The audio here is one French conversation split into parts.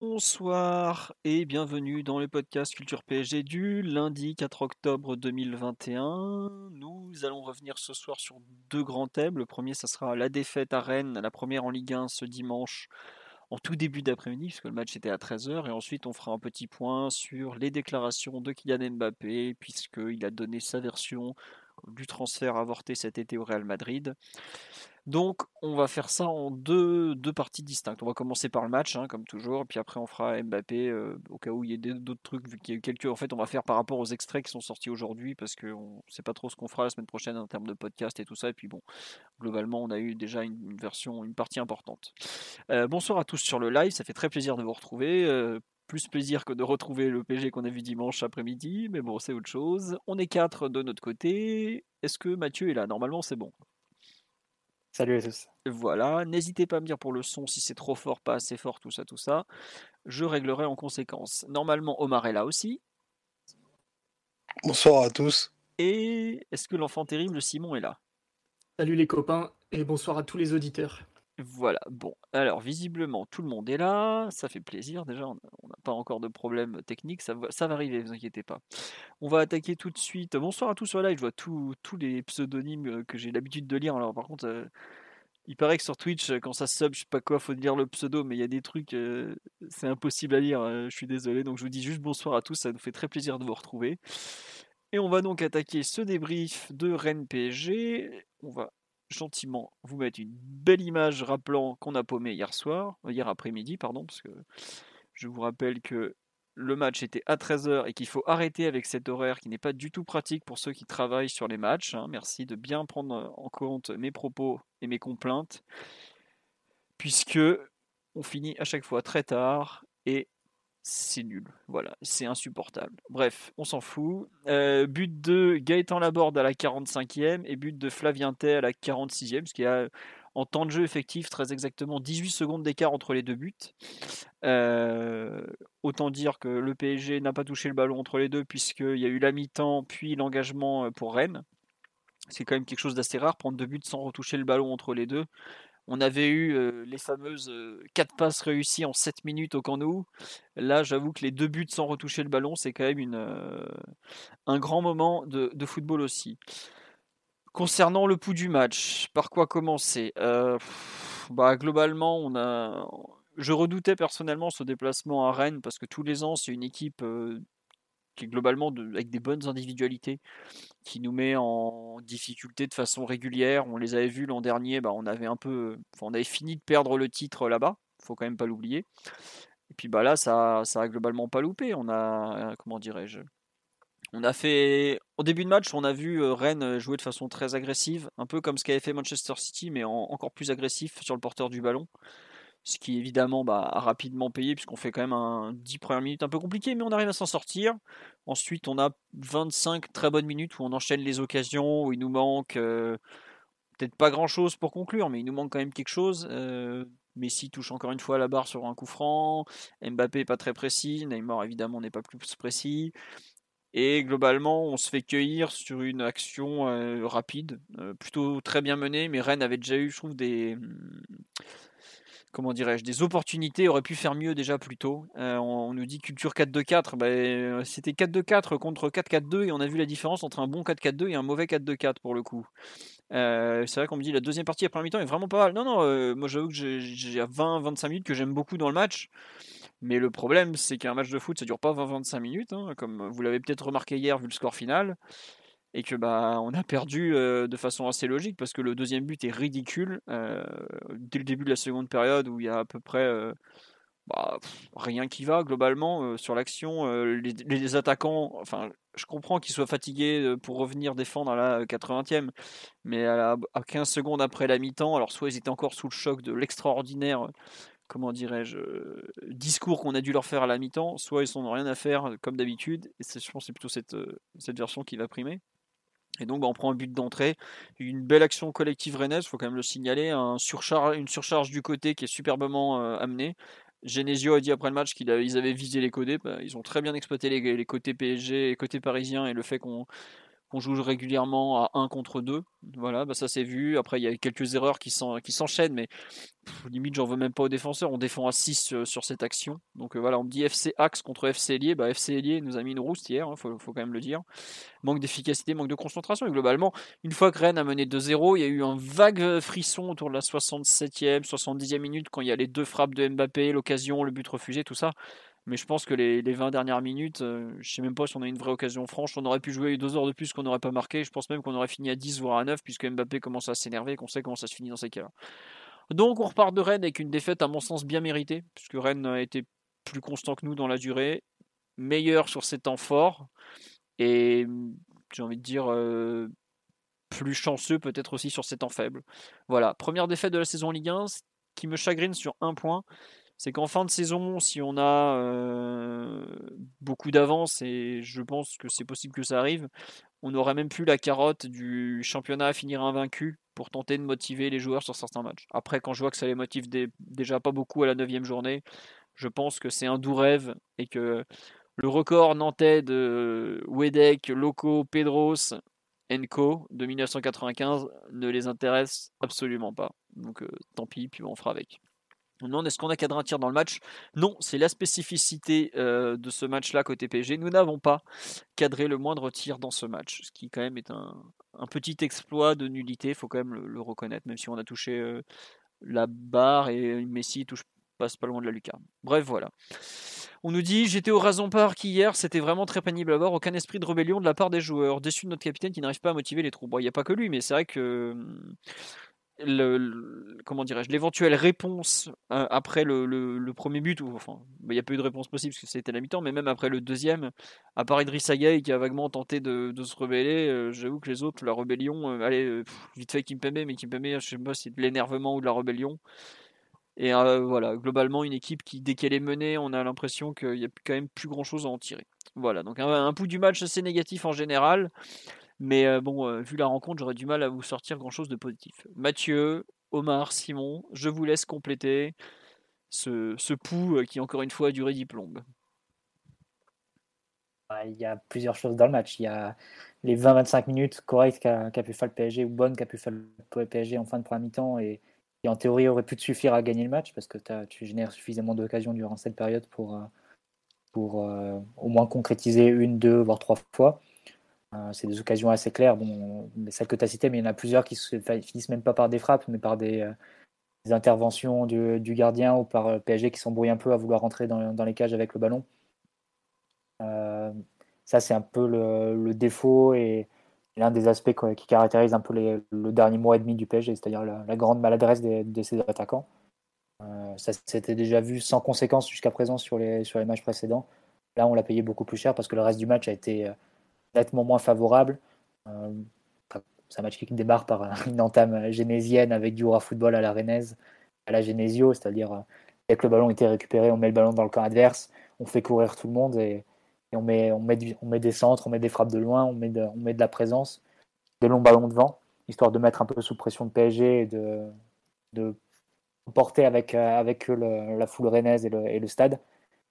Bonsoir et bienvenue dans le podcast Culture PSG du lundi 4 octobre 2021. Nous allons revenir ce soir sur deux grands thèmes. Le premier, ça sera la défaite à Rennes, la première en Ligue 1 ce dimanche en tout début d'après-midi, puisque le match était à 13h, et ensuite on fera un petit point sur les déclarations de Kylian Mbappé, puisqu'il a donné sa version du transfert avorté cet été au Real Madrid. Donc on va faire ça en deux, parties distinctes. On va commencer par le match, hein, comme toujours, et puis après on fera Mbappé, euh, au cas où il y ait d'autres trucs, vu qu'il y a eu quelques... En fait, on va faire par rapport aux extraits qui sont sortis aujourd'hui, parce qu'on ne sait pas trop ce qu'on fera la semaine prochaine en termes de podcast et tout ça, et puis bon, globalement, on a eu déjà une, version, une partie importante. Euh, bonsoir à tous sur le live, ça fait très plaisir de vous retrouver. Euh, plus plaisir que de retrouver le PG qu'on a vu dimanche après-midi, mais bon, c'est autre chose. On est quatre de notre côté. Est-ce que Mathieu est là? Normalement, c'est bon. Salut à tous. Voilà, n'hésitez pas à me dire pour le son si c'est trop fort, pas assez fort, tout ça, tout ça. Je réglerai en conséquence. Normalement, Omar est là aussi. Bonsoir à tous. Et est-ce que l'enfant terrible Simon est là? Salut les copains et bonsoir à tous les auditeurs. Voilà, bon, alors visiblement tout le monde est là, ça fait plaisir déjà, on n'a pas encore de problème technique, ça va, ça va vous inquiétez pas. On va attaquer tout de suite. Bonsoir à tous sur live, je vois tous les pseudonymes euh, que j'ai l'habitude de lire. Alors par contre, euh, il paraît que sur Twitch, quand ça sub, je sais pas quoi, faut lire le pseudo, mais il y a des trucs, euh, c'est impossible à lire, je suis désolé. Donc je vous dis juste bonsoir à tous, ça nous fait très plaisir de vous retrouver. Et on va donc attaquer ce débrief de Rennes PSG. On va gentiment vous mettre une belle image rappelant qu'on a paumé hier soir, hier après-midi, pardon, parce que je vous rappelle que le match était à 13h et qu'il faut arrêter avec cet horaire qui n'est pas du tout pratique pour ceux qui travaillent sur les matchs. Hein. Merci de bien prendre en compte mes propos et mes complaintes, puisque on finit à chaque fois très tard et c'est nul. Voilà, c'est insupportable. Bref, on s'en fout. Euh, but de Gaëtan Laborde à la 45e et but de Flavien Tay à la 46e, ce qui a en temps de jeu effectif très exactement 18 secondes d'écart entre les deux buts. Euh, autant dire que le PSG n'a pas touché le ballon entre les deux puisqu'il y a eu la mi-temps puis l'engagement euh, pour Rennes. C'est quand même quelque chose d'assez rare, prendre deux buts sans retoucher le ballon entre les deux. On avait eu euh, les fameuses 4 euh, passes réussies en 7 minutes au Camp Nou. Là, j'avoue que les deux buts sans retoucher le ballon, c'est quand même euh, un grand moment de, football aussi. Concernant le pouls du match, par quoi commencer? Bah, Globalement, on a... je redoutais personnellement ce déplacement à Rennes parce que tous les ans, c'est une équipe globalement avec des bonnes individualités, qui nous met en difficulté de façon régulière. On les avait vus l'an dernier, bah, on avait un peu, on avait fini de perdre le titre là-bas, faut quand même pas l'oublier. Et puis bah là, ça, ça a globalement pas loupé. On a, comment dirais-je, on a fait, au début de match, on a vu euh, Rennes jouer de façon très agressive, un peu comme ce qu'avait fait Manchester City, mais encore plus agressif sur le porteur du ballon ce qui évidemment bah, a rapidement payé puisqu'on fait quand même un 10 premières minutes un peu compliqué, mais on arrive à s'en sortir. Ensuite, on a 25 très bonnes minutes où on enchaîne les occasions, où il nous manque euh, peut-être pas grand-chose pour conclure, mais il nous manque quand même quelque chose. Euh, Messi touche encore une fois la barre sur un coup franc, Mbappé pas très précis, Neymar évidemment n'est pas plus précis. Et globalement, on se fait cueillir sur une action euh, rapide, plutôt très bien menée, mais Rennes avait déjà eu, je trouve, des, comment dirais-je, des opportunités, aurait pu faire mieux déjà plus tôt. Euh, on, nous dit culture 4-2-4, bah, euh, c'était 4-2-4 contre 4-4-2 et on a vu la différence entre un bon 4-4-2 et un mauvais 4-2-4 pour le coup. Euh, c'est vrai qu'on me dit la deuxième partie après mi-temps est vraiment pas mal. Non, non, moi j'avoue que j'ai 20-25 minutes que j'aime beaucoup dans le match. Mais le problème, c'est qu'un match de foot, ça dure pas 20-25 minutes, hein, comme vous l'avez peut-être remarqué hier vu le score final et que bah on a perdu de façon assez logique parce que le deuxième but est ridicule dès le début de la seconde période où il y a à peu près bah, rien qui va globalement sur l'action les, attaquants enfin je comprends qu'il soit fatigué pour revenir défendre à la 80e, mais à, à 15 secondes après la mi-temps, alors soit ils étaient encore sous le choc de l'extraordinaire comment dirais-je, discours qu'on a dû leur faire à la mi-temps, soit ils n'ont rien à faire comme d'habitude, et je pense c'est plutôt cette, cette version qui va primer. Et donc, bah, on prend un but d'entrée. Une belle action collective rennaise, il faut quand même le signaler. Une surcharge du côté qui est superbement amenée. Genesio a dit après le match qu'ils avaient visé les côtés. Bah, ils ont très bien exploité les, les côtés PSG et côtés parisiens et le fait qu'on qu'on joue régulièrement à 1 contre 2. Voilà, bah ça s'est vu. Après, il y a quelques erreurs qui s'enchaînent, mais limite, j'en veux même pas aux défenseurs. On défend à 6 euh, sur cette action. Donc euh, voilà, on me dit FC Axe contre FC Lié. Bah, FC Lié nous a mis une rousse hier, il hein, faut, quand même le dire. Manque d'efficacité, manque de concentration. Et globalement, une fois que Rennes a mené 2-0, il y a eu un vague frisson autour de la 67e, 70e minute quand il y a les deux frappes de Mbappé, l'occasion, le but refusé, tout ça. Mais je pense que les, 20 dernières minutes, euh, je sais même pas si on a une vraie occasion franche. On aurait pu jouer deux heures de plus qu'on n'aurait pas marqué. Je pense même qu'on aurait fini à 10 voire à 9 puisque Mbappé commence à s'énerver et qu'on sait comment ça se finit dans ces cas-là. Donc on repart de Rennes avec une défaite à mon sens bien méritée puisque Rennes a été plus constant que nous dans la durée, meilleur sur ses temps forts et j'ai envie de dire euh, plus chanceux peut-être aussi sur ses temps faibles. Voilà, première défaite de la saison Ligue 1 qui me chagrine sur un point, c'est qu'en fin de saison, si on a euh, beaucoup d'avance, et je pense que c'est possible que ça arrive, on n'aurait même plus la carotte du championnat à finir invaincu pour tenter de motiver les joueurs sur certains matchs. Après, quand je vois que ça les motive déjà pas beaucoup à la 9 journée, je pense que c'est un doux rêve et que le record nantais de Wedek, Loco, Pedros, Enco de 1995 ne les intéresse absolument pas. Donc euh, tant pis, puis on fera avec. Non, est-ce qu'on a cadré un tir dans le match? Non, c'est la spécificité euh, de ce match-là côté PSG. Nous n'avons pas cadré le moindre tir dans ce match, ce qui quand même est un, petit exploit de nullité, il faut quand même le, reconnaître, même si on a touché euh, la barre et Messi passe pas loin de la lucarne. Bref, voilà. On nous dit j'étais au Rason Park hier, c'était vraiment très pénible à voir, aucun esprit de rébellion de la part des joueurs, déçu de notre capitaine qui n'arrive pas à motiver les troupes. il n'y a pas que lui, mais c'est vrai que comment dirais-je l'éventuelle réponse euh, après le, premier but ou enfin bah, il n'y a pas eu de réponse possible parce que c'était la mi-temps mais même après le deuxième à part Idriss Agaï qui a vaguement tenté de, se rebeller euh, j'avoue que les autres la rébellion euh, allez vite fait Kimpembe mais Kimpembe je sais pas si c'est de l'énervement ou de la rébellion. Et voilà globalement une équipe qui dès qu'elle est menée on a l'impression qu'il y a quand même plus grand chose à en tirer. Voilà donc un, un du match assez négatif en général mais euh, bon, euh, vu la rencontre, j'aurais du mal à vous sortir grand chose de positif. Mathieu, Omar, Simon, je vous laisse compléter ce, ce pouls euh, qui, encore une fois, a duré 10 plombes. Il y a plusieurs choses dans le match. Il y a les 20-25 minutes correctes qu'a pu faire le PSG ou bonnes qu'a pu faire le PSG en fin de première mi-temps et qui en théorie aurait pu suffire à gagner le match parce que tu génères suffisamment d'occasions durant cette période pour au moins concrétiser une, deux, voire trois fois. Euh, c'est des occasions assez claires. Bon, celles que tu as citées, mais il y en a plusieurs qui se finissent même pas par des frappes, mais par des, euh, interventions du, gardien ou par euh, PSG qui s'embrouille un peu à vouloir rentrer dans, les cages avec le ballon. ça, c'est un peu le, défaut et, l'un des aspects qui caractérise un peu le dernier mois et demi du PSG, c'est-à-dire la, grande maladresse de ces attaquants. ça s'était déjà vu sans conséquence jusqu'à présent sur les matchs précédents. Là, on l'a payé beaucoup plus cher parce que le reste du match a été nettement moins favorable. Euh, c'est un match qui démarre par une entame génésienne avec du Aura football à la Rennes, à la Genesio, c'est-à-dire euh, dès que le ballon était récupéré, on met le ballon dans le camp adverse, on fait courir tout le monde et, on, met, on, met on met des centres, on met des frappes de loin, on met de, on met de la présence, des longs ballons devant, histoire de mettre un peu sous pression de PSG et de, de porter avec, euh, avec la foule rennaise et le, et le, stade.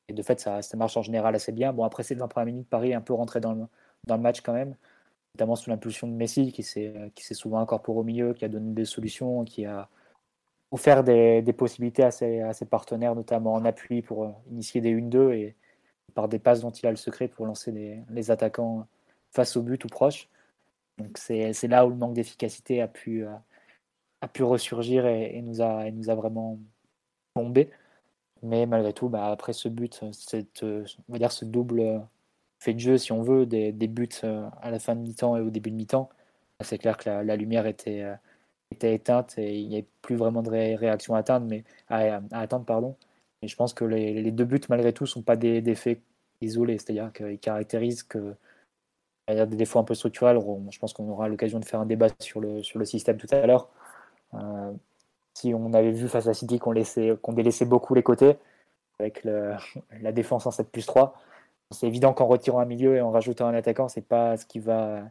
Et de fait, ça, ça, marche en général assez bien. Bon, après ces 20 premières minutes, Paris est un peu rentré dans le, dans le match quand même, notamment sous l'impulsion de Messi qui s'est souvent incorporé au milieu, qui a donné des solutions, qui a offert des, des possibilités à ses, à ses, partenaires, notamment en appui pour euh, initier des 1-2 et par des passes dont il a le secret pour lancer des, les attaquants face au but ou proche. Donc c'est là où le manque d'efficacité a pu, euh, a pu ressurgir et, nous a, et nous a vraiment tombé. Mais malgré tout, bah, après ce but, cette, on va dire ce double fait de jeu, si on veut, des, buts euh, à la fin de mi-temps et au début de mi-temps, c'est clair que la, lumière était, euh, était éteinte et il n'y avait plus vraiment de réaction à atteindre, mais à. Pardon. Et je pense que les, deux buts, malgré tout, ne sont pas des, faits isolés, c'est-à-dire qu'ils caractérisent que des défauts un peu structurels. Je pense qu'on aura l'occasion de faire un débat sur le, sur le système tout à l'heure. Euh, si on avait vu face à City qu'on qu'on délaissait beaucoup les côtés, avec la défense en 7 plus 3, c'est évident qu'en retirant un milieu et en rajoutant un attaquant, c'est pas ce qui va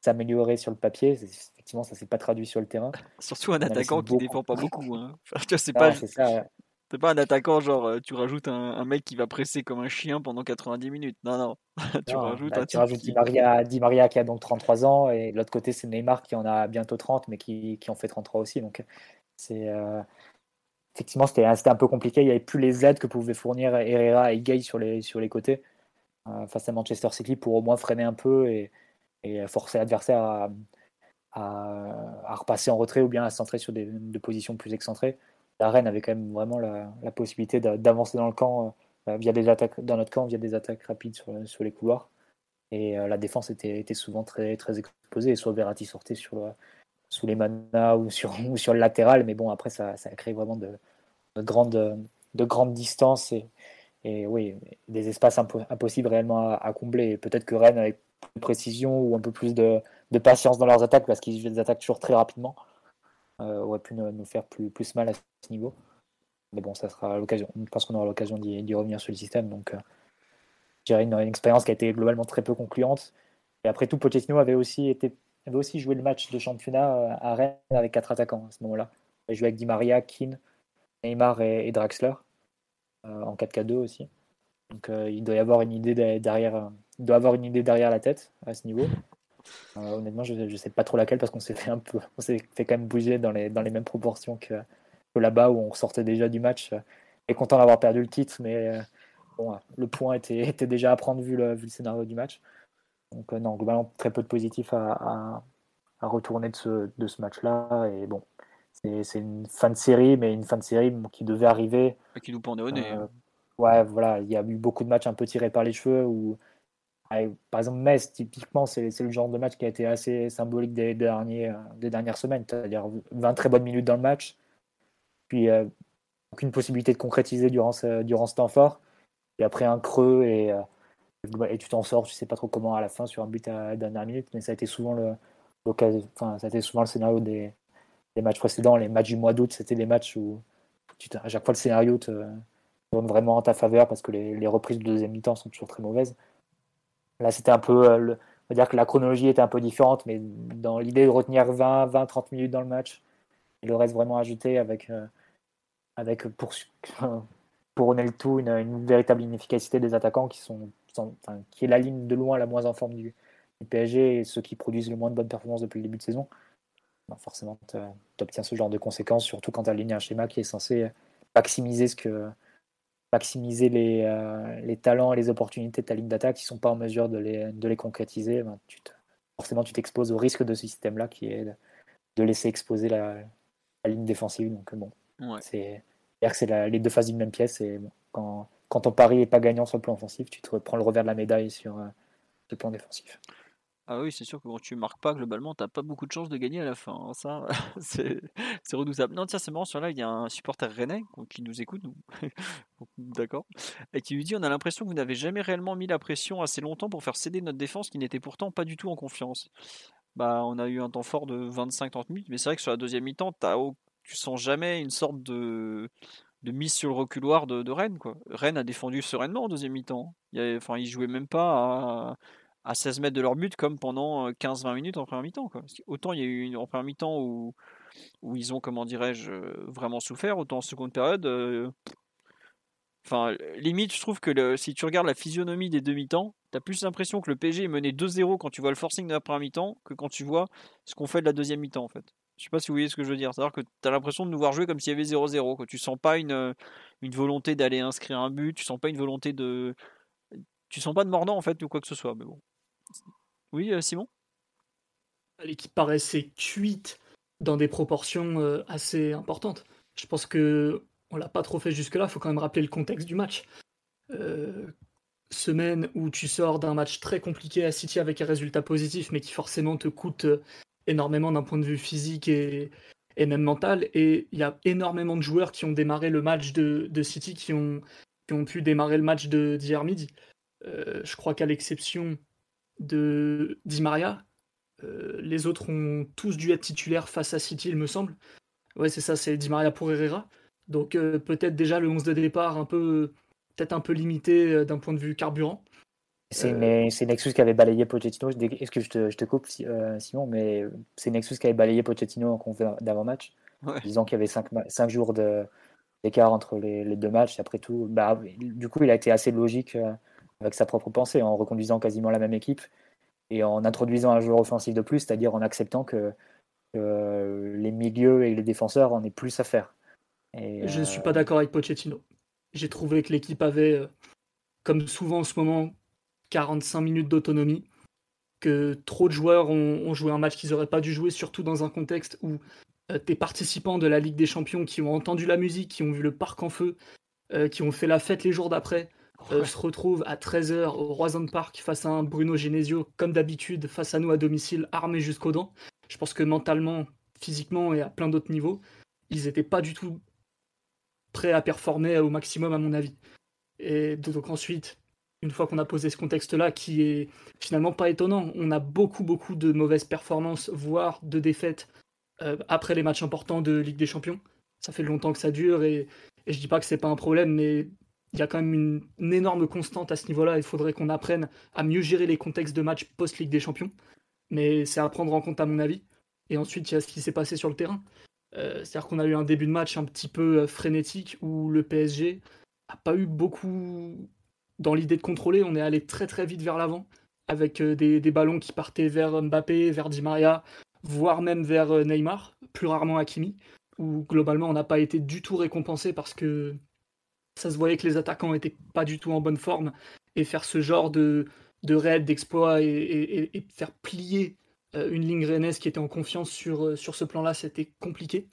s'améliorer sur le papier. Effectivement, ça s'est pas traduit sur le terrain. Surtout un attaquant qui défend pas beaucoup. Hein. c'est pas, c'est pas un attaquant genre euh, tu rajoutes un, mec qui va presser comme un chien pendant 90 minutes. Non, non. tu rajoutes, bah, tu Di, Maria, Di Maria qui a donc 33 ans et de l'autre côté c'est Neymar qui en a bientôt 30 mais qui, qui en fait 33 aussi. Donc c'est euh, effectivement c'était un peu compliqué. Il n'y avait plus les aides que pouvaient fournir Herrera et Gay sur les, sur les côtés face à Manchester City pour au moins freiner un peu et, et forcer l'adversaire à, repasser en retrait ou bien à centrer sur des, positions plus excentrées la Rennes avait quand même vraiment la, possibilité d'avancer dans le camp euh, via des attaques dans notre camp via des attaques rapides sur, les couloirs. Et euh, la défense était, souvent très, exposée. soit Verratti sortait sur, sous les manas ou sur, le latéral. Mais bon, après, ça, ça a créé vraiment de, de, grandes, de grandes distances et, et oui, des espaces impossibles réellement à, combler. Peut-être que Rennes, avec plus de précision ou un peu plus de, patience dans leurs attaques, parce qu'ils des attaques toujours très rapidement, euh, aurait pu nous, faire plus, mal à ce niveau. Mais bon, ça sera l'occasion. Je pense qu'on aura l'occasion d'y revenir sur le système. Donc, euh, j'ai une, une, expérience qui a été globalement très peu concluante. Et après tout, Pochettino avait aussi, joué le match de championnat euh, à Rennes avec quatre attaquants à ce moment-là. Il joué avec Di Maria, Keane, Neymar et, Draxler en 4K2 aussi. Donc il doit y avoir une idée derrière, il doit avoir une idée derrière la tête à ce niveau. Euh, honnêtement, je ne sais pas trop laquelle parce qu'on s'est fait un peu, on s'est fait quand même bouger dans les, mêmes proportions que, là-bas où on sortait déjà du match. Et content d'avoir perdu le titre, mais euh, bon, le point était, déjà à prendre vu le, scénario du match. Donc euh, non, globalement très peu de positifs à, à, retourner de ce, de ce match-là. Et bon, c'est une fin de série, mais une fin de série qui devait arriver. qui nous pendait au nez. Hein. ouais, voilà, il y a eu beaucoup de matchs un peu tirés par les cheveux où par exemple, Metz, typiquement, c'est le genre de match qui a été assez symbolique des, derniers, euh, des dernières semaines, c'est-à-dire 20 très bonnes minutes dans le match, puis euh, aucune possibilité de concrétiser durant ce, durant ce temps fort, et après un creux, et, euh, et tu t'en sors, tu sais pas trop comment à la fin sur un but à la dernière minute, mais ça a été souvent le, enfin, ça a été souvent le scénario des, des matchs précédents, les matchs du mois d'août, c'était des matchs où à chaque fois le scénario te tourne vraiment en ta faveur parce que les, les reprises de deuxième mi-temps sont toujours très mauvaises. Là, c'était un peu. Euh, on va dire que la chronologie était un peu différente, mais dans l'idée de retenir 20, 20, 30 minutes dans le match, et le reste vraiment ajouté avec, euh, avec pour, pour le tout une, véritable inefficacité des attaquants qui, sont, qui est la ligne de loin la moins en forme du, PSG et ceux qui produisent le moins de bonnes performances depuis le début de saison. Forcément, tu obtiens ce genre de conséquences, surtout quand tu alignes un schéma qui est censé maximiser ce que, maximiser les, euh, les, talents et les opportunités de ta ligne d'attaque, qui ne sont pas en mesure de les, de les concrétiser, ben, tu forcément tu t'exposes au risque de ce système-là qui est de laisser exposer la, ligne défensive. Donc bon, c'est c'est les deux faces d'une même pièce. Et quand, quand ton pari n'est pas gagnant sur le plan offensif, tu te prends le revers de la médaille sur euh, le plan défensif. Ah oui, c'est sûr que quand tu marques pas, globalement, t'as pas beaucoup de chances de gagner à la fin. Hein. Ça, c'est redoutable. Non, tiens, c'est marrant, sur là, il y a un supporter rennais qui nous écoute, d'accord, et qui lui dit on a l'impression que vous n'avez jamais réellement mis la pression assez longtemps pour faire céder notre défense qui n'était pourtant pas du tout en confiance. Bah, on a eu un temps fort de 25-30 minutes, mais c'est vrai que sur la deuxième mi-temps, tu sens jamais une sorte de, de mise sur le reculoir de, Rennes. Quoi. Rennes a défendu sereinement en deuxième mi-temps. Il, il jouait même pas à à 16 mètres de leur but comme pendant 15-20 minutes en première mi-temps. Autant il y a eu une, en première mi-temps où, ils ont, comment dirais-je, vraiment souffert, autant en seconde période. Enfin, limite, je trouve que si tu regardes la physionomie des deux mi-temps, tu as plus l'impression que le PSG est mené 2-0 quand tu vois le forcing de la première mi-temps que quand tu vois ce qu'on fait de la deuxième mi-temps en fait. Je sais pas si vous voyez ce que je veux dire. C'est-à-dire que tu as l'impression de nous voir jouer comme s'il y avait 0-0. Que tu sens pas une, une volonté d'aller inscrire un but, tu sens pas une volonté de, tu sens pas de mordant en fait ou quoi que ce soit. Mais bon. Oui, euh, Simon? L'équipe paraissait cuite dans des proportions euh, assez importantes. Je pense que on l'a pas trop fait jusque-là. Il faut quand même rappeler le contexte du match. Euh, semaine où tu sors d'un match très compliqué à City avec un résultat positif, mais qui forcément te coûte énormément d'un point de vue physique et, même mental. Et il y a énormément de joueurs qui ont démarré le match de, City, qui ont, qui pu démarrer le match d'hier midi. Je crois qu'à l'exception de Di Maria. les autres ont tous dû être titulaires face à City, il me semble. Ouais, c'est ça, c'est Di Maria pour Herrera. Donc peut-être déjà le 11 de départ un peu peut-être un peu limité d'un point de vue carburant. C'est une, une, excuse qu'avait balayé Pochettino. Excuse, je te, je te coupe, Simon, mais c'est une excuse qu'avait balayé Pochettino en conférence d'avant-match, disant qu'il y avait 5, cinq jours d'écart entre les, les, deux matchs. Après tout, bah, du coup, il a été assez logique avec sa propre pensée, en reconduisant quasiment la même équipe et en introduisant un joueur offensif de plus, c'est-à-dire en acceptant que, les milieux et les défenseurs en aient plus à faire. Et, je ne suis pas d'accord avec Pochettino. J'ai trouvé que l'équipe avait, euh, comme souvent en ce moment, 45 minutes d'autonomie, que trop de joueurs ont, joué un match qu'ils n'auraient pas dû jouer, surtout dans un contexte où euh, tes participants de la Ligue des Champions qui ont entendu la musique, qui ont vu le parc en feu, euh, qui ont fait la fête les jours d'après, se retrouvent à 13h au Roison Park face à un Bruno Genesio, comme d'habitude, face à nous à domicile, armés jusqu'aux dents. Je pense que mentalement, physiquement et à plein d'autres niveaux, ils n'étaient pas du tout prêts à performer au maximum, à mon avis. Et donc ensuite, une fois qu'on a posé ce contexte-là, qui est finalement pas étonnant, on a beaucoup, beaucoup de mauvaises performances, voire de défaites euh, après les matchs importants de Ligue des Champions. Ça fait longtemps que ça dure et, et je dis pas que c'est pas un problème, mais il y a quand même une, énorme constante à ce niveau-là. Il faudrait qu'on apprenne à mieux gérer les contextes de matchs post-Ligue des Champions. Mais c'est à prendre en compte à mon avis. Et ensuite, il y a ce qui s'est passé sur le terrain. Euh, c'est-à-dire qu'on a eu un début de match un petit peu euh, frénétique où le PSG a pas eu beaucoup dans l'idée de contrôler. On est allé très très vite vers l'avant avec euh, des, ballons qui partaient vers Mbappé, vers Di Maria, voire même vers Neymar, plus rarement Hakimi, où globalement on n'a pas été du tout récompensé parce que ça se voyait que les attaquants n'étaient pas du tout en bonne forme et faire ce genre de, de raid, d'exploit et, faire plier euh, une ligne rennaise qui était en confiance sur, euh, sur ce plan-là, c'était compliqué.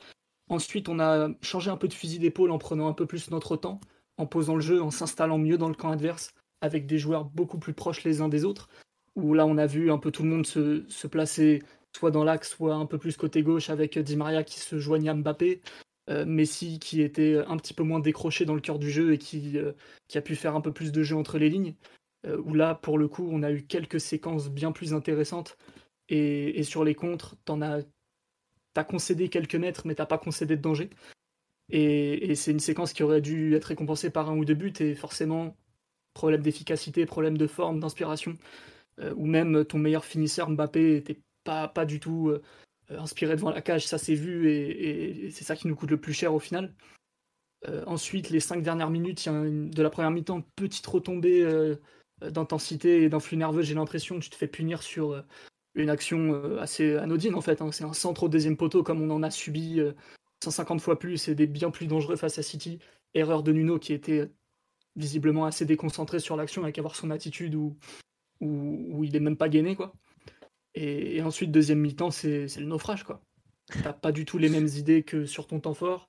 Ensuite, on a changé un peu de fusil d'épaule en prenant un peu plus notre temps, en posant le jeu, en s'installant mieux dans le camp adverse, avec des joueurs beaucoup plus proches les uns des autres. Où là, on a vu un peu tout le monde se, se placer soit dans l'axe, soit un peu plus côté gauche, avec Di Maria qui se joignait à Mbappé, Messi qui était un petit peu moins décroché dans le cœur du jeu et qui, qui a pu faire un peu plus de jeu entre les lignes. où là, pour le coup, on a eu quelques séquences bien plus intéressantes et, sur les contres, t'en as, t'as concédé quelques mètres, mais t'as pas concédé de danger. Et, c'est une séquence qui aurait dû être récompensée par un ou deux buts, et forcément, problème d'efficacité, problème de forme, d'inspiration, euh, ou même ton meilleur finisseur, Mbappé, était pas, pas du tout euh, inspiré devant la cage, ça s'est vu, et, c'est ça qui nous coûte le plus cher au final. Euh, ensuite, les cinq dernières minutes, il de la première mi-temps, petite retombée d'intensité et d'influx nerveux, j'ai l'impression que tu te fais punir sur une action euh, assez anodine en fait. Hein. C'est un centre au deuxième poteau comme on en a subi 150 euh, fois plus et des bien plus dangereux face à City. Erreur de Nuno qui était euh, visiblement assez déconcentré sur l'action avec avoir son attitude où, il est même pas gainé quoi. Et, ensuite deuxième mi-temps c'est le naufrage quoi. T'as pas du tout les mêmes idées que sur ton temps fort.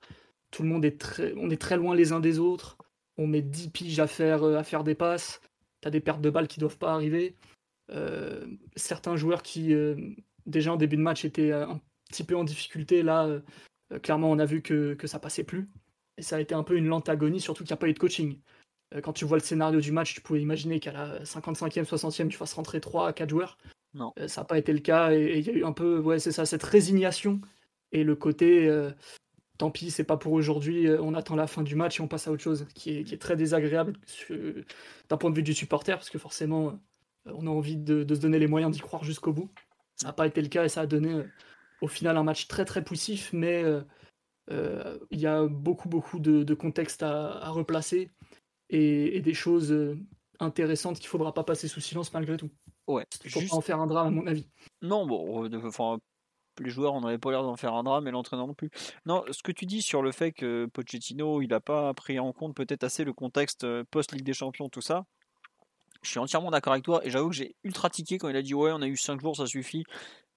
Tout le monde est très, on est très loin les uns des autres. On met 10 piges à faire, à faire des passes. T'as des pertes de balles qui doivent pas arriver. Euh, certains joueurs qui, euh, déjà en début de match, étaient euh, un petit peu en difficulté, là, clairement, on a vu que, que ça passait plus. Et ça a été un peu une lente agonie, surtout qu'il n'y a pas eu de coaching. Quand tu vois le scénario du match, tu pouvais imaginer qu'à la 55e, 60e, tu fasses rentrer 3 à 4 joueurs. Non. ça n'a pas été le cas et il y a eu un peu, ouais, c'est ça, cette résignation et le côté tant pis, c'est pas pour aujourd'hui, on attend la fin du match et on passe à autre chose, qui est, très désagréable d'un point de vue du supporter, parce que forcément, on a envie de, se donner les moyens d'y croire jusqu'au bout. Ça n'a pas été le cas et ça a donné euh, au final un match très très poussif, mais euh, euh, il y a beaucoup beaucoup de, contexte à, replacer et, des choses intéressantes qu'il ne faudra pas passer sous silence malgré tout. Ouais. Il faut pas en faire un drame à mon avis. Non, bon, enfin, les joueurs on n'avait pas l'air d'en faire un drame et l'entraîneur non plus. Non, ce que tu dis sur le fait que Pochettino il n'a pas pris en compte peut-être assez le contexte post Ligue des Champions, tout ça, je suis entièrement d'accord avec toi et j'avoue que j'ai ultra tiqué quand il a dit ouais on a eu 5 jours ça suffit.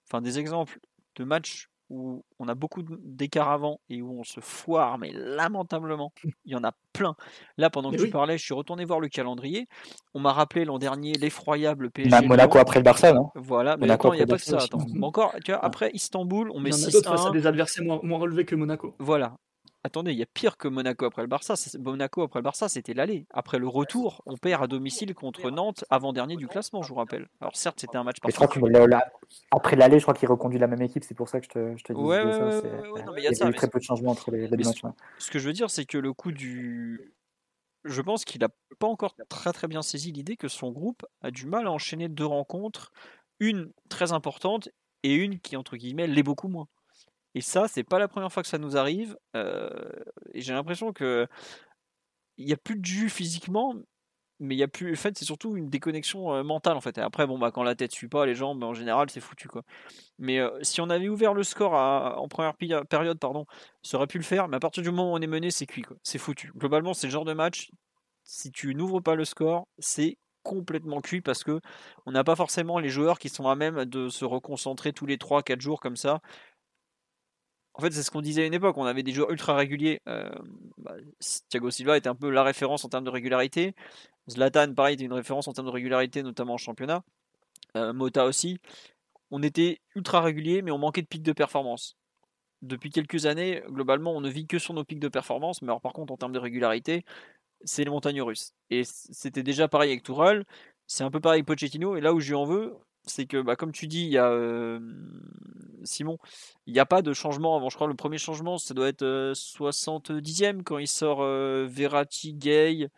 Enfin des exemples de matchs où on a beaucoup d'écart avant et où on se foire mais lamentablement. Il y en a plein. Là pendant que tu parlais, je suis retourné voir le calendrier. On m'a rappelé l'an dernier l'effroyable PSG. Monaco après le Barça, non? Voilà, mais attends, il n'y a pas que ça. Attends. encore, tu vois, après Istanbul, on met 6 à des adversaires moins, relevés que Monaco. Voilà. Attendez, il y a pire que Monaco après le Barça. Monaco après le Barça, c'était l'aller. Après le retour, on perd à domicile contre Nantes, avant-dernier du classement, je vous rappelle. Alors certes, c'était un match parfait. Après l'aller, je crois qu'il reconduit la même équipe, c'est pour ça que je te, je te dis ouais, ça. il y a, eu très peu de changements entre les, deux matchs. Ce que je veux dire, c'est que le coup du. Je pense qu'il n'a pas encore très très bien saisi l'idée que son groupe a du mal à enchaîner deux rencontres, une très importante et une qui, entre guillemets, l'est beaucoup moins. Et ça, c'est pas la première fois que ça nous arrive. Euh, et j'ai l'impression que il n'y a plus de jus physiquement, mais il y a plus. En fait, c'est surtout une déconnexion euh, mentale en fait. Et après, bon, bah, quand la tête suit pas les jambes, en général, c'est foutu quoi. Mais euh, si on avait ouvert le score en première période, pardon, ça aurait pu le faire. Mais à partir du moment où on est mené, c'est cuit quoi. C'est foutu. Globalement, c'est le genre de match. Si tu n'ouvres pas le score, c'est complètement cuit parce que on n'a pas forcément les joueurs qui sont à même de se reconcentrer tous les 3-4 jours comme ça en fait, c'est ce qu'on disait à une époque. On avait des joueurs ultra réguliers. Euh, bah, Thiago Silva était un peu la référence en termes de régularité. Zlatan, pareil, était une référence en termes de régularité, notamment en championnat. Euh, Mota aussi. On était ultra réguliers, mais on manquait de pics de performance. Depuis quelques années, globalement, on ne vit que sur nos pics de performance. Mais alors, par contre, en termes de régularité, c'est les montagnes russes. Et c'était déjà pareil avec Tourelle. C'est un peu pareil avec Pochettino. Et là où je lui en veux, c'est que, bah, comme tu dis, il y a Simon, il n'y a pas de changement avant. Je crois le premier changement, ça doit être 70e quand il sort Verratti, Gay.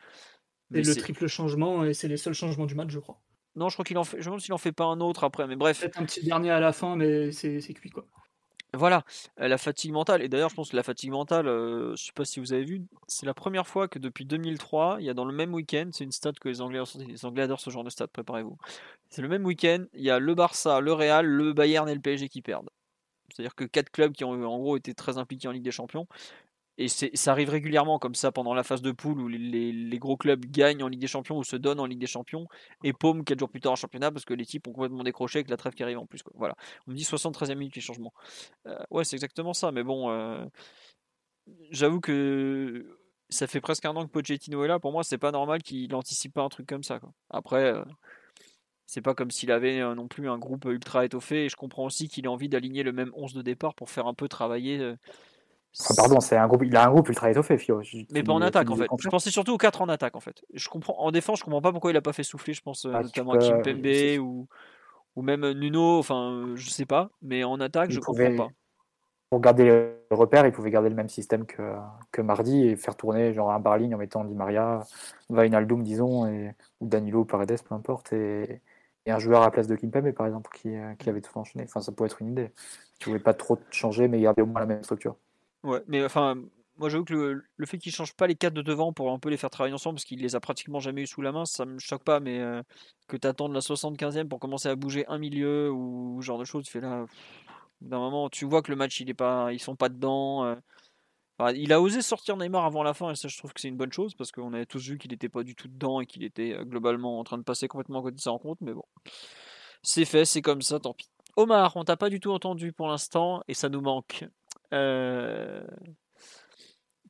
Et le triple changement, et c'est les seuls changements du match, je crois. Non, je crois qu'il en fait. Je me demande s'il en fait pas un autre après, mais bref. Peut-être un petit dernier à la fin, mais c'est cuit quoi. Voilà, la fatigue mentale. Et d'ailleurs, je pense que la fatigue mentale, euh, je ne sais pas si vous avez vu, c'est la première fois que depuis 2003, il y a dans le même week-end, c'est une stat que les Anglais, les Anglais adorent ce genre de stat, préparez-vous. C'est le même week-end, il y a le Barça, le Real, le Bayern et le PSG qui perdent. C'est-à-dire que quatre clubs qui ont en gros été très impliqués en Ligue des Champions et ça arrive régulièrement comme ça pendant la phase de poule où les, gros clubs gagnent en Ligue des Champions ou se donnent en Ligue des Champions et paument 4 jours plus tard en championnat parce que les types ont complètement décroché avec la trêve qui arrive en plus. Voilà. On me dit 73e minute les changements. Euh, ouais, c'est exactement ça. Mais bon, euh, j'avoue que ça fait presque un an que Pochettino est là. Pour moi, c'est pas normal qu'il anticipe pas un truc comme ça. Après. Euh, c'est pas comme s'il avait non plus un groupe ultra étoffé et je comprends aussi qu'il ait envie d'aligner le même 11 de départ pour faire un peu travailler pardon, c'est un groupe, il a un groupe ultra étoffé, Fio. Mais pas en attaque, en fait. Je pensais surtout aux 4 en attaque, en fait. Je comprends, en défense, je comprends pas pourquoi il a pas fait souffler, je pense, euh, ah, notamment à Kim Pembe ou, ou même Nuno, enfin, je sais pas. Mais en attaque, je comprends pas. Pour garder le repère, il pouvait garder le même système que, que mardi et faire tourner genre un bar ligne en mettant Di Maria, Vainaldum, disons, et, ou Danilo Paredes, peu importe, et, et un joueur à la place de Kimpembe, par exemple, qui, qui avait tout enchaîné. Enfin, ça pourrait être une idée. Tu pouvais pas trop changer, mais garder au moins la même structure. Ouais, mais enfin, moi j'avoue que le, fait qu'il change pas les quatre de devant pour un peu les faire travailler ensemble, parce qu'il les a pratiquement jamais eu sous la main, ça me choque pas, mais euh, que tu attendes la 75e pour commencer à bouger un milieu ou ce genre de choses, tu fais là. D'un moment, tu vois que le match, il est pas, ils sont pas dedans. Euh. il a osé sortir Neymar avant la fin, et ça, je trouve que c'est une bonne chose, parce qu'on avait tous vu qu'il était pas du tout dedans et qu'il était euh, globalement en train de passer complètement à côté de sa rencontre, mais bon. C'est fait, c'est comme ça, tant pis. Omar, on t'a pas du tout entendu pour l'instant, et ça nous manque. Euh,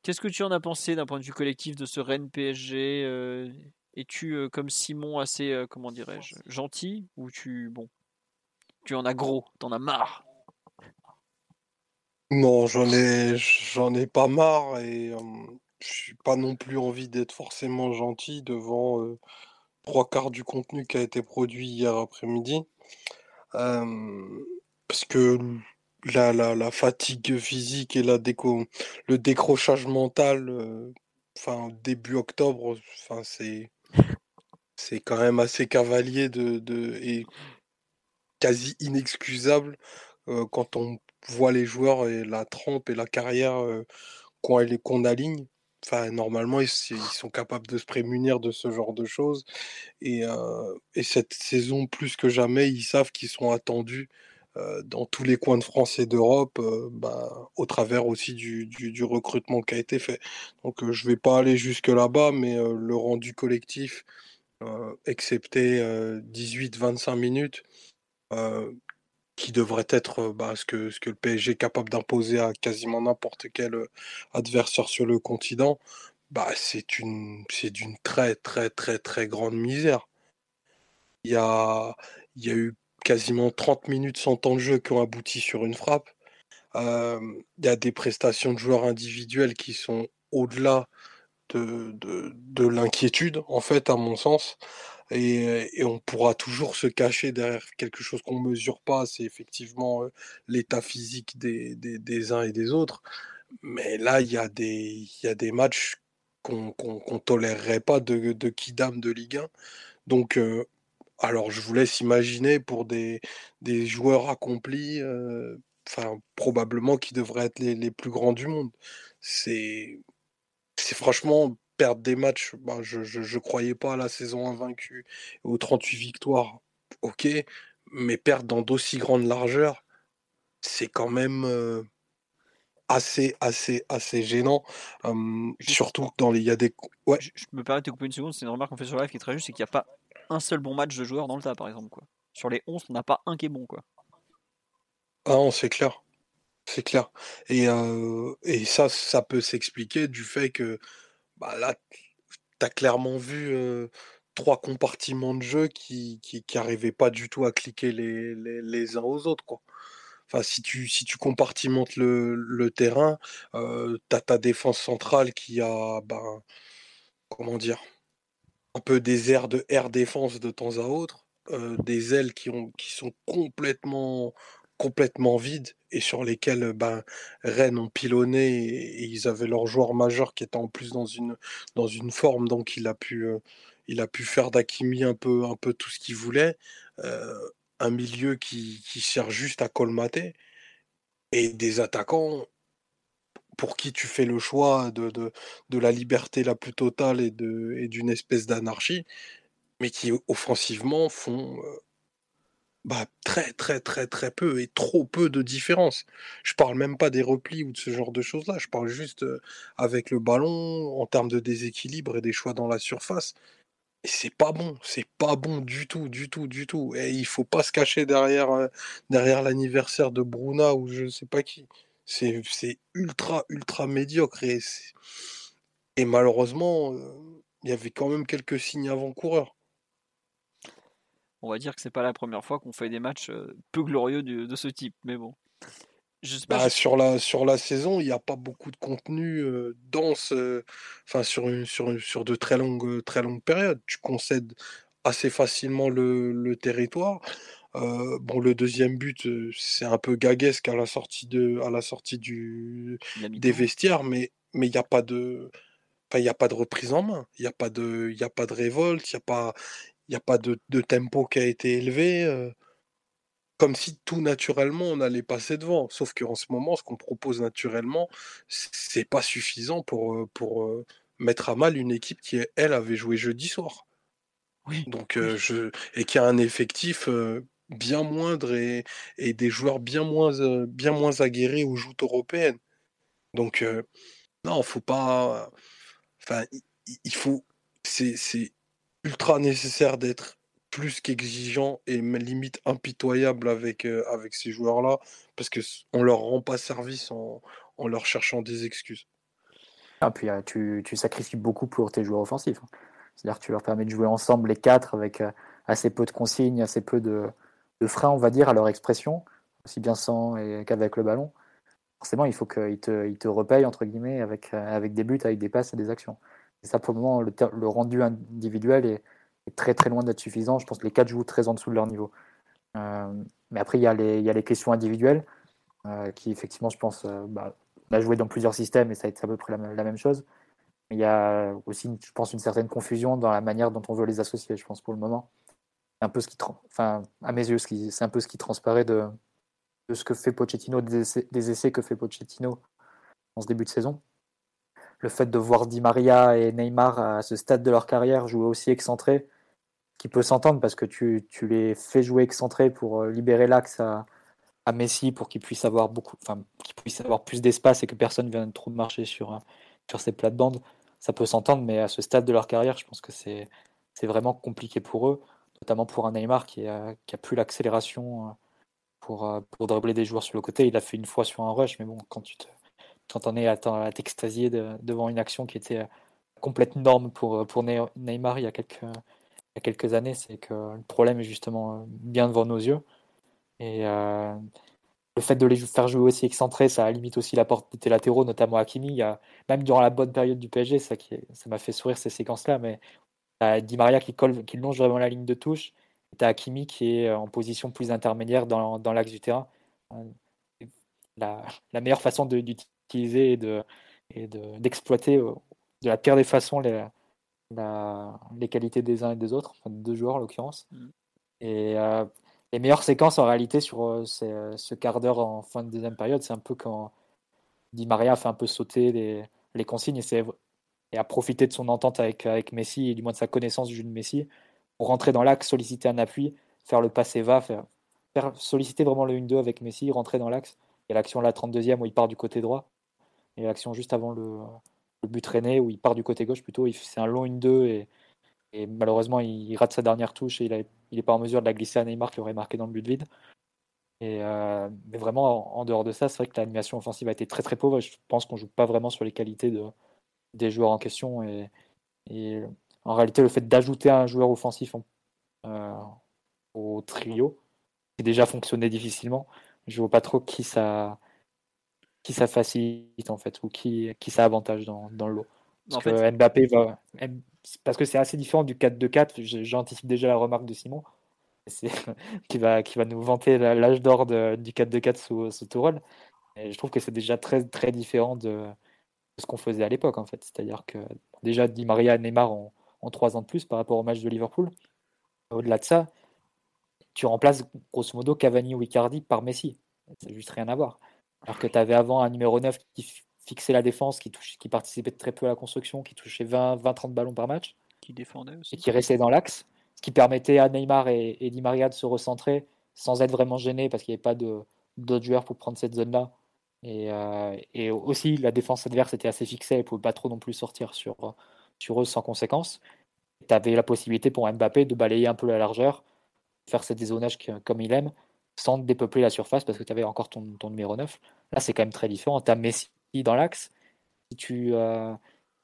qu'est-ce que tu en as pensé d'un point de vue collectif de ce Rennes PSG euh, Es-tu euh, comme Simon assez, comment dirais-je, gentil ou tu bon, tu en as gros, t'en as marre? Non, j'en ai, j'en ai pas marre et je suis pas non plus envie d'être forcément gentil devant trois quarts du contenu qui a été produit hier après-midi. parce que la, la, fatigue physique et la déco, le décrochage mental, euh, enfin début octobre, c'est quand même assez cavalier de, de et quasi inexcusable euh, quand on voit les joueurs et la trempe et la carrière euh, qu'on aligne. Enfin, normalement, ils, ils, sont capables de se prémunir de ce genre de choses. Et, et cette saison, plus que jamais, ils savent qu'ils sont attendus euh, dans tous les coins de France et d'Europe, euh, bah, au travers aussi du, du, recrutement qui a été fait. Donc euh, je ne vais pas aller jusque là-bas, mais le rendu collectif, excepté 18-25 minutes, qui devrait être bah, ce, que, ce que le PSG est capable d'imposer à quasiment n'importe quel adversaire sur le continent, bah, c'est une d'une très très très très grande misère. Il y a, il y a eu quasiment 30 minutes sans temps de jeu qui ont abouti sur une frappe. il y a des prestations de joueurs individuels qui sont au-delà de, de, l'inquiétude, en fait, à mon sens. Et, on pourra toujours se cacher derrière quelque chose qu'on ne mesure pas, c'est effectivement l'état physique des, des, uns et des autres. Mais là, il y, a des, y a des matchs qu'on ne tolérerait pas de, de Kidam de Ligue 1. Donc, alors je vous laisse imaginer pour des, des joueurs accomplis, enfin probablement qui devraient être les, les, plus grands du monde. C'est franchement perdre des matchs. Bah, je, ne croyais pas à la saison invaincue aux 38 victoires. Ok, mais perdre dans d'aussi grandes largeurs, c'est quand même assez, assez, assez gênant. surtout dans les. Il y a des. Ouais. Je, me permets de te couper une seconde, c'est une remarque qu'on fait sur live qui est très juste, c'est qu'il n'y a pas un seul bon match de joueur dans le tas, par exemple. Quoi. Sur les 11, on n'a pas un qui est bon. Quoi. Ah non, c'est clair. C'est clair. Et, et ça, ça peut s'expliquer du fait que bah, là, tu as clairement vu trois compartiments de jeu qui n'arrivaient pas du tout à cliquer les, les, les, uns aux autres. Quoi. Enfin, si tu, si tu compartimentes le, le terrain, tu as ta défense centrale qui a, ben, comment dire, un peu des airs de air défense de temps à autre, des ailes qui, ont, qui sont complètement complètement vides et sur lesquels ben, Rennes ont pilonné et, ils avaient leur joueur majeur qui était en plus dans une, dans une forme, donc il a pu, il a pu faire d'Akimi un peu, un peu tout ce qu'il voulait. un milieu qui, qui sert juste à colmater et des attaquants pour qui tu fais le choix de, de, de la liberté la plus totale et d'une et espèce d'anarchie, mais qui offensivement font bah, très très très très peu et trop peu de différence. Je parle même pas des replis ou de ce genre de choses-là, je parle juste avec le ballon en termes de déséquilibre et des choix dans la surface. Et c'est pas bon, c'est pas bon du tout, du tout, du tout. Et il faut pas se cacher derrière, derrière l'anniversaire de Bruna ou je sais pas qui. C'est ultra, ultra médiocre. Et, et malheureusement, il y avait quand même quelques signes avant-coureurs on va dire que c'est pas la première fois qu'on fait des matchs peu glorieux de, ce type. Mais bon. Bah, sur, la, sur la saison, il n'y a pas beaucoup de contenu dense enfin, sur, sur, sur de très longues, très longues périodes. Tu concèdes assez facilement le, territoire. Bon, le deuxième but, c'est un peu gaguesque à la sortie, de, à la sortie du, des vestiaires, mais il n'y a pas de. il n'y a pas de reprise en main, il n'y a, pas de, a pas de révolte, il n'y a, pas, a pas de, tempo qui a été élevé. comme si tout naturellement on allait passer devant. Sauf qu'en ce moment, ce qu'on propose naturellement, c'est pas suffisant pour, pour mettre à mal une équipe qui, elle, avait joué jeudi soir. Oui. Donc, je, et qui a un effectif bien moindre et, des joueurs bien moins, bien moins aguerris aux joutes européennes. Donc, non, faut pas. Enfin, il faut. C'est ultra nécessaire d'être plus qu'exigeant et limite impitoyable avec, euh, avec ces joueurs-là, parce qu'on ne leur rend pas service en, en, leur cherchant des excuses. Ah, puis euh, tu, tu, sacrifies beaucoup pour tes joueurs offensifs. Hein. C'est-à-dire que tu leur permets de jouer ensemble les quatre avec euh, assez peu de consignes, assez peu de, de, freins, on va dire, à leur expression, aussi bien sans qu'avec le ballon. Forcément, il faut qu'ils te, ils te repayent, entre guillemets, avec, avec des buts, avec des passes et des actions. Et ça, pour le moment, le, rendu individuel est, très très loin d'être suffisant. Je pense que les quatre jouent très en dessous de leur niveau. Euh, mais après, il y, a les, il y, a les, questions individuelles euh, qui, effectivement, je pense, euh, bah, on a joué dans plusieurs systèmes et ça a été à peu près la, même chose. il y a aussi, je pense, une certaine confusion dans la manière dont on veut les associer, je pense, pour le moment. Un peu ce qui, enfin, à mes yeux, c'est un peu ce qui transparaît de, de ce que fait Pochettino, des essais, que fait Pochettino en ce début de saison le fait de voir Di Maria et Neymar à ce stade de leur carrière jouer aussi excentré, qui peut s'entendre parce que tu, les fais jouer excentré pour euh, libérer l'axe à, Messi pour qu'il puisse avoir beaucoup, enfin, qu'il puisse avoir plus d'espace et que personne vienne trop marcher sur, euh, sur ces plates-bandes. Ça peut s'entendre, mais à ce stade de leur carrière, je pense que c'est vraiment compliqué pour eux, notamment pour un Neymar qui qui a plus l'accélération euh, pour, pour dribbler des joueurs sur le côté. Il a fait une fois sur un rush, mais bon, quand tu te, quand on est à, t'extasier devant une action qui était complète norme pour, pour Neymar il y a quelques, il y a quelques années, c'est que le problème est justement bien devant nos yeux. Et, euh, le fait de les faire jouer aussi excentrés, ça limite aussi la porte des latéraux, notamment Hakimi. Il même durant la bonne période du PSG, ça m'a fait sourire ces séquences-là, mais as Di Maria qui, colle, qui longe vraiment la ligne de touche, tu as Hakimi qui est en position plus intermédiaire dans, dans l'axe du terrain. La, la meilleure façon d'utiliser et de et d'exploiter de, de, la pire des façons les, la, les qualités des uns et des autres, enfin, deux joueurs en l'occurrence. Mm. Et euh, les meilleures séquences en réalité sur euh, euh, ce quart d'heure en fin de deuxième période, c'est un peu quand Di Maria fait un peu sauter les, les consignes et, et a profité de son entente avec, avec Messi et du moins de sa connaissance du jeu de Messi pour rentrer dans l'axe, solliciter un appui, faire le passe et va, faire, solliciter vraiment le 1-2 avec Messi, rentrer dans l'axe. Il y a l'action la 32e où il part du côté droit et l'action juste avant le, le but traîné où il part du côté gauche plutôt. C'est un long 1-2 et et malheureusement, il rate sa dernière touche et il n'est pas en mesure de la glisser à Neymar qui aurait marqué dans le but vide. Et euh, mais vraiment, en, dehors de ça, c'est vrai que l'animation offensive a été très très pauvre. Je pense qu'on joue pas vraiment sur les qualités de, des joueurs en question. Et, et en réalité, le fait d'ajouter un joueur offensif euh, au trio, qui déjà fonctionnait difficilement, je vois pas trop qui ça, qui ça facilite en fait, ou qui, qui ça avantage dans, dans le lot. Parce que Mbappé va, parce que c'est assez différent du 4-2-4. J'anticipe déjà la remarque de Simon, qui, va, qui va nous vanter l'âge d'or du 4-2-4 sous, sous Tourelle. Et je trouve que c'est déjà très, très différent de, ce qu'on faisait à l'époque, en fait. C'est-à-dire que déjà, Di Maria et Neymar ont 3 ans de plus par rapport au match de Liverpool. Au-delà de ça, tu remplaces grosso modo Cavani ou Icardi par Messi. C'est juste rien à voir. Alors que tu avais avant un numéro 9 qui fixer la défense, qui, touche, qui participait très peu à la construction, qui touchait 20-30 ballons par match. Qui défendait aussi. Et qui restait dans l'axe. Ce qui permettait à Neymar et, Di Maria de se recentrer sans être vraiment gênés parce qu'il n'y avait pas d'autres joueurs pour prendre cette zone-là. Et, euh, aussi, la défense adverse était assez fixée, elle ne pouvait pas trop non plus sortir sur, sur eux sans conséquence. Tu avais la possibilité pour Mbappé de balayer un peu la largeur, faire ce dézonage comme il aime, sans dépeupler la surface parce que tu avais encore ton, numéro 9. Là, c'est quand même très différent. Tu as Messi dans l'axe. Si tu, euh,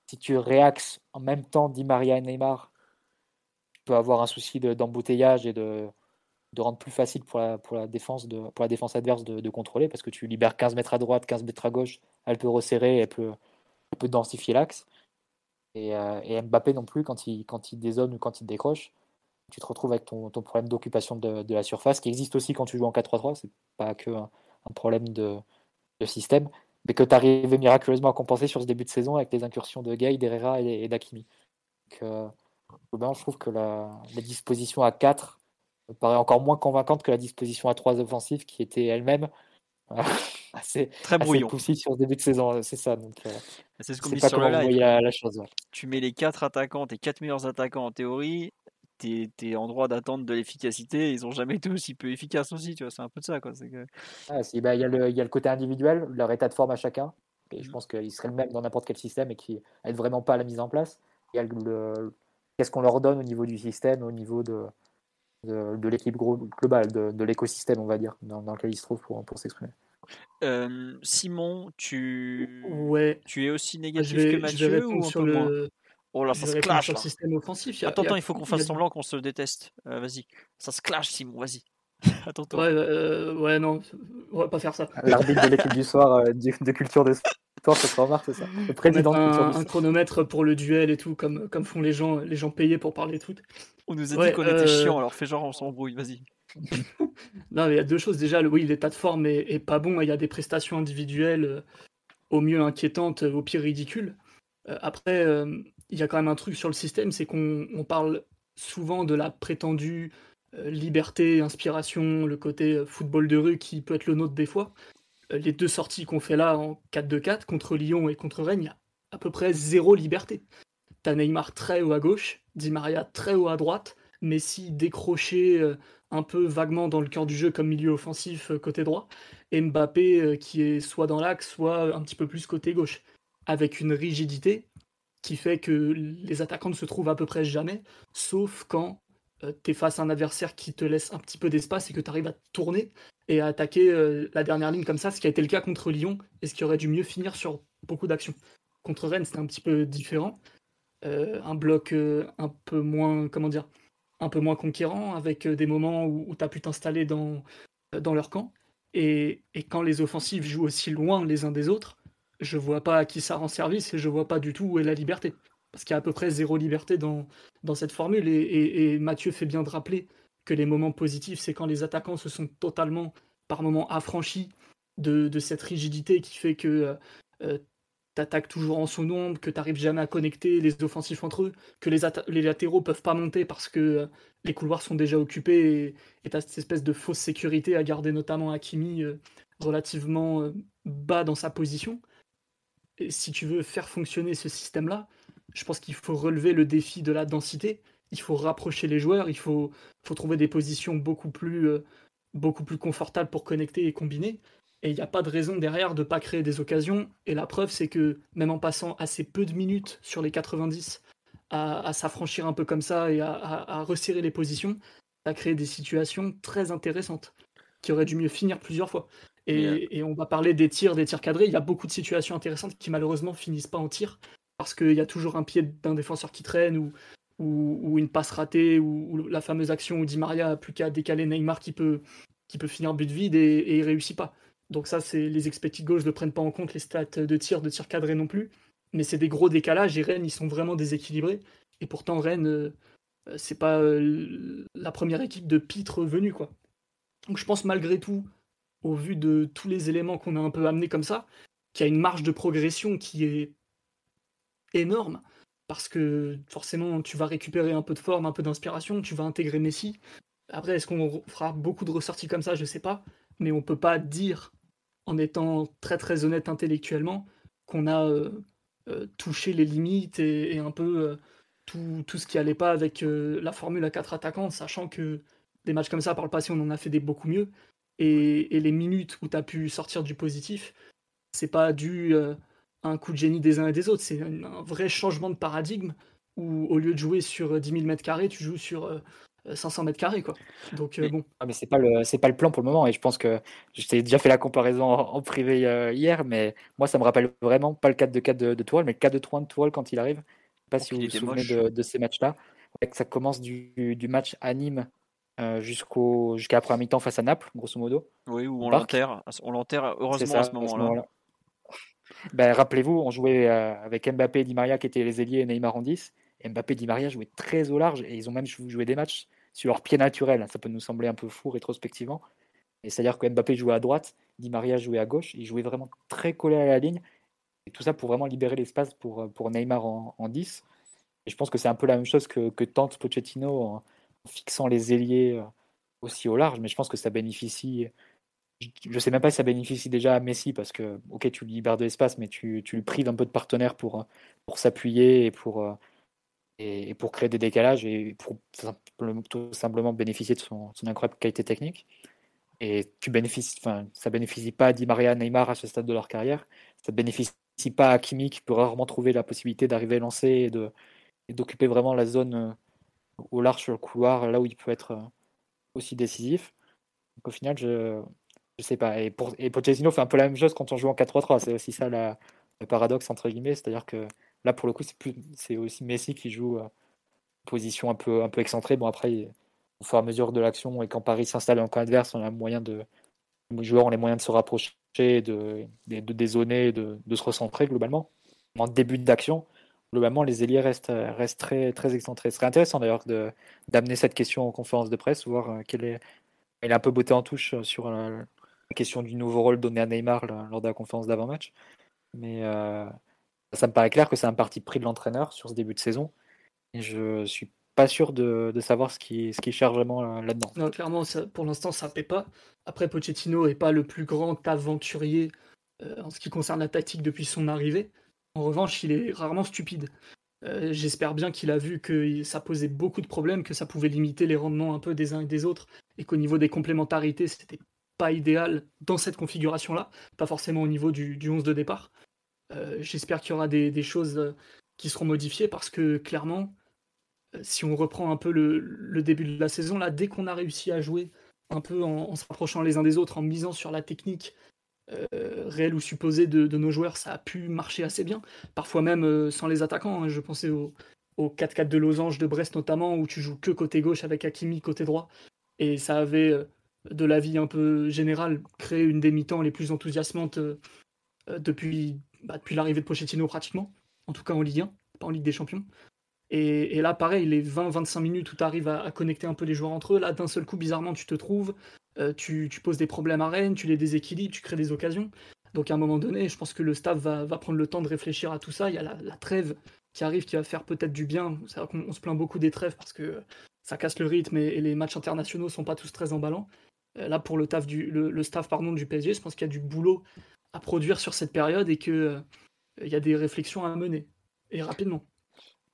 si tu réaxes en même temps Di Maria et Neymar, tu peux avoir un souci d'embouteillage et de, de rendre plus facile pour la, pour la, défense, de, pour la défense adverse de, contrôler parce que tu libères 15 mètres à droite, 15 mètres à gauche, elle peut resserrer, elle peut, peut densifier l'axe. Et, euh, et, Mbappé non plus, quand il, quand il dézone ou quand il décroche, tu te retrouves avec ton, ton problème d'occupation de, la surface qui existe aussi quand tu joues en 4-3-3. C'est pas que un, problème de, de, système mais que tu arrivais miraculeusement à compenser sur ce début de saison avec les incursions de Gay, d'Herrera et, d'Akimi. Euh, je trouve que la, disposition à 4 me paraît encore moins convaincante que la disposition à 3 offensifs qui était elle-même euh, assez, très brouillon sur ce début de saison. C'est ça. Donc, euh, c'est ce qu'on dit sur le live. La, chose, Tu mets les 4 attaquants, tes 4 meilleurs attaquants en théorie, tu es, en droit d'attendre de l'efficacité. Ils n'ont jamais été aussi peu efficaces aussi, tu vois. C'est un peu de ça, quoi. Que... Ah, bah, il y, y, a le côté individuel, leur état de forme à chacun. Et je mmh. pense qu'il serait le même dans n'importe quel système et qui n'aide vraiment pas à la mise en place. Il y a le, qu'est-ce qu'on leur donne au niveau du système, au niveau de, de, l'équipe globale, de, de l'écosystème, on va dire, dans, lequel ils se trouvent pour, pour s'exprimer. Simon, tu, ouais. tu es aussi négatif que Mathieu ou un peu le... moins? Oh là, ça se clash. Sur le système offensif. attends, attends, il faut qu'on fasse semblant qu'on se déteste. Euh, vas-y. Ça se clash, Simon, vas-y. attends, Ouais, euh, ouais, non, on va pas faire ça. L'arbitre de l'équipe du soir euh, de culture de sport, ça se remarque, c'est ça. Le président un, un chronomètre pour le duel et tout, comme, comme font les gens, les gens payés pour parler de foot. On nous a dit qu'on était chiant, alors fais genre on s'embrouille, vas-y. non, mais il y a deux choses. Déjà, le, oui, l'état de forme est, est, pas bon. Il y a des prestations individuelles au mieux inquiétantes, au pire ridicules. après, il y a quand même un truc sur le système, c'est qu'on parle souvent de la prétendue euh, liberté, inspiration, le côté euh, football de rue qui peut être le nôtre des fois. Euh, les deux sorties qu'on fait là en 4-2-4 contre Lyon et contre Rennes, il y a à peu près zéro liberté. T'as Neymar très haut à gauche, Di Maria très haut à droite, Messi décroché un peu vaguement dans le cœur du jeu comme milieu offensif côté droit, et Mbappé qui est soit dans l'axe, soit un petit peu plus côté gauche, avec une rigidité qui fait que les attaquants ne se trouvent à peu près jamais, sauf quand euh, tu face à un adversaire qui te laisse un petit peu d'espace et que tu arrives à tourner et à attaquer euh, la dernière ligne comme ça, ce qui a été le cas contre Lyon et ce qui aurait dû mieux finir sur beaucoup d'actions. Contre Rennes, c'était un petit peu différent. Euh, un bloc un peu moins, comment dire, un peu moins conquérant, avec des moments où, tu as pu t'installer dans, dans leur camp. Et, quand les offensives jouent aussi loin les uns des autres, je vois pas à qui ça rend service et je vois pas du tout où est la liberté. Parce qu'il y a à peu près zéro liberté dans, dans cette formule. Et, Mathieu fait bien de rappeler que les moments positifs, c'est quand les attaquants se sont totalement, par moments, affranchis de, cette rigidité qui fait que euh, euh, tu attaques toujours en son nombre, que tu n'arrives jamais à connecter les offensifs entre eux, que les, les latéraux peuvent pas monter parce que euh, les couloirs sont déjà occupés et tu as cette espèce de fausse sécurité à garder notamment Hakimi relativement bas dans sa position. Si tu veux faire fonctionner ce système-là, je pense qu'il faut relever le défi de la densité, il faut rapprocher les joueurs, il faut, faut trouver des positions beaucoup plus, euh, beaucoup plus confortables pour connecter et combiner. Et il n'y a pas de raison derrière de ne pas créer des occasions. Et la preuve, c'est que même en passant assez peu de minutes sur les 90 à, s'affranchir un peu comme ça et à, resserrer les positions, ça créé des situations très intéressantes qui auraient dû mieux finir plusieurs fois. Et, et, on va parler des tirs, des tirs cadrés. Il y a beaucoup de situations intéressantes qui malheureusement finissent pas en tir parce qu'il y a toujours un pied d'un défenseur qui traîne ou, une passe ratée ou, la fameuse action où Di Maria a plus qu'à décaler Neymar qui peut, finir but vide et, et il réussit pas. Donc ça, c'est les expected goals ne prennent pas en compte les stats de tir, de tir cadré non plus. Mais c'est des gros décalages et Rennes, ils sont vraiment déséquilibrés. Et pourtant, Rennes, euh, c'est pas euh, la première équipe de pitre venue, quoi. Donc je pense malgré tout, au vu de tous les éléments qu'on a un peu amenés comme ça, qu'il y a une marge de progression qui est énorme parce que forcément tu vas récupérer un peu de forme, un peu d'inspiration, tu vas intégrer Messi. Après, est-ce qu'on fera beaucoup de ressorties comme ça? Je sais pas, mais on peut pas dire, en étant très très honnête intellectuellement, qu'on a euh, euh, touché les limites et, un peu euh, tout, tout, ce qui allait pas avec la formule à 4 attaquants, sachant que des matchs comme ça par le passé, on en a fait des beaucoup mieux. Et, et les minutes où tu as pu sortir du positif, c'est pas dû un coup de génie des uns et des autres. C'est un, vrai changement de paradigme où au lieu de jouer sur 10 000 mètres carrés, tu joues sur 500 euh, mètres carrés. Quoi. Donc, euh, bon. Ah, mais c'est pas, le, c'est pas le plan pour le moment. Et je pense que je t'ai déjà fait la comparaison en, privé euh, hier, mais moi, ça me rappelle vraiment pas le 4 de 4 de, de Tourelle, mais le 4 de 3 de Tourelle quand il arrive. Je sais pas si vous vous souvenez de, ces matchs-là. ça commence du, du match à Nîmes jusqu'au, jusqu'à après mi-temps face à Naples, grosso modo. Oui, où on l'enterre. On l'enterre heureusement à ce moment-là. Ben, rappelez-vous, on jouait euh, avec Mbappé et Di Maria qui étaient les ailiers et Neymar en 10. Mbappé et Di Maria jouaient très au large et ils ont même joué des matchs sur leur pied naturel. Ça peut nous sembler un peu fou rétrospectivement. C'est-à-dire que Mbappé jouait à droite, Di Maria jouait à gauche. Ils jouaient vraiment très collés à la ligne. Et tout ça pour vraiment libérer l'espace pour, euh, pour Neymar en, 10. Et je pense que c'est un peu la même chose que, que tente Pochettino en, fixant les ailiers euh, aussi au large. Mais je pense que ça bénéficie je ne sais même pas si ça bénéficie déjà à Messi parce que, ok, tu libères de l'espace, mais tu, tu, lui prives un peu de partenaires pour, pour s'appuyer et pour, euh, et, pour créer des décalages et pour tout simplement bénéficier de son, son incroyable qualité technique. Et tu bénéficies, enfin, ça bénéficie pas à Di Maria, Neymar à ce stade de leur carrière. Ça bénéficie pas à Kimi qui peut rarement trouver la possibilité d'arriver à lancer et d'occuper vraiment la zone euh, au large sur le couloir, là où il peut être euh, aussi décisif. Donc au final, je, je sais pas. Et, pour, et Pochettino fait un peu la même chose quand on joue en 4-3-3. C'est aussi ça le paradoxe, entre guillemets. C'est-à-dire que là, pour le coup, c'est aussi Messi qui joue en euh, position un peu, un peu excentrée. Bon, après, au fur et à mesure de l'action et quand Paris s'installe en camp adverse, on a moyen de, les joueurs ont les moyens de se rapprocher, de, de, de dézoner, de, de, se recentrer globalement. En début d'action, globalement, les ailiers restent, restent très, très excentrés. Ce serait intéressant d'ailleurs d'amener cette question en conférence de presse, voir euh, quelle est. Il a un peu beauté en touche sur euh, question du nouveau rôle donné à Neymar lors de la conférence d'avant-match. Mais euh, ça me paraît clair que c'est un parti pris de l'entraîneur sur ce début de saison. Et je suis pas sûr de, savoir ce qui, ce vraiment euh, là-dedans. Clairement, pour l'instant, ça ne paie pas. Après, Pochettino n'est pas le plus grand aventurier euh, en ce qui concerne la tactique depuis son arrivée. En revanche, il est rarement stupide. J'espère bien qu'il a vu que ça posait beaucoup de problèmes, que ça pouvait limiter les rendements un peu des uns et des autres, et qu'au niveau des complémentarités, c'était pas idéal dans cette configuration-là, pas forcément au niveau du, du 11 de départ. Euh, j'espère qu'il y aura des, choses euh, qui seront modifiées parce que clairement, euh, si on reprend un peu le, début de la saison, là, dès qu'on a réussi à jouer un peu en, se rapprochant les uns des autres, en misant sur la technique réelle ou supposée de, nos joueurs, ça a pu marcher assez bien. Parfois même sans les attaquants. Hein. Je pensais au, au 4-4 de Losange de Brest notamment, où tu joues que côté gauche avec Hakimi côté droit. Et ça avait de la vie un peu générale, créer une des mi-temps les plus enthousiasmantes depuis, bah, depuis l'arrivée de Pochettino pratiquement, en tout cas en Ligue 1, pas en Ligue des Champions. Et, là, pareil, les 20-25 minutes où tu arrives à, connecter un peu les joueurs entre eux, là, d'un seul coup, bizarrement, tu te trouves, tu, poses des problèmes à Rennes, tu les déséquilibres, tu crées des occasions. Donc à un moment donné, je pense que le staff va, prendre le temps de réfléchir à tout ça. Il y a la, trêve qui arrive qui va faire peut-être du bien. C'est vrai qu'on se plaint beaucoup des trêves parce que ça casse le rythme et, les matchs internationaux sont pas tous très emballants. Euh, là, pour le, taf du, le, staff pardon, du PSG, je pense qu'il y a du boulot à produire sur cette période et qu'il euh, y a des réflexions à mener. Et rapidement.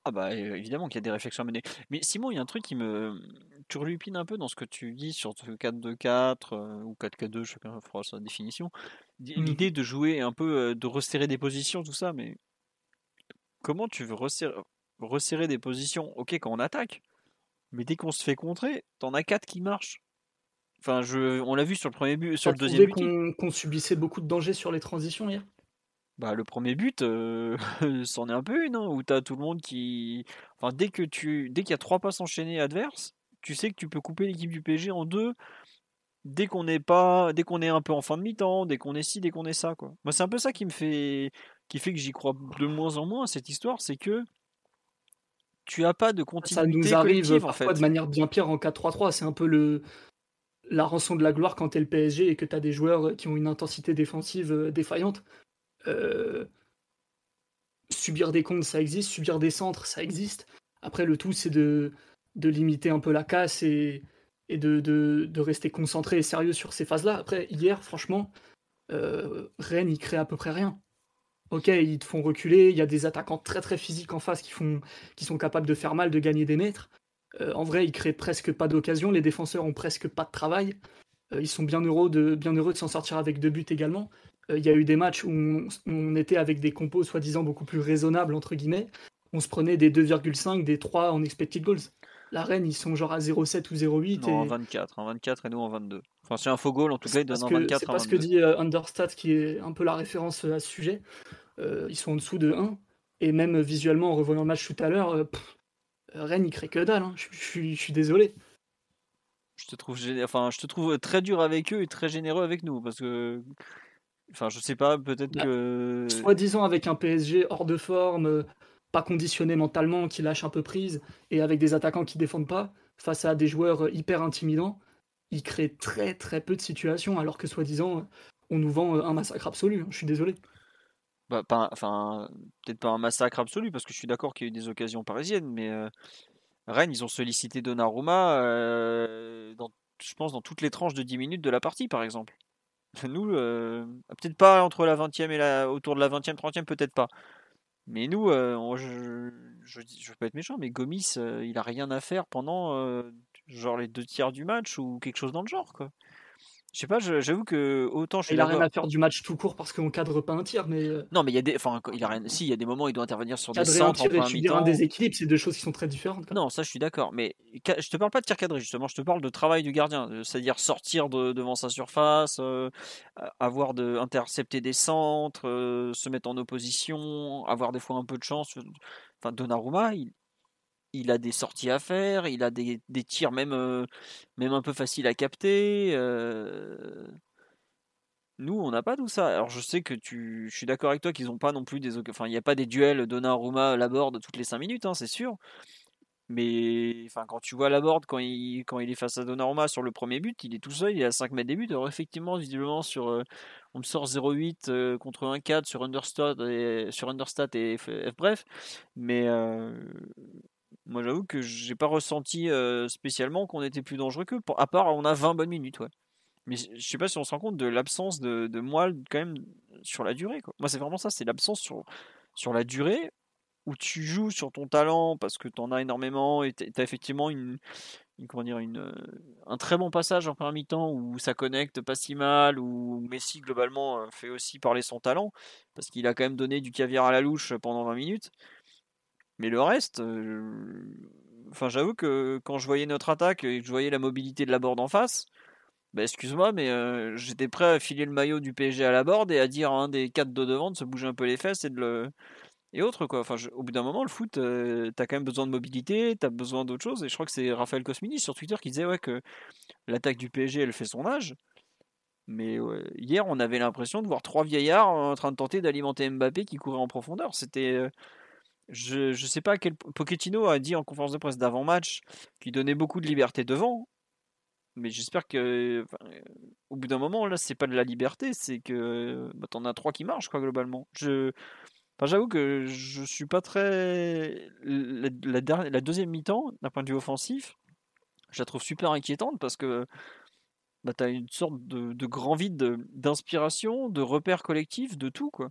Ah bah évidemment qu'il y a des réflexions à mener. Mais Simon, il y a un truc qui me turlupine un peu dans ce que tu dis sur 4-2-4 euh, ou 4-4-2, chacun fera sa définition. Mmh. L'idée de jouer un peu, de resserrer des positions, tout ça, mais comment tu veux resserrer, des positions? Ok, quand on attaque, mais dès qu'on se fait contrer, t'en as 4 qui marchent. Enfin, je, on l'a vu sur le premier but, sur le deuxième but. qu'on subissait beaucoup de dangers sur les transitions hier bah, le premier but, euh, c'en est un peu une, hein, où t'as tout le monde qui. Enfin, dès que tu. Dès qu'il y a trois passes enchaînées adverses, tu sais que tu peux couper l'équipe du PSG en deux dès qu'on est pas. Dès qu'on est un peu en fin de mi-temps, dès qu'on est ci, dès qu'on est ça, quoi. Moi, c'est un peu ça qui me fait. qui fait que j'y crois de moins en moins à cette histoire, c'est que tu as pas de continuité. Ça nous arrive parfois de manière bien pire en 4-3-3. C'est un peu le la rançon de la gloire quand tu es le PSG et que tu as des joueurs qui ont une intensité défensive euh, défaillante. Euh, subir des comptes, ça existe, subir des centres, ça existe. Après, le tout, c'est de, de limiter un peu la casse et, de, rester concentré et sérieux sur ces phases-là. Après, hier, franchement, euh, Rennes, il crée à peu près rien. Ok, ils te font reculer, il y a des attaquants très très physiques en face qui, font, qui sont capables de faire mal, de gagner des mètres. Euh, en vrai, ils créent presque pas d'occasion, les défenseurs ont presque pas de travail. ils sont bien heureux de, bien heureux de s'en sortir avec deux buts également. Euh, il y a eu des matchs où on, était avec des compos soi-disant beaucoup plus raisonnables, entre guillemets. On se prenait des 2,5, des 3 en expected goals. La Reine, ils sont genre à 0,7 ou 0,8. Non, en 24, en 24 et nous en 22. Enfin, c'est un faux goal, en tout cas, ils donnent en 24. C'est pas ce que dit euh, Understat, qui est un peu la référence euh, à ce sujet. ils sont en dessous de 1. Et même visuellement, en revoyant le match tout à l'heure, Rennes, il crée que dalle. Hein. Je, suis désolé. Je te, trouve, enfin, je te trouve très dur avec eux et très généreux avec nous. Parce que Enfin, je sais pas, peut-être bah, que. Soit-disant avec un PSG hors de forme, euh, pas conditionné mentalement, qui lâche un peu prise, et avec des attaquants qui défendent pas, face à des joueurs euh, hyper intimidants, il crée très très peu de situations, alors que soi-disant, euh, on nous vend un massacre absolu. Hein, je suis désolé. Bah, pas, enfin, peut-être pas un massacre absolu, parce que je suis d'accord qu'il y a eu des occasions parisiennes, mais Rennes, ils ont sollicité Donnarumma, dans, je pense, dans toutes les tranches de 10 minutes de la partie, par exemple. Nous, euh, peut-être pas entre la 20e et la, autour de la 20e, 30e, peut-être pas. Mais nous, euh, je, je, je, veux pas être méchant, mais Gomis, euh, il a rien à faire pendant genre les deux tiers du match ou quelque chose dans le genre, quoi. Je sais pas, j'avoue que autant je suis Il a rien à faire du match tout court parce qu'on cadre pas un tir, mais. Euh, non, mais il y a des. Enfin, il a rien. Si, il y a des moments où il doit intervenir sur des centres un tir en et un déséquilibre, c'est deux choses qui sont très différentes. Non, ça je suis d'accord. Mais je te parle pas de tir cadré, justement. Je te parle de travail du gardien. C'est-à-dire sortir de, devant sa surface, euh, avoir de intercepter des centres, euh, se mettre en opposition, avoir des fois un peu de chance. Enfin, Donnarumma, il, il a des sorties à faire, il a des, tirs même, euh, même un peu faciles à capter. Euh. Nous, on n'a pas tout ça. Alors, je sais que tu, je suis d'accord avec toi qu'ils n'ont pas non plus des, enfin, il n'y a pas des duels Donnarumma Laborde toutes les 5 minutes, hein, c'est sûr. Mais enfin, quand tu vois Laborde quand il, quand il est face à Donnarumma sur le premier but, il est tout seul, il est à 5 mètres des buts. Alors effectivement, visiblement sur, euh, on me sort 0,8 contre 1,4 sur Understat et sur Understat et F, bref, mais moi, j'avoue que j'ai pas ressenti spécialement qu'on était plus dangereux que à part on a 20 bonnes minutes, ouais. Mais je sais pas si on se rend compte de l'absence de, de moi quand même sur la durée. Moi, c'est vraiment ça, c'est l'absence sur, sur la durée où tu joues sur ton talent parce que tu en as énormément et tu as effectivement une, comment dire, une, un très bon passage en première mi-temps où ça connecte pas si mal, où Messi globalement fait aussi parler son talent parce qu'il a quand même donné du caviar à la louche pendant 20 minutes. Mais le reste, enfin, j'avoue que quand je voyais notre attaque et que je voyais la mobilité de la board en face, bah, excuse-moi, mais j'étais prêt à filer le maillot du PSG à la board et à dire à un des quatre de devant de se bouger un peu les fesses et de le, et autres. Quoi. Enfin, au bout d'un moment, le foot, tu as quand même besoin de mobilité, tu as besoin d'autre chose. Et je crois que c'est Raphaël Cosmini sur Twitter qui disait ouais, que l'attaque du PSG, elle fait son âge. Mais hier, on avait l'impression de voir trois vieillards en train de tenter d'alimenter Mbappé qui courait en profondeur. C'était. Je ne sais pas quel. Pochettino a dit en conférence de presse d'avant-match qu'il donnait beaucoup de liberté devant. Mais j'espère que. au bout d'un moment, là, c'est pas de la liberté, c'est que. Bah, T'en as trois qui marchent, quoi, globalement. Je. j'avoue que je suis pas très. La, la deuxième mi-temps, d'un point de vue offensif, je la trouve super inquiétante parce que bah, tu as une sorte de, grand vide d'inspiration, de repères collectifs, de tout. quoi.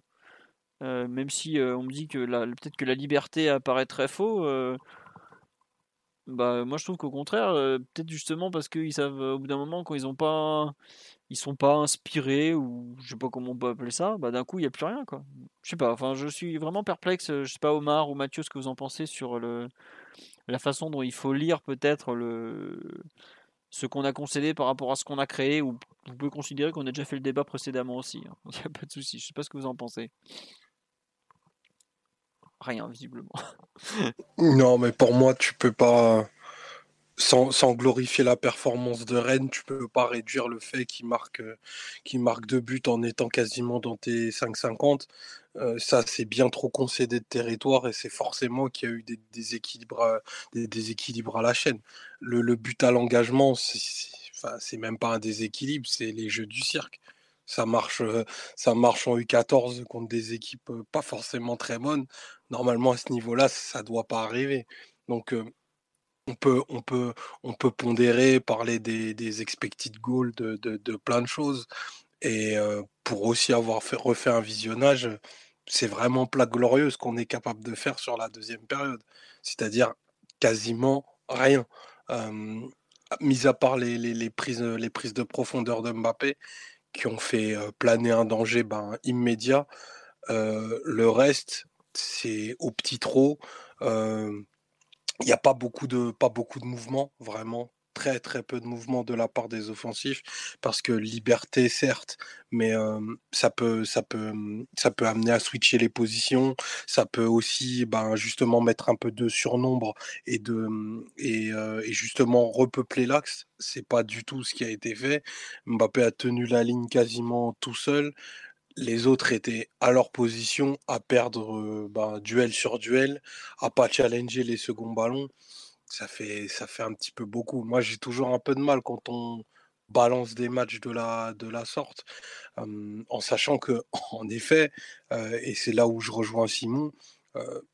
Euh, même si euh, on me dit que peut-être que la liberté apparaît très faux, euh, bah, moi je trouve qu'au contraire, peut-être justement parce qu'ils savent au bout d'un moment quand ils ont pas ils sont pas inspirés ou je sais pas comment on peut appeler ça, bah d'un coup il n'y a plus rien quoi. Je sais pas, enfin je suis vraiment perplexe, je sais pas Omar ou Mathieu ce que vous en pensez sur le la façon dont il faut lire peut-être le ce qu'on a concédé par rapport à ce qu'on a créé, ou vous pouvez considérer qu'on a déjà fait le débat précédemment aussi. Hein. Il n'y a pas de souci. Je sais pas ce que vous en pensez. Rien, visiblement. non, mais pour moi, tu peux pas sans, glorifier la performance de Rennes, tu peux pas réduire le fait qu'il marque, marque deux buts en étant quasiment dans tes 5-50. Euh, ça, c'est bien trop concédé de territoire et c'est forcément qu'il y a eu des déséquilibres, des déséquilibres à la chaîne. Le, but à l'engagement, c'est même pas un déséquilibre, c'est les jeux du cirque. Ça marche, ça marche en U14 contre des équipes pas forcément très bonnes. Normalement, à ce niveau-là, ça doit pas arriver. Donc, on peut, on peut, on peut pondérer, parler des, expected goals, de, plein de choses. Et pour aussi avoir fait, refait un visionnage, c'est vraiment plat glorieux ce qu'on est capable de faire sur la deuxième période. C'est-à-dire quasiment rien. mis à part les, prises, les prises de profondeur de Mbappé qui ont fait planer un danger ben, immédiat, le reste, c'est au petit trot. Il n'y a pas beaucoup de pas beaucoup de mouvements, vraiment très très peu de mouvements de la part des offensifs parce que liberté certes mais ça peut ça peut ça peut amener à switcher les positions. Ça peut aussi ben, justement mettre un peu de surnombre et de et justement repeupler l'axe. C'est pas du tout ce qui a été fait. Mbappé a tenu la ligne quasiment tout seul. Les autres étaient à leur position, à perdre ben, duel sur duel, à pas challenger les seconds ballons. Ça fait, ça fait un petit peu beaucoup. Moi, j'ai toujours un peu de mal quand on balance des matchs de la, de la sorte, en sachant que, en effet, et c'est là où je rejoins Simon,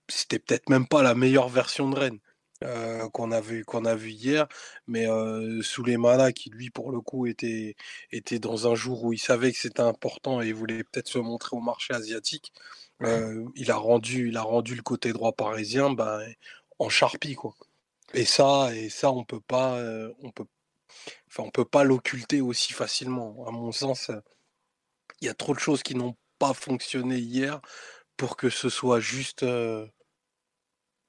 c'était peut-être même pas la meilleure version de Rennes. Euh, qu'on a vu qu'on a vu hier, mais euh, Souleymana qui lui pour le coup était était dans un jour où il savait que c'était important et il voulait peut-être se montrer au marché asiatique. Euh, il a rendu il a rendu le côté droit parisien ben, en charpie quoi. Et ça et ça on peut pas euh, on peut enfin on peut pas l'occulter aussi facilement. À mon sens, il y a trop de choses qui n'ont pas fonctionné hier pour que ce soit juste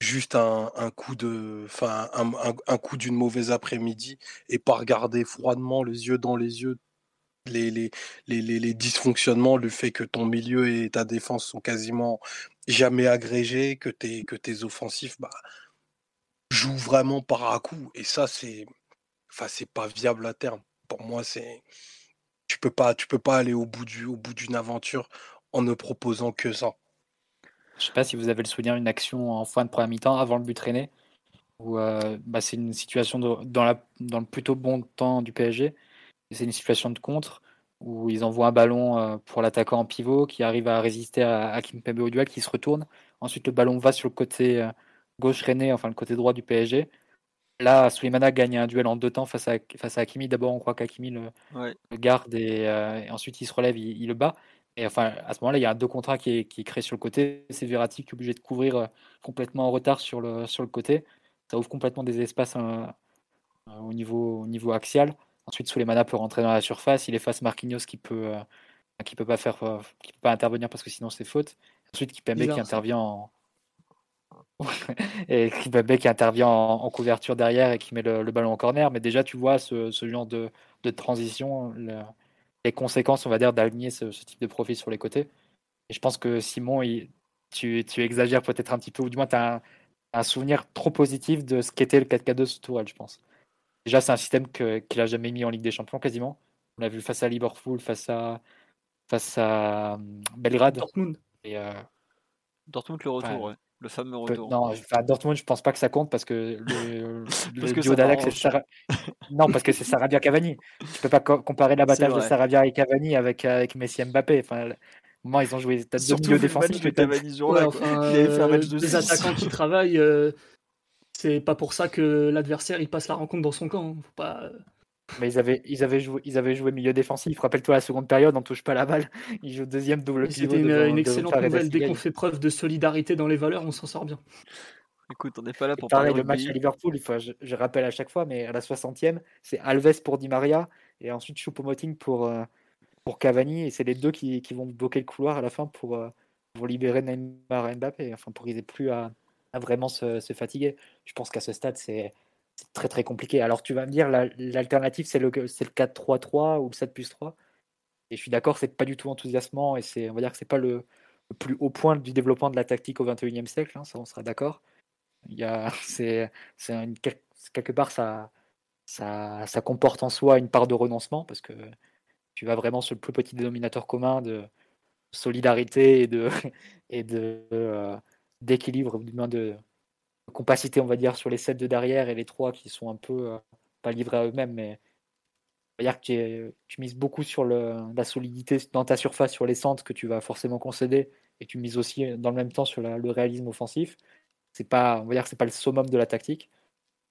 juste un, coup de, enfin un, coup d'une mauvaise après-midi et pas regarder froidement les yeux dans les yeux les, les, les, dysfonctionnements, le fait que ton milieu et ta défense sont quasiment jamais agrégés, que tes, que tes offensifs bah, jouent vraiment par à coup. Et ça, c'est enfin, pas viable à terme. Pour moi, c'est tu peux pas tu peux pas aller au bout du au bout d'une aventure en ne proposant que ça. Je sais pas si vous avez le souvenir d'une action en fin de première mi-temps avant le but traîné, euh, bah, c'est une situation dans, la, dans le plutôt bon temps du PSG. C'est une situation de contre où ils envoient un ballon euh, pour l'attaquant en pivot qui arrive à résister à, à au duel, qui se retourne. Ensuite, le ballon va sur le côté euh, gauche René, enfin le côté droit du PSG. Là, Souleymana gagne un duel en deux temps face à, face à Hakimi. D'abord, on croit qu'Hakimi le, garde et, ensuite il se relève, il le bat. Et enfin, à ce moment-là, il y a un deux contrats qui est, qui créé sur le côté. C'est Verratti qui est obligé de couvrir euh, complètement en retard sur le, sur le côté. Ça ouvre complètement des espaces euh, euh, au, niveau, au niveau axial. Ensuite, Souleymana peut rentrer dans la surface. Il efface Marquinhos qui peut, qui peut pas faire, qui peut pas intervenir parce que sinon c'est faute. Ensuite, Kipembe qui intervient en, et Kipembe qui intervient en, couverture derrière et qui met le, ballon en corner. Mais déjà, tu vois ce, ce genre de, de transition les conséquences, on va dire, d'aligner ce, type de profil sur les côtés. Et je pense que Simon, il, tu, tu exagères peut-être un petit peu, ou du moins tu as un, souvenir trop positif de ce qu'était le 4K2 sous Tourelle, je pense. Déjà, c'est un système qu'il n'a jamais mis en Ligue des Champions quasiment. On l'a vu face à Liverpool, face à, face à hum, Belgrade. Dortmund. Et, euh, Dortmund, le retour, ouais. Le fameux retour. Non, enfin, Dortmund, je pense pas que ça compte parce que le, le duo d'Alex, c'est Sarabia. Non, parce que c'est Sarabia Cavani. Tu peux pas comparer l'abattage de Sarabia et Cavani avec, avec Messi et Mbappé. Enfin, moi, ils ont joué peut-être deux milieux défensifs. Que Cavani ouais, enfin, euh, Les attaquants qui travaillent, euh, c'est pas pour ça que l'adversaire il passe la rencontre dans son camp. Hein. Faut pas. Mais ils avaient, ils avaient, joué, ils avaient joué milieu défensif. Rappelle-toi la seconde période, on touche pas la balle. Ils jouent deuxième double C'était une, excellente nouvelle. Dès qu'on fait preuve de solidarité dans les valeurs, on s'en sort bien. Écoute, on n'est pas là pour parler le match à Liverpool. je, rappelle à chaque fois, mais à la 60e, c'est Alves pour Di Maria et ensuite Choupo-Moting pour, euh, pour Cavani. Et c'est les deux qui, qui, vont bloquer le couloir à la fin pour, euh, pour libérer Neymar et Mbappé. Enfin, pour qu'ils aient plus à, à vraiment se, se, fatiguer. Je pense qu'à ce stade, c'est c'est très très compliqué. Alors tu vas me dire, l'alternative c'est le, le 4-3-3 ou le 7 plus 3. Et je suis d'accord, c'est pas du tout enthousiasmant et c'est, on va dire que c'est pas le, plus haut point du développement de la tactique au 21e siècle, hein, ça on sera d'accord. C'est, quelque part ça, ça, ça, comporte en soi une part de renoncement parce que tu vas vraiment sur le plus petit dénominateur commun de solidarité et de, et de euh, d'équilibre, du compacité, on va dire, sur les 7 de derrière et les 3 qui sont un peu, euh, pas livrés à eux-mêmes, mais on va dire que tu, mises beaucoup sur la solidité dans ta surface, sur les centres que tu vas forcément concéder, et tu mises aussi dans le même temps sur le réalisme offensif. C'est pas, on va dire que c'est pas le summum de la tactique,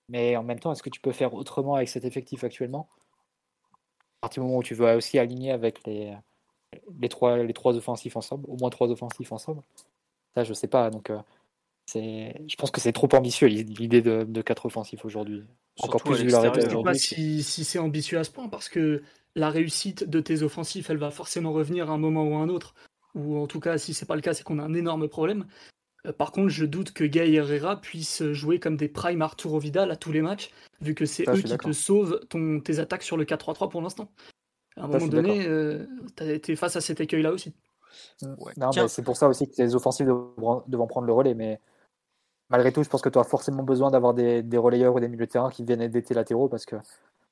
mais en même temps, est-ce que tu peux faire autrement avec cet effectif actuellement? À partir du moment où tu veux aussi aligner avec les, les, trois, les trois offensifs ensemble, au moins trois offensifs ensemble, ça je sais pas. Donc euh, je pense que c'est trop ambitieux l'idée de, de 4 offensifs aujourd'hui. Encore plus vu la aujourd'hui. Si, si c'est ambitieux à ce point, parce que la réussite de tes offensifs, elle va forcément revenir à un moment ou à un autre. Ou en tout cas, si c'est pas le cas, c'est qu'on a un énorme problème. Euh, par contre, je doute que Gay Herrera puisse jouer comme des prime Arturo Vidal à tous les matchs, vu que c'est eux qui te sauvent ton, tes attaques sur le 4-3-3 pour l'instant. À un moment donné, euh, tu as été face à cet écueil-là aussi. c'est pour ça aussi que les offensives devront prendre le relais. Mais malgré tout, je pense que tu as forcément besoin d'avoir des, relayeurs ou des milieux de terrain qui viennent aider tes latéraux parce que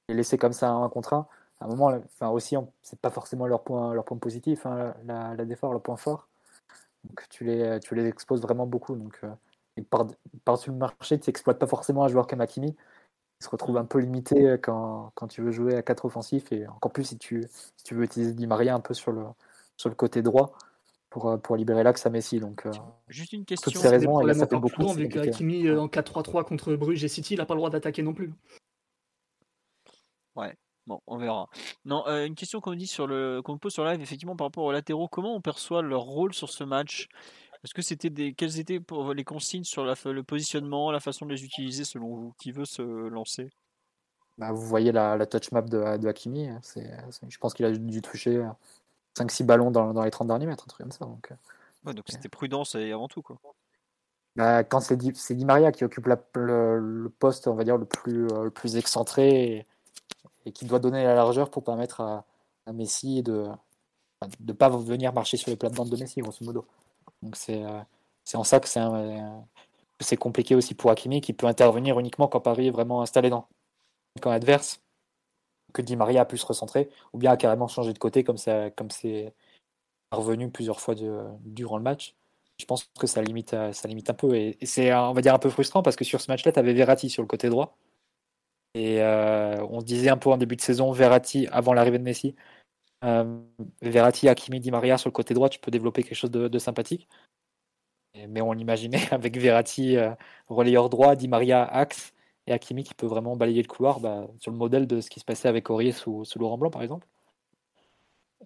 les laisser comme ça un contre un, à un moment, enfin aussi, c'est pas forcément leur point, positif, hein, la, la défense, leur point fort. Donc tu les, exposes vraiment beaucoup. Donc euh, par-dessus le marché, tu n'exploites pas forcément un joueur comme Akimi. Il se retrouve un peu limité quand, quand, tu veux jouer à 4 offensifs et encore plus si tu, veux utiliser Di Maria un peu sur le côté droit pour, euh, pour libérer l'axe à Messi. Donc, euh, Juste une question. Toutes ces raisons, il a beaucoup. vu qu'Akimi euh, en 4-3-3 contre Bruges et City, il n'a pas le droit d'attaquer non plus. Ouais. Bon, on verra. Non, une question qu'on dit sur le qu'on pose sur live, effectivement, par rapport aux latéraux, comment on perçoit leur rôle sur ce match? Est-ce que c'était des quelles étaient pour les consignes sur la, le positionnement, la façon de les utiliser selon vous? Qui veut se lancer? Bah, Vous voyez la, la, touch map de, de Hakimi. Hein, je pense qu'il a dû toucher 5-6 ballons dans, dans, les 30 derniers mètres, un truc comme ça. Donc, euh. donc c'était prudence et avant tout. Quoi. Bah, quand c'est Di, Di, Maria qui occupe la, le, poste, on va dire, le plus, euh, le plus excentré et, qui doit donner la largeur pour permettre à, à Messi de ne pas venir marcher sur les plates-bandes de Messi, grosso modo. Donc c'est euh, en ça que c'est compliqué aussi pour Hakimi qui peut intervenir uniquement quand Paris est vraiment installé dans le camp adverse que Di Maria a pu se recentrer, ou bien a carrément changé de côté comme ça, comme c'est revenu plusieurs fois durant le match. Je pense que ça limite, ça limite un peu. Et, c'est, on va dire, un peu frustrant parce que sur ce match-là, tu avais Verratti sur le côté droit. Et euh, on se disait un peu en début de saison, Verratti, avant l'arrivée de Messi, euh, Verratti, Hakimi, Di Maria sur le côté droit, tu peux développer quelque chose de, sympathique. mais on l'imaginait avec Verratti, euh, relayeur droit, Di Maria, axe, et Hakimi qui peut vraiment balayer le couloir bah, sur le modèle de ce qui se passait avec Aurier sous, Laurent Blanc par exemple.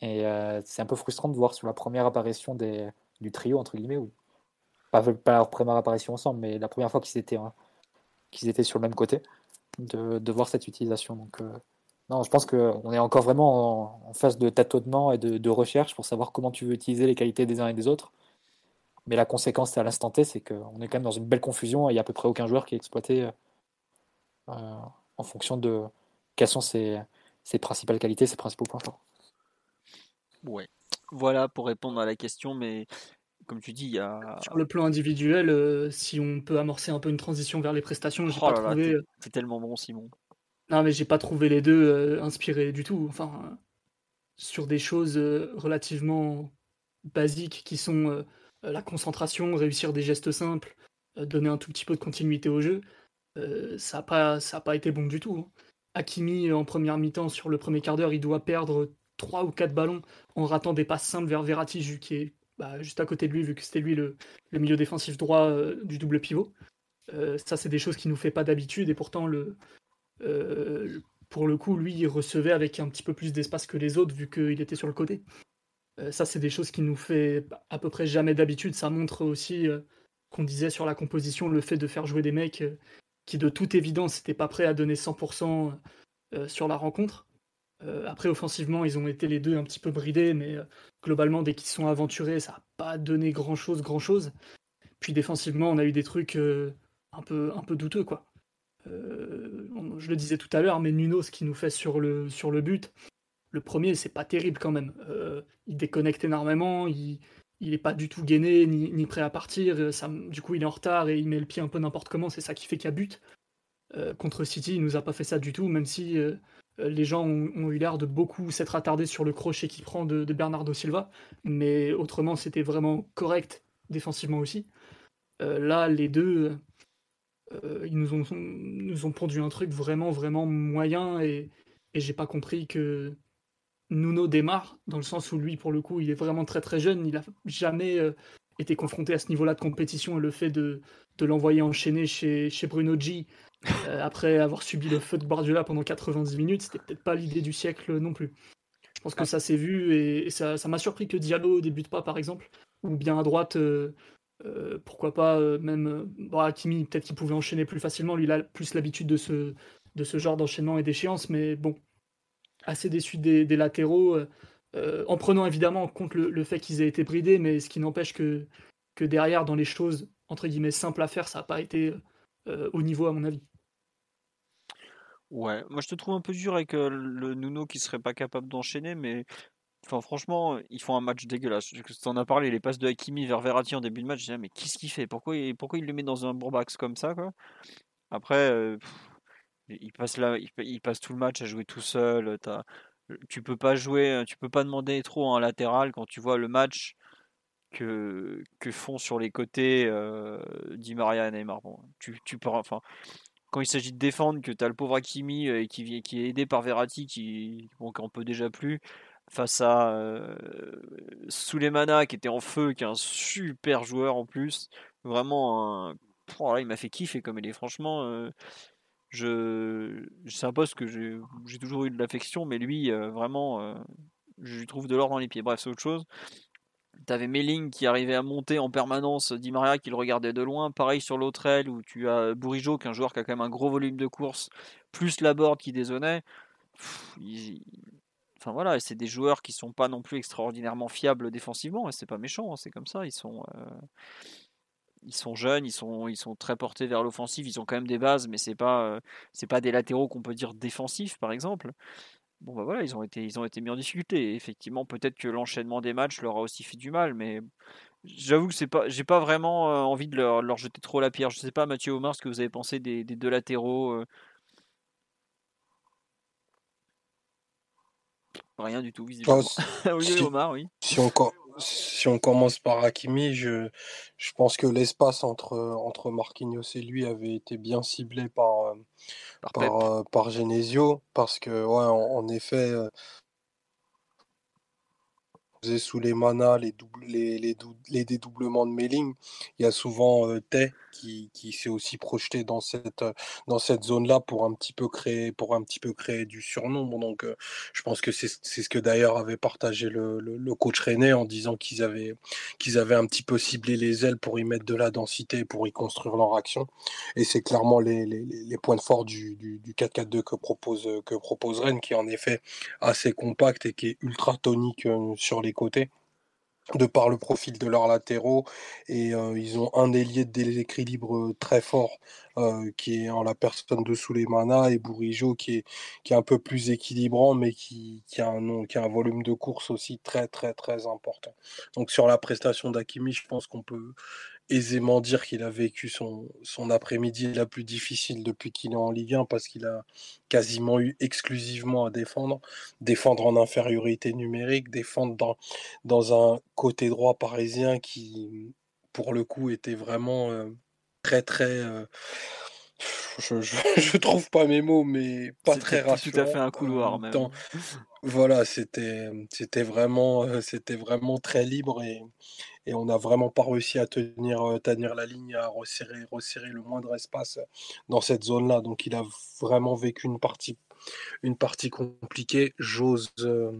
Et euh, c'est un peu frustrant de voir sur la première apparition des, du trio, entre guillemets, ou pas, pas, leur première apparition ensemble, mais la première fois qu'ils étaient, hein, étaient sur le même côté, de, de voir cette utilisation. Donc, euh, non, je pense qu'on est encore vraiment en, phase de tâtonnement et de, recherche pour savoir comment tu veux utiliser les qualités des uns et des autres. Mais la conséquence à l'instant T, c'est qu'on est quand même dans une belle confusion et il n'y a à peu près aucun joueur qui est exploité euh, en fonction de quelles sont ses, principales qualités, ses principaux points forts. Ouais. Voilà pour répondre à la question, mais comme tu dis, il y a. Sur le plan individuel, euh, si on peut amorcer un peu une transition vers les prestations, j'ai Oh pas là trouvé. t'es euh, tellement bon, Simon. Non, mais j'ai pas trouvé les deux euh, inspirés du tout. Enfin, euh, sur des choses euh, relativement basiques qui sont euh, la concentration, réussir des gestes simples, euh, donner un tout petit peu de continuité au jeu, euh, ça n'a pas, été bon du tout. hein. Hakimi, en première mi-temps, sur le premier quart d'heure, il doit perdre trois ou quatre ballons en ratant des passes simples vers Verratti, qui est bah, juste à côté de lui, vu que c'était lui le, milieu défensif droit euh, du double pivot. Euh, ça, c'est des choses qu'il nous fait pas d'habitude, et pourtant, le, pour le coup, lui, il recevait avec un petit peu plus d'espace que les autres, vu qu'il était sur le côté. Ça, c'est des choses qui nous fait à peu près jamais d'habitude. Ça montre aussi qu'on disait sur la composition le fait de faire jouer des mecs qui, de toute évidence, n'étaient pas prêts à donner 100% euh, sur la rencontre. Euh, après, offensivement, ils ont été les deux un petit peu bridés, mais euh, globalement, dès qu'ils sont aventurés, ça n'a pas donné grand-chose, grand-chose. Puis défensivement, on a eu des trucs un, peu, un peu douteux, quoi. Je le disais tout à l'heure, mais Nuno, ce qu'il nous fait sur le, sur le but, le premier, c'est pas terrible quand même. Il déconnecte énormément, il, il est pas du tout gainé, ni, prêt à partir. Ça, du coup, il est en retard et il met le pied un peu n'importe comment, c'est ça qui fait qu'il y a but. Euh, contre City, il nous a pas fait ça du tout, même si euh, les gens ont, eu l'air de beaucoup s'être attardés sur le crochet qu'il prend de, Bernardo Silva. Mais autrement, c'était vraiment correct défensivement aussi. Euh, là, les deux, ils nous ont, nous ont pondu un truc vraiment, vraiment moyen et, et j'ai pas compris que Nuno démarre, dans le sens où lui, pour le coup, il est vraiment très très jeune, il a jamais euh, été confronté à ce niveau-là de compétition et le fait de, de l'envoyer enchaîner chez, chez Bruno G euh, après avoir subi le feu de Guardiola pendant 90 minutes, c'était peut-être pas l'idée du siècle non plus. Je pense que ça s'est vu et, et ça m'a surpris que Diallo débute pas, par exemple, ou bien à droite. euh, euh, pourquoi pas même bon, Hakimi, peut-être qu'il pouvait enchaîner plus facilement, lui il a plus l'habitude de ce, de ce genre d'enchaînement et d'échéance, mais bon, assez déçu des, latéraux, euh, euh, en prenant évidemment en compte le, fait qu'ils aient été bridés, mais ce qui n'empêche que, que derrière, dans les choses entre guillemets simples à faire, ça n'a pas été euh, au niveau à mon avis. Ouais, moi je te trouve un peu dur avec le Nuno qui serait pas capable d'enchaîner, mais enfin, franchement, ils font un match dégueulasse. Tu en as parlé, les passes de Hakimi vers Verratti en début de match, je disais, mais qu'est-ce qu'il fait? Pourquoi il, pourquoi il le met dans un bourbax comme ça, quoi? Après, il passe là, il, tout le match à jouer tout seul. tu peux pas jouer, tu peux pas demander trop en latéral quand tu vois le match que, font sur les côtés euh, Maria et Neymar. Bon, tu, tu peux, quand il s'agit de défendre, que tu as le pauvre Hakimi euh, qui, est aidé par Verratti, qui bon, en peut déjà plus, face à euh, qui était en feu, qui est un super joueur en plus. Vraiment, un... Oh il m'a fait kiffer comme il est. Franchement, je... c'est un poste que j'ai toujours eu de l'affection, mais lui, euh, vraiment, euh, je lui trouve de l'or dans les pieds. Bref, c'est autre chose. T'avais Melling qui arrivait à monter en permanence, Di Maria qui le regardait de loin. Pareil sur l'autre aile où tu as Bourigeau, qui est un joueur qui a quand même un gros volume de course, plus Laborde qui dézonnait. Enfin voilà, c'est des joueurs qui sont pas non plus extraordinairement fiables défensivement, et c'est pas méchant, hein, c'est comme ça. Ils sont, euh, ils sont jeunes, ils sont, ils sont très portés vers l'offensive, ils ont quand même des bases, mais c'est pas, euh, c'est pas des latéraux qu'on peut dire défensifs par exemple. Bon bah voilà, ils ont été, ils ont été mis en difficulté. Et effectivement, peut-être que l'enchaînement des matchs leur a aussi fait du mal, mais j'avoue que c'est pas, j'ai pas vraiment euh, envie de leur, leur jeter trop la pierre. Je sais pas, Mathieu Omar, ce que vous avez pensé des, des deux latéraux. euh, Rien du tout, Ah, visiblement. si, oui, si- Omar, oui. si on, co- si on commence par Hakimi, je, je pense que l'espace entre, entre Marquinhos et lui avait été bien ciblé par, euh, Par Pep. par, euh, par Genesio, parce que, ouais, en, en effet, euh, faisait sous les manas, les, doubles, les, les, les dédoublements de Melling, il y a souvent euh, Tay qui, s'est aussi projeté dans cette, euh, dans cette zone-là pour un petit peu créer, pour un petit peu créer du surnombre. Donc, euh, je pense que c'est ce que d'ailleurs avait partagé le, le, coach René en disant qu'ils avaient, qu'ils avaient un petit peu ciblé les ailes pour y mettre de la densité, pour y construire leur action. Et c'est clairement les, les, les les points forts du, du, du 4-4-2 que propose, que propose Rennes, qui est en effet assez compact et qui est ultra tonique euh, sur les côtés. De par le profil de leurs latéraux. Et euh, ils ont un ailier de déséquilibre euh, très fort, euh, qui est en la personne de Souleymana, et Bourigeau, qui est, un peu plus équilibrant, mais qui, qui, a un, qui a un volume de course aussi très, très, très important. Donc sur la prestation d'Akimi, je pense qu'on peut aisément dire qu'il a vécu son, son après-midi la plus difficile depuis qu'il est en Ligue 1 parce qu'il a quasiment eu exclusivement à défendre, défendre en infériorité numérique, défendre dans, dans un côté droit parisien qui, pour le coup, était vraiment euh, très très... Euh, je, je, trouve pas mes mots, mais pas très rassurant. Tout à fait un couloir même. Voilà, c'était c'était vraiment euh, c'était vraiment très libre et, et on n'a vraiment pas réussi à tenir, euh, tenir la ligne, à resserrer, resserrer le moindre espace dans cette zone-là. Donc il a vraiment vécu une partie, une partie compliquée. J'ose. Euh,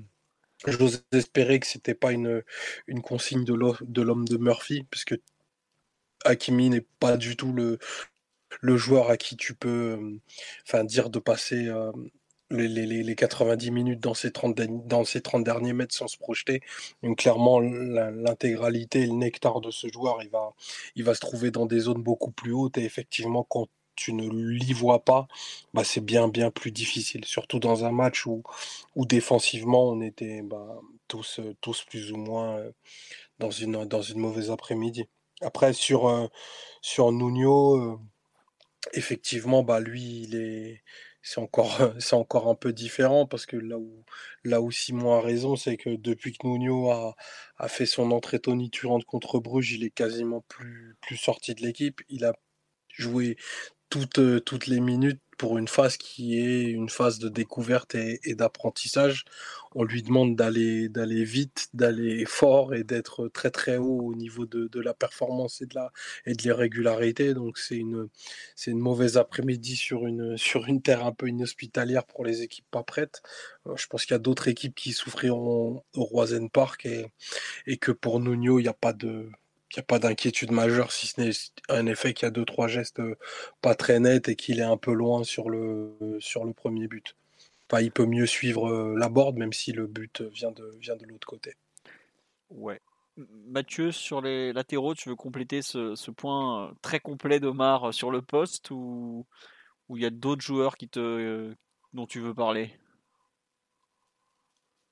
j'ose espérer que c'était pas une, consigne de l'homme de Murphy, puisque Hakimi n'est pas du tout le, joueur à qui tu peux euh, enfin, dire de passer les, les, 90 minutes dans ces, 30, dans ces 30 derniers mètres sans se projeter. Donc clairement, l'intégralité, le nectar de ce joueur, il va, il va se trouver dans des zones beaucoup plus hautes. Et effectivement, quand tu ne l'y vois pas, bah c'est bien, bien plus difficile. Surtout dans un match où, où défensivement, on était bah, tous, tous plus ou moins euh, dans une, dans une mauvaise après-midi. Après, sur, euh, sur Nuno, euh, effectivement, bah, lui, il est c'est encore, un peu différent parce que là où, là où Simon a raison, c'est que depuis que Nuno a, fait son entrée tonitruante contre Bruges, il est quasiment plus sorti de l'équipe. Il a joué toutes, toutes les minutes pour une phase qui est une phase de découverte et, d'apprentissage. On lui demande d'aller d'aller vite, d'aller fort et d'être très très haut au niveau de, de, la performance et de la et de l'irrégularité. Donc c'est une c'est une mauvaise après-midi sur une sur une terre un peu inhospitalière pour les équipes pas prêtes. Euh, je pense qu'il y a d'autres équipes qui souffriront au Roisen Park et et que pour Nuno il n'y a pas de il n'y a pas d'inquiétude majeure, si ce n'est un effet qu'il y a deux, trois gestes euh, pas très nets et qu'il est un peu loin sur le, sur le premier but. Enfin, il peut mieux suivre euh, la board, même si le but vient de, vient de l'autre côté. Ouais. Mathieu, sur les latéraux, tu veux compléter ce, point euh, très complet d'Omar sur le poste ou il y a d'autres joueurs qui te, dont tu veux parler?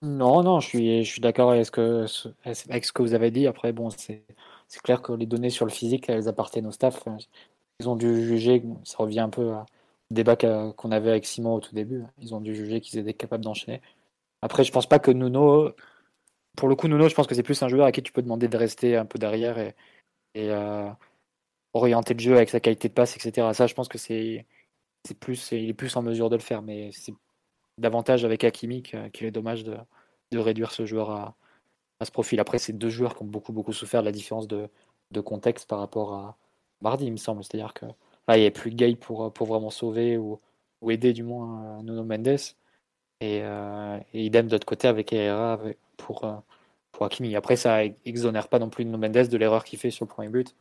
Non, non, je suis, je suis d'accord avec, avec ce que vous avez dit. Après, bon, c'est c'est clair que les données sur le physique, elles appartiennent au staff. Ils ont dû juger, ça revient un peu au débat qu'on avait avec Simon au tout début. Ils ont dû juger qu'ils étaient capables d'enchaîner. Après, je pense pas que Nuno, pour le coup, Nuno, je pense que c'est plus un joueur à qui tu peux demander de rester un peu derrière et, euh, orienter le jeu avec sa qualité de passe, etc. Ça, je pense que c'est plus, il est plus en mesure de le faire, mais c'est davantage avec Hakimi qu'il est dommage de, de réduire ce joueur à, à ce profil. Après, c'est deux joueurs qui ont beaucoup, beaucoup souffert de la différence de, contexte par rapport à mardi, il me semble. C'est-à-dire que là, il n'y avait plus de Gay pour, pour vraiment sauver ou, aider du moins euh, Nuno Mendes. Et, euh, et idem de l'autre côté avec Herrera pour, euh, pour Hakimi. Après, ça exonère pas non plus Nuno Mendes de l'erreur qu'il fait sur le premier but.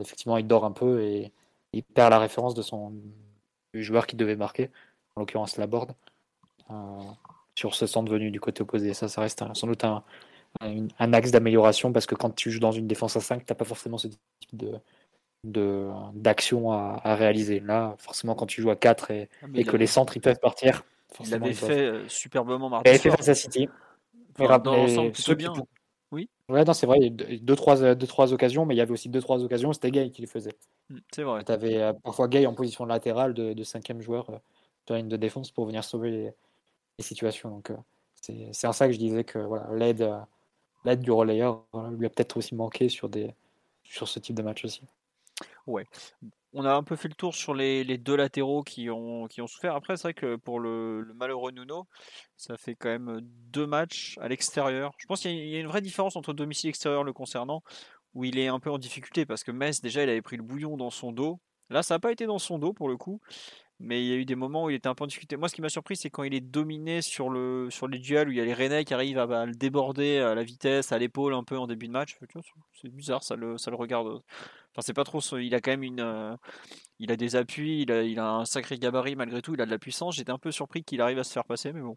Effectivement, il dort un peu et il perd la référence de son du joueur qui devait marquer, en l'occurrence la board, sur ce centre venu du côté opposé. Ça, ça reste sans doute un, un, axe d'amélioration parce que quand tu joues dans une défense à 5, tu n'as pas forcément ce type de d'action à, réaliser. Là, forcément, quand tu joues à 4 et, ah, et que les centres ils peuvent partir. Il avait fait euh, superbement mardi. Il avait fait face à City. Enfin, dans l'ensemble, plutôt bien. Oui. Ouais, non, c'est vrai, il y a deux trois, deux, trois occasions, mais il y avait aussi deux, trois occasions, c'était Gay qui les faisait. Mm, c'est vrai. Tu avais euh, parfois Gay en position latérale de, de cinquième joueur euh, de ligne de défense pour venir sauver les, les situations. Donc, c'est en ça que je disais que voilà, l'aide l'aide du relayeur lui a peut-être aussi manqué sur, des, sur ce type de match aussi. Ouais. On a un peu fait le tour sur les, les deux latéraux qui ont, qui ont souffert. Après, c'est vrai que pour le, malheureux Nuno, ça fait quand même deux matchs à l'extérieur. Je pense qu'il y, a une vraie différence entre domicile extérieur le concernant, où il est un peu en difficulté parce que Metz, déjà, il avait pris le bouillon dans son dos. Là, ça n'a pas été dans son dos pour le coup mais il y a eu des moments où il était un peu en difficulté. Moi, ce qui m'a surpris, c'est quand il est dominé sur, le, sur les duels où il y a les Rennais qui arrivent à, le déborder à la vitesse, à l'épaule un peu en début de match. C'est bizarre, ça le, ça le regarde. Enfin, c'est pas trop. Il a quand même une. Euh, il a des appuis, il a, il a un sacré gabarit malgré tout, il a de la puissance. J'étais un peu surpris qu'il arrive à se faire passer, mais bon.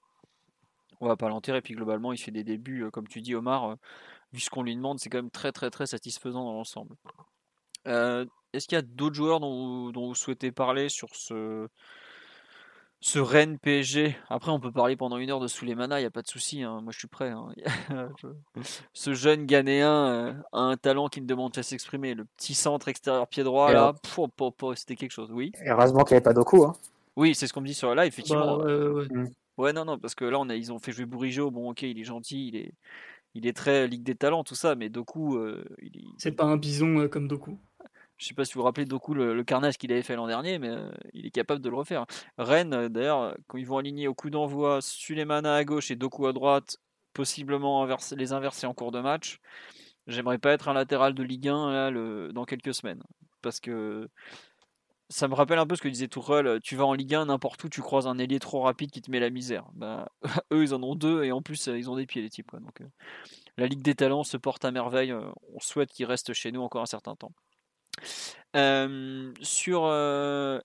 On va pas l'enterrer. Puis globalement, il fait des débuts, euh, comme tu dis, Omar, vu ce qu'on lui demande, c'est quand même très très très satisfaisant dans l'ensemble. Euh, est-ce qu'il y a d'autres joueurs dont, dont, vous souhaitez parler sur ce, ce Rennes PSG Après, on peut parler pendant une heure de Souleymana, il n'y a pas de souci, hein. moi je suis prêt. Hein. ce jeune Ghanéen euh, a un talent qui ne demande qu'à s'exprimer. Le petit centre extérieur pied droit, là, c'était quelque chose, oui. heureusement qu'il n'y avait pas d'Oku. Hein. Oui, c'est ce qu'on me dit sur là, effectivement. Bah, ouais. Mm. ouais. non, non, parce que là, on a, ils ont fait jouer Bourigeau. Bon, ok, il est gentil, il est, il est très Ligue des Talents, tout ça, mais Doku. Euh, il... C'est pas un bison comme Doku. Je sais pas si vous vous rappelez Doku le, carnage qu'il avait fait l'an dernier, mais euh, il est capable de le refaire. Rennes, euh, d'ailleurs, quand ils vont aligner au coup d'envoi Sulemana à gauche et Doku à droite, possiblement les inverser en cours de match, j'aimerais pas être un latéral de Ligue 1 là, dans quelques semaines. Parce que ça me rappelle un peu ce que disait Tourelle, tu vas en Ligue 1 n'importe où, tu croises un ailier trop rapide qui te met la misère. Bah, eux, ils en ont deux et en plus, ils ont des pieds, les types. Donc, euh, la Ligue des Talents se porte à merveille. On souhaite qu'ils restent chez nous encore un certain temps sur,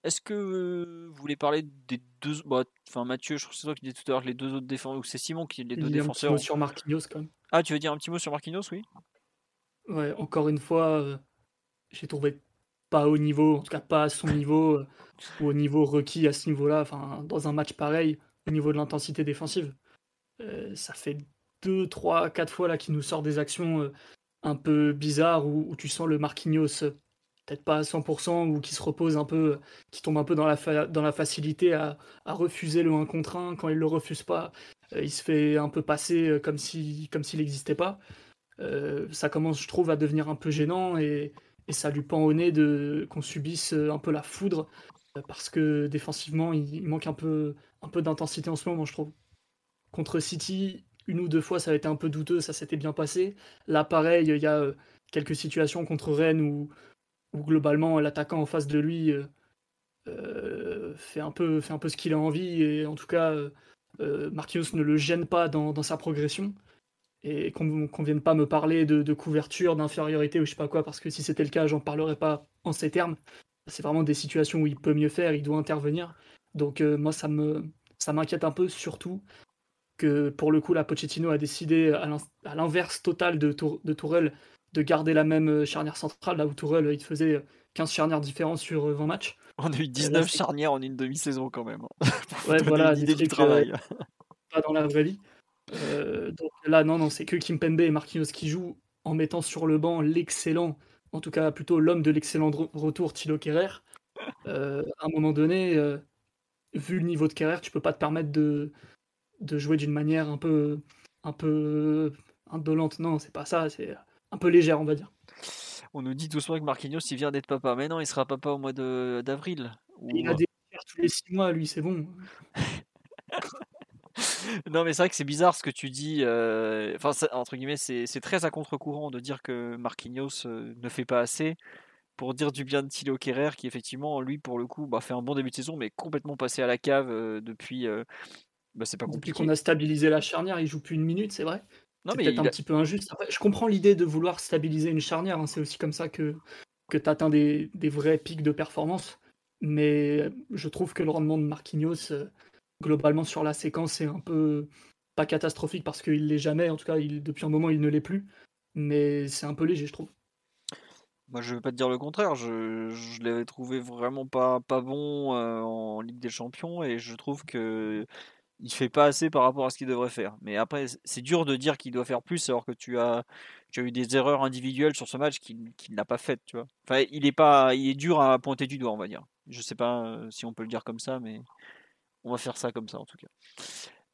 est-ce que vous voulez parler des deux, bah, enfin Mathieu, je crois que c'est toi qui disais tout à l'heure les deux autres défenseurs, ou c'est Simon qui les deux défenseurs. Un petit mot sur Marquinhos quand même. Ah, tu veux dire un petit mot sur Marquinhos, oui? Ouais, encore une fois, j'ai trouvé pas au niveau, en tout cas pas à son niveau, ou au niveau requis à ce niveau-là, enfin dans un match pareil, au niveau de l'intensité défensive. ça fait deux, trois, quatre fois là qu'il nous sort des actions un peu bizarres où, où, tu sens le Marquinhos peut-être pas à 100% ou qui se repose un peu, qui tombe un peu dans la, dans la facilité à, refuser le 1 contre 1. Quand il le refuse pas, euh, il se fait un peu passer euh, comme s'il comme n'existait pas. Euh, ça commence, je trouve, à devenir un peu gênant et, ça lui pend au nez qu'on subisse un peu la foudre parce que défensivement, il, manque un peu, un peu d'intensité en ce moment, je trouve. Contre City, une ou deux fois, ça a été un peu douteux, ça s'était bien passé. Là, pareil, il y a quelques situations contre Rennes où, globalement l'attaquant en face de lui euh, euh, fait, un peu, un peu ce qu'il a envie et en tout cas euh, Marquinhos ne le gêne pas dans, sa progression et qu'on ne vienne pas me parler de, couverture, d'infériorité ou je sais pas quoi, parce que si c'était le cas, j'en parlerais pas en ces termes. C'est vraiment des situations où il peut mieux faire, il doit intervenir. Donc moi, ça m'inquiète un peu, surtout que pour le coup, la Pochettino a décidé à l'inverse total de Tourelle de garder la même euh, charnière centrale, là où Tourelle, il faisait 15 charnières différentes sur 20 euh, matchs. On a eu 19 charnières en une demi-saison quand même. Hein. ouais, voilà, l'idée du travail. pas dans la vraie vie. Euh, donc là, non, non, c'est que Kimpembe et Marquinhos qui jouent en mettant sur le banc l'excellent, en tout cas plutôt l'homme de l'excellent retour, Thilo Kerrer. à un moment donné, vu le niveau de Kerrer, tu peux pas te permettre de, de jouer d'une manière un peu, un peu indolente. Non, c'est pas ça. C'est un peu légère, on va dire. On nous dit doucement que Marquinhos, il vient d'être papa. Mais non, il sera papa au mois d'avril. Il a des tous les six mois, lui, c'est bon. non, mais c'est vrai que c'est bizarre ce que tu dis. Euh, enfin, entre guillemets, c'est très à contre-courant de dire que Marquinhos euh, ne fait pas assez pour dire du bien de Thilo Kerrer, qui effectivement, lui, pour le coup, bah, fait un bon début de saison, mais complètement passé à la cave euh, depuis. Bah, c'est pas compliqué. Depuis qu'on a stabilisé la charnière, il joue plus une minute, c'est vrai c'est peut-être un petit peu injuste. je comprends l'idée de vouloir stabiliser une charnière. Hein. C'est aussi comme ça que, que tu atteins des, des, vrais pics de performance. Mais je trouve que le rendement de Marquinhos, euh, globalement sur la séquence, est un peu pas catastrophique parce qu'il l'est jamais. En tout cas, il, depuis un moment, il ne l'est plus. Mais c'est un peu léger, je trouve. Moi, je ne vais pas te dire le contraire. Je, je l'avais trouvé vraiment pas, pas bon euh, en Ligue des Champions et je trouve que il fait pas assez par rapport à ce qu'il devrait faire. Mais après, c'est dur de dire qu'il doit faire plus alors que tu as, tu as eu des erreurs individuelles sur ce match qu'il n'a pas faites, tu vois. Enfin, il est pas, il est dur à pointer du doigt, on va dire. Je sais pas euh, si on peut le dire comme ça, mais on va faire ça comme ça en tout cas.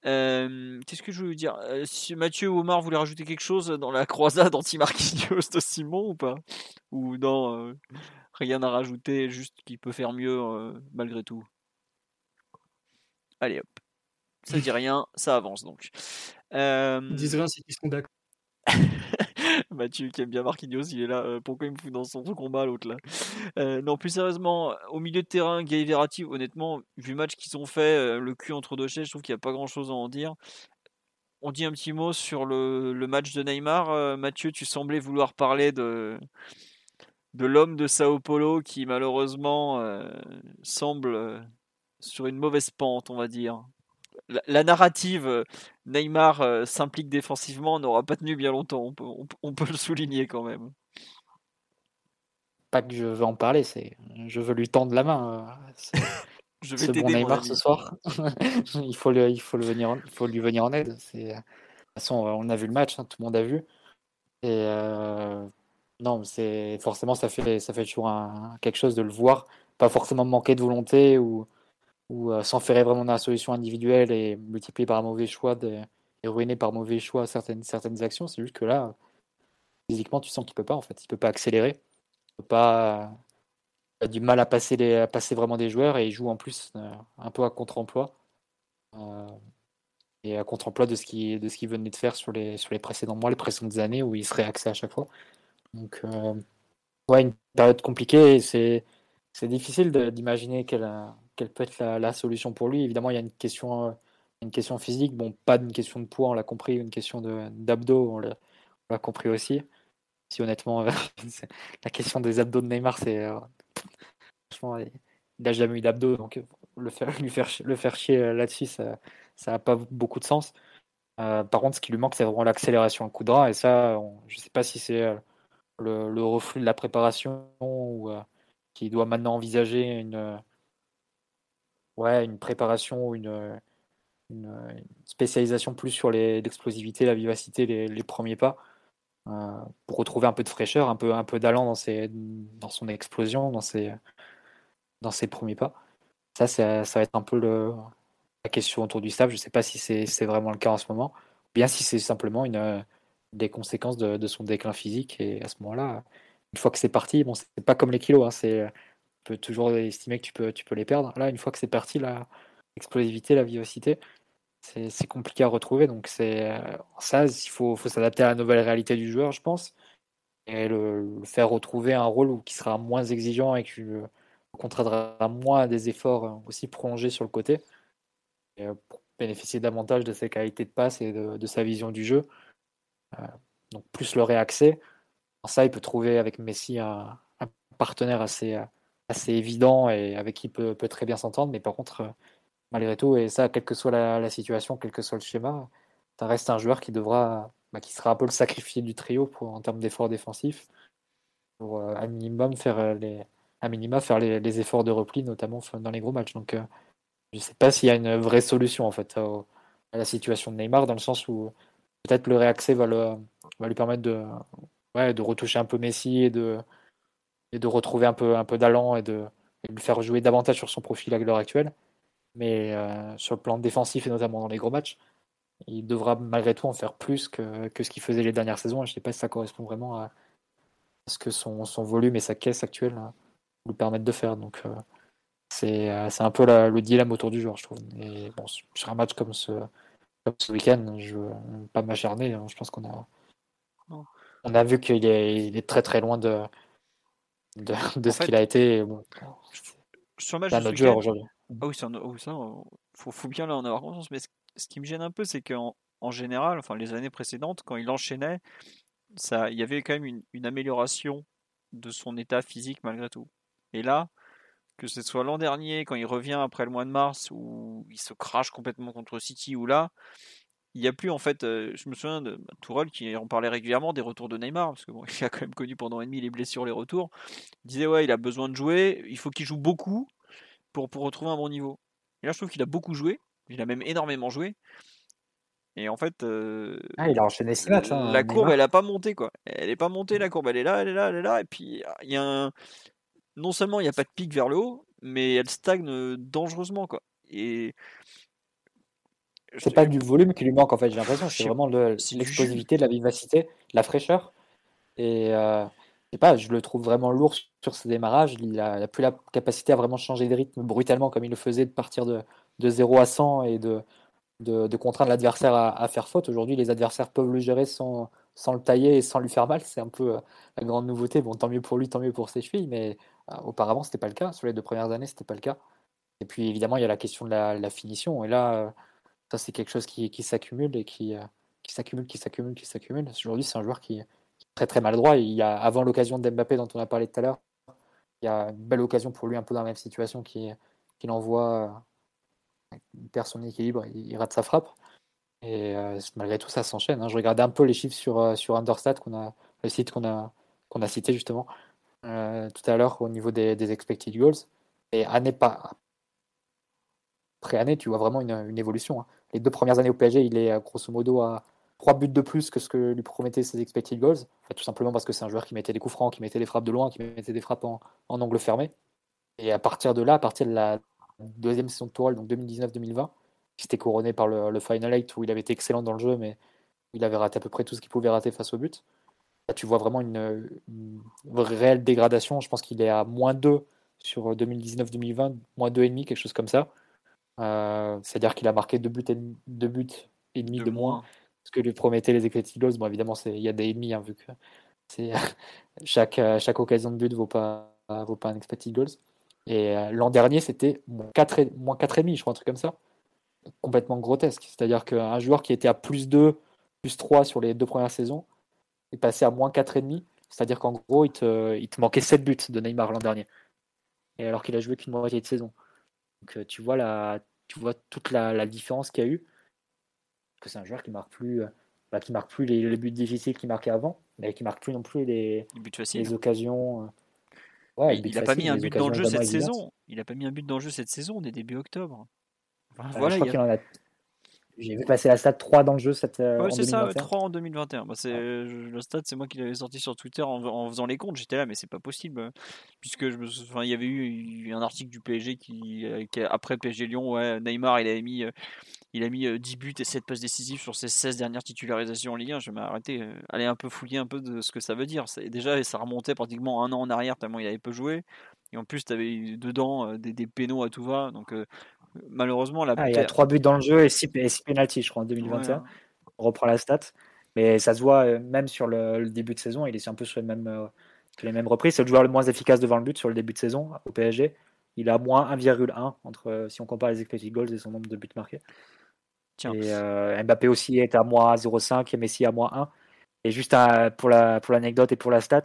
Euh, qu'est-ce que je veux dire? Euh, Mathieu ou Omar voulaient rajouter quelque chose dans la croisade anti-Marquinhos de Simon ou pas? Ou non, rien à rajouter, juste qu'il peut faire mieux malgré tout? Allez hop ça dit rien, ça avance donc. Euh... Ils disent rien c'est qu'ils sont d'accord. Mathieu qui aime bien Marquinhos, il est là. Euh, pourquoi il me fout dans son combat l'autre là? Euh, Non, plus sérieusement, au milieu de terrain, Gay Verratti, honnêtement, vu le match qu'ils ont fait, euh, le cul entre deux chaises, je trouve qu'il n'y a pas grand chose à en dire. On dit un petit mot sur le, le match de Neymar. Mathieu, tu semblais vouloir parler de, de l'homme de Sao Paulo qui malheureusement semble sur une mauvaise pente, on va dire. La, narrative Neymar s'implique défensivement n'aura pas tenu bien longtemps. On peut, on peut, le souligner quand même. Pas que je veux en parler, c'est je veux lui tendre la main. je vais ce bon Neymar ce soir. il faut le, il faut le venir, il faut lui venir en aide. De toute façon, on a vu le match, hein, tout le monde a vu. Et euh, non, c'est forcément ça fait ça fait toujours un, quelque chose de le voir, pas forcément manquer de volonté ou ou euh, s'enferrer vraiment dans la solution individuelle et multiplier par un mauvais choix et ruiner par mauvais choix certaines certaines actions. C'est juste que là, physiquement, tu sens qu'il peut pas en fait, il peut pas accélérer, il peut pas a du mal à passer les, à passer vraiment des joueurs et il joue en plus euh, un peu à contre-emploi et à contre-emploi de ce qu'il venait de faire sur les sur les précédents mois, les précédentes années où il serait axé à chaque fois. Donc euh, ouais, une période compliquée. C'est difficile d'imaginer quelle quelle peut être la, solution pour lui. Évidemment, il y a une question euh, une question physique. Bon, pas une question de poids, on l'a compris. Une question d'abdos, on l'a compris aussi. Si honnêtement, la question des abdos de Neymar, c'est euh, franchement, il n'a jamais eu d'abdos, donc le faire, lui faire, le faire chier là-dessus, ça, ça n'a pas beaucoup de sens. Euh, par contre, ce qui lui manque, c'est vraiment l'accélération à coup de bras. Et ça, je ne sais pas si c'est euh, le, reflux de la préparation ou euh, qui doit maintenant envisager une, ouais, une préparation ou une, spécialisation plus sur l'explosivité, la vivacité, les, premiers pas, pour retrouver un peu de fraîcheur, un peu, un peu d'allant dans, dans son explosion, dans ses, dans ses premiers pas. Ça, ça, va être un peu la question autour du staff. Je ne sais pas si c'est vraiment le cas en ce moment, ou bien si c'est simplement une, euh, des conséquences de, son déclin physique. Et à ce moment-là, une fois que c'est parti, bon, c'est pas comme les kilos, hein, peut toujours estimer que tu peux, tu peux les perdre. Là, une fois que c'est parti, l'explosivité, la vivacité, c'est compliqué à retrouver. Donc, euh, ça, il faut, faut s'adapter à la nouvelle réalité du joueur, je pense, et le, faire retrouver un rôle qui sera moins exigeant et qui contraindra moins des efforts euh, aussi prolongés sur le côté. Euh, pour bénéficier davantage de ses qualités de passe et de, sa vision du jeu. Euh, donc plus le réaccès. ça, il peut trouver avec Messi un, partenaire assez, assez évident et avec qui peut, peut très bien s'entendre. Mais par contre, euh, malgré tout, et ça, quelle que soit la, situation, quel que soit le schéma, ça reste un joueur qui devra, bah, qui sera un peu le sacrifié du trio en termes d'efforts défensifs, pour un minimum faire les, à minima faire les, les, efforts de repli, notamment dans les gros matchs. Donc je ne sais pas s'il y a une vraie solution en fait à, la situation de Neymar, dans le sens où peut-être le réaccès va, lui permettre de, de retoucher un peu Messi et de, et de retrouver un peu, un peu d'allant et de, lui faire jouer davantage sur son profil à l'heure actuelle. Mais euh, sur le plan défensif et notamment dans les gros matchs, il devra malgré tout en faire plus que, que ce qu'il faisait les dernières saisons. je ne sais pas si ça correspond vraiment à, ce que son, son, volume et sa caisse actuelle hein, lui permettent de faire. Donc, euh, euh, c'est un peu le dilemme autour du joueur, je trouve. Et bon, sur un match comme ce, ce week-end, je ne veux pas m'acharner. Hein. Je pense qu'on a, on a vu qu'il est, il est très très loin de, de, ce qu'il a été. sur le match de joueur aujourd'hui. Ah oui, ça, faut, faut, bien en avoir conscience. Mais ce, qui me gêne un peu, c'est qu'en en général, enfin les années précédentes, quand il enchaînait, ça, il y avait quand même une, une amélioration de son état physique malgré tout. Et là, que ce soit l'an dernier, quand il revient après le mois de mars, où il se crache complètement contre City, ou là, il n'y a plus en fait. Euh, je me souviens de Tourelle qui en parlait régulièrement des retours de Neymar, parce que bon, il a quand même connu pendant un demi les blessures, les retours. Il disait ouais, il a besoin de jouer, il faut qu'il joue beaucoup pour, pour retrouver un bon niveau. Et là, je trouve qu'il a beaucoup joué, il a même énormément joué. Et en fait, euh, ah, il a enchaîné six matchs. Hein, la courbe, elle a pas monté quoi. Elle est pas montée la courbe, elle est là, elle est là, elle est là. Et puis il y a un, non seulement il n'y a pas de pic vers le haut, mais elle stagne dangereusement. Quoi. Et c'est pas du volume qui lui manque en fait, j'ai l'impression. C'est vraiment l'explosivité, de la vivacité, la fraîcheur. Et euh, je sais pas, je le trouve vraiment lourd sur ses démarrages. Il a, plus la capacité à vraiment changer de rythme brutalement comme il le faisait de partir de, de 0 à 100 et de, de, contraindre l'adversaire à, faire faute. Aujourd'hui, les adversaires peuvent le gérer sans, sans le tailler et sans lui faire mal. C'est un peu euh, la grande nouveauté. Bon, tant mieux pour lui, tant mieux pour ses chevilles, mais euh, auparavant, c'était pas le cas. Sur les deux premières années, c'était pas le cas. Et puis, évidemment, il y a la question de la, finition. Et là, euh, ça, c'est quelque chose qui, s'accumule et qui, qui s'accumule, qui s'accumule, qui s'accumule. Aujourd'hui, c'est un joueur qui, est très très maladroit. Il y a, avant l'occasion d'Mbappé dont on a parlé tout à l'heure, il y a une belle occasion pour lui, un peu dans la même situation, qui, qu'il envoie perd son équilibre, il, rate sa frappe. Et malgré tout, ça s'enchaîne. Hein. Je regardais un peu les chiffres sur, sur Understat, a, le site qu'on a, qu'on a cité justement tout à l'heure au niveau des, expected goals. Et année pas après année, tu vois vraiment une, évolution. Hein. Les deux premières années au PSG, il est grosso modo à 3 buts de plus que ce que lui promettaient ses expected goals. tout simplement parce que c'est un joueur qui mettait des coups francs, qui mettait des frappes de loin, qui mettait des frappes en, angle fermé. Et à partir de là, à partir de la deuxième saison de Tourelle, donc 2019-2020, qui s'était couronné par le, Final 8 où il avait été excellent dans le jeu, mais il avait raté à peu près tout ce qu'il pouvait rater face au but. Tu vois vraiment une, réelle dégradation. Je pense qu'il est à moins 2 sur 2019-2020, moins 2,5, quelque chose comme ça. Euh, c'est-à-dire qu'il a marqué 2 buts et, deux buts et demi de, moins ce que lui promettaient les Goals. Bon, évidemment, il y a des ennemis, hein, vu que chaque, chaque occasion de but ne vaut pas, vaut pas un expected goals. Et euh, l'an dernier, c'était moins 4,5, je crois, un truc comme ça. Complètement grotesque. C'est-à-dire qu'un joueur qui était à plus 2, plus 3 sur les deux premières saisons est passé à moins 4,5. C'est-à-dire qu'en gros, il te, il te manquait 7 buts de Neymar l'an dernier. Et alors qu'il a joué qu'une moitié de saison. Donc euh, tu vois, la, tu vois toute la, la différence qu'il y a eu que c'est un joueur qui marque plus, euh, bah, qui marque plus les, buts difficiles qu'il marquait avant, mais qui marque plus non plus les, les occasions. Euh. Ouais, il n'a pas mis un but dans le jeu cette saison. Il n'a pas mis un but dans le jeu cette saison. On est début octobre. Voilà, je crois a... J'ai vu passer la stat 3 dans le jeu cette, euh, c'est ça, 3 en 2021. Bah, c'est, Le stat, c'est moi qui l'avais sorti sur Twitter en, faisant les comptes. J'étais là, mais c'est pas possible. Hein. Puisque je me... enfin, il y avait eu un article du PSG qui, après PSG Lyon, ouais, Neymar, il avait mis il a mis 10 buts et 7 passes décisives sur ses 16 dernières titularisations en Ligue 1. Je m'arrêter, aller un peu fouiller un peu de ce que ça veut dire. Déjà, ça remontait pratiquement un an en arrière tellement il avait peu joué. Et en plus, tu avais dedans des, des pénaux à tout va. Donc, malheureusement, la ah, il y a 3 buts dans le jeu et 6, pénalties, je crois, en 2021. On reprend la stat. Mais ça se voit, même sur le, début de saison, il est un peu sur les mêmes, les mêmes reprises. C'est le joueur le moins efficace devant le but sur le début de saison au PSG. Il a moins 1,1 entre si on compare les expected goals et son nombre de buts marqués. Et euh, Mbappé aussi est à moins 0,5 et Messi à moins 1. Et juste pour l'anecdote la, et pour la stat,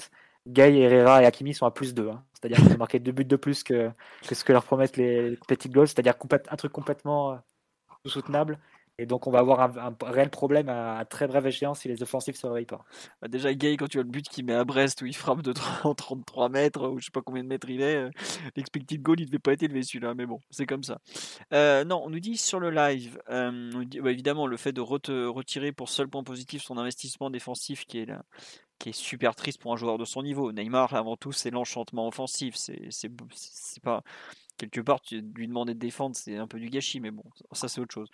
Gay, Herrera et Hakimi sont à plus 2. Hein. C'est-à-dire qu'ils ont marqué deux buts de plus que, ce que leur promettent les petits goals. C'est-à-dire un truc complètement euh, soutenable. Et donc, on va avoir un, réel problème à, très brève échéance si les offensifs ne se réveillent pas. Bah, déjà, Gay, quand tu as le but qu'il met à Brest où il frappe de 33 mètres, ou je sais pas combien de mètres il est, euh, l'expected goal, il devait pas être élevé celui-là, mais bon, c'est comme ça. Euh, non, on nous dit sur le live, bah, évidemment, le fait de retirer pour seul point positif son investissement défensif qui est là qui est super triste pour un joueur de son niveau. Neymar, avant tout, c'est l'enchantement offensif. C'est pas quelque part, tu lui demander de défendre, c'est un peu du gâchis, mais bon, ça c'est autre chose.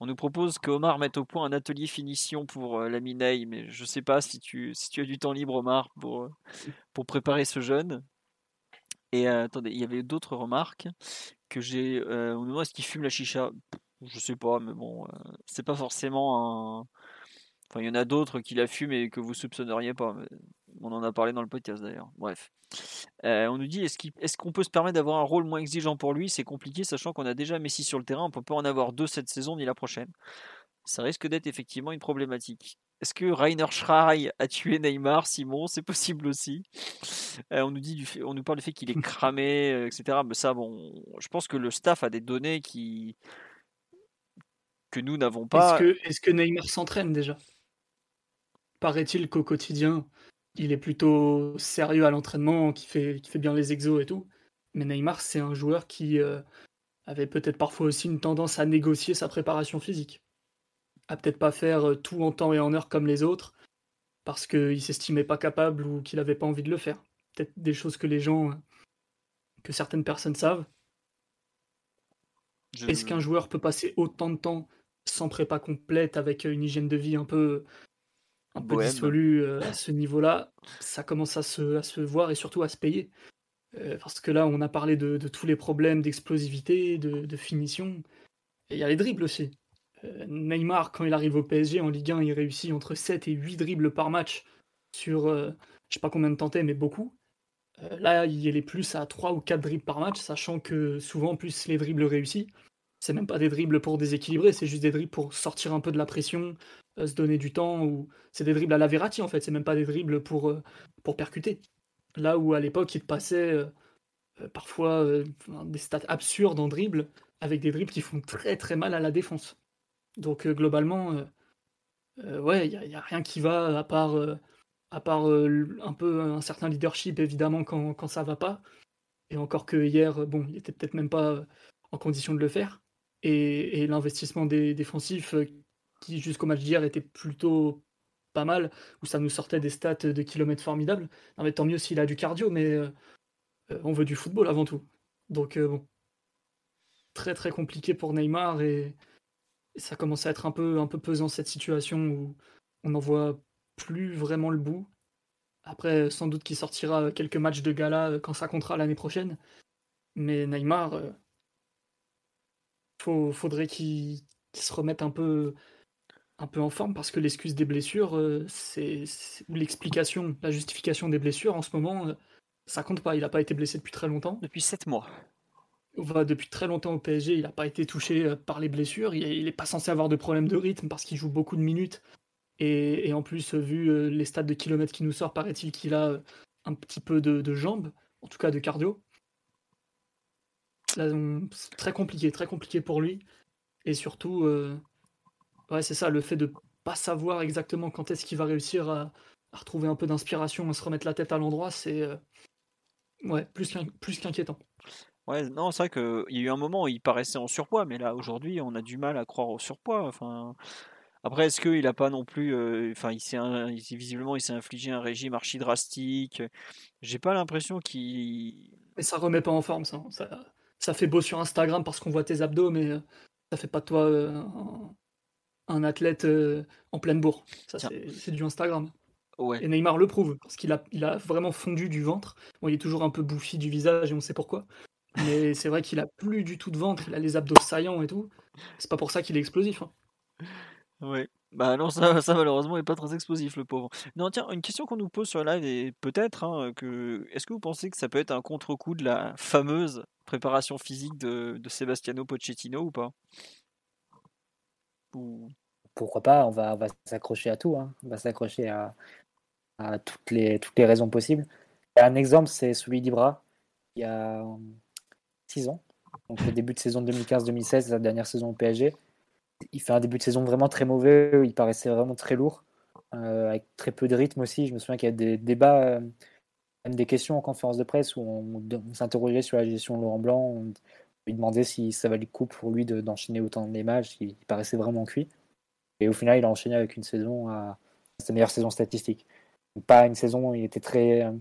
On nous propose que Omar mette au point un atelier finition pour euh, la Mineille, mais je sais pas si tu, si tu as du temps libre, Omar, pour, euh, pour préparer ce jeune. Et euh, attendez, il y avait d'autres remarques que j'ai. on nous demande est-ce qu'il fume la chicha? Je sais pas, mais bon, c'est pas forcément un. Enfin, il y en a d'autres qui la fument et que vous soupçonneriez pas. On en a parlé dans le podcast d'ailleurs. Bref. Euh, on nous dit est-ce qu'on peut se permettre d'avoir un rôle moins exigeant pour lui? C'est compliqué, sachant qu'on a déjà Messi sur le terrain. On peut pas en avoir deux cette saison ni la prochaine. Ça risque d'être effectivement une problématique. Est-ce que Rainer Schrei a tué Neymar? Simon, c'est possible aussi. Euh, on nous dit, du on nous parle du fait qu'il est cramé, euh, etc. Mais ça, bon, je pense que le staff a des données qui que nous n'avons pas. Est-ce que Neymar s'entraîne déjà? Paraît-il qu'au quotidien, il est plutôt sérieux à l'entraînement, qui fait, qui fait bien les exos et tout. Mais Neymar, c'est un joueur qui euh, avait peut-être parfois aussi une tendance à négocier sa préparation physique. À peut-être pas faire euh, tout en temps et en heure comme les autres, parce qu'il s'estimait pas capable ou qu'il n'avait pas envie de le faire. Peut-être des choses que les gens, euh, que certaines personnes savent. Est-ce qu'un joueur peut passer autant de temps sans prépa complète, avec une hygiène de vie un peu un peu dissolu euh, à ce niveau-là, ça commence à se, à se, voir et surtout à se payer. Euh, parce que là, on a parlé de, tous les problèmes d'explosivité, de, finition. Et il y a les dribbles aussi. Euh, Neymar, quand il arrive au PSG en Ligue 1, il réussit entre 7 et 8 dribbles par match sur je sais pas combien de tentés, mais beaucoup. là, il est plus à 3 ou 4 dribbles par match, sachant que souvent, plus les dribbles réussis, c'est même pas des dribbles pour déséquilibrer, c'est juste des dribbles pour sortir un peu de la pression, euh, se donner du temps, ou c'est des dribbles à la Verratti en fait, c'est même pas des dribbles pour, euh, pour percuter. Là où à l'époque il passait euh, parfois des stats absurdes en dribble, avec des dribbles qui font très très mal à la défense. Donc globalement, ouais, il n'y a, rien qui va à part, à part un peu un certain leadership évidemment quand, quand ça va pas. Et encore que hier, bon, il était peut-être même pas en condition de le faire. Et, l'investissement des défensifs qui jusqu'au match d'hier était plutôt pas mal, où ça nous sortait des stats de kilomètres formidables. Non mais tant mieux s'il a du cardio, mais on veut du football avant tout. Donc bon, très très compliqué pour Neymar et, ça commence à être un peu, un peu pesant cette situation où on n'en voit plus vraiment le bout. Après, sans doute qu'il sortira quelques matchs de gala euh, quand ça comptera l'année prochaine. Mais Neymar, euh, faut, faudrait qu'il se remette un peu, un peu en forme parce que l'excuse des blessures, euh, c'est ou l'explication, la justification des blessures en ce moment, ça compte pas. Il n'a pas été blessé depuis très longtemps. Depuis 7 mois va depuis très longtemps au PSG, il n'a pas été touché euh, par les blessures, il n'est pas censé avoir de problème de rythme parce qu'il joue beaucoup de minutes. Et, en plus, vu euh, les stats de kilomètres qui nous sort, paraît-il qu'il a euh, un petit peu de, jambes, en tout cas de cardio. C'est très compliqué, très compliqué pour lui. Et surtout, ouais, c'est ça, le fait de pas savoir exactement quand est-ce qu'il va réussir à, retrouver un peu d'inspiration, à se remettre la tête à l'endroit, c'est ouais, plus qu'inquiétant. Ouais, non, c'est vrai qu'il y a eu un moment où il paraissait en surpoids, mais là, aujourd'hui, on a du mal à croire au surpoids. Enfin, après, est-ce qu'il n'a pas non plus. Euh, enfin, il s'est visiblement, il s'est infligé un régime archi drastique. J'ai pas l'impression qu'il. Mais ça remet pas en forme, ça. Ça, fait beau sur Instagram parce qu'on voit tes abdos, mais euh, ça fait pas de toi euh, un, athlète en pleine bourre. Ça, c'est du Instagram. Ouais. Et Neymar le prouve, parce qu'il a, il a vraiment fondu du ventre. Bon, il est toujours un peu bouffi du visage et on sait pourquoi. Mais c'est vrai qu'il a plus du tout de ventre, il a les abdos saillants et tout. C'est pas pour ça qu'il est explosif. Hein. Ouais. Bah non, ça, ça malheureusement est pas très explosif le pauvre. Non, tiens, une question qu'on nous pose sur live et peut-être hein, que est-ce que vous pensez que ça peut être un contre-coup de la fameuse préparation physique de, de Sebastiano Pochettino ou pas? Pourquoi pas On va, va s'accrocher à tout. Hein. On va s'accrocher à, à, toutes, les, toutes les raisons possibles. Un exemple, c'est celui d'Ibra. Il y a 6 ans. Donc le début de saison 2015-2016, la dernière saison au PSG. Il fait un début de saison vraiment très mauvais, il paraissait vraiment très lourd, euh, avec très peu de rythme aussi. Je me souviens qu'il y a des débats, euh, même des questions en conférence de presse où on, s'interrogeait sur la gestion de Laurent Blanc. On, lui demandait si ça valait le coup pour lui d'enchaîner autant de matchs. Il, paraissait vraiment cuit. Et au final, il a enchaîné avec une saison à sa meilleure saison statistique. pas une saison où il était très euh,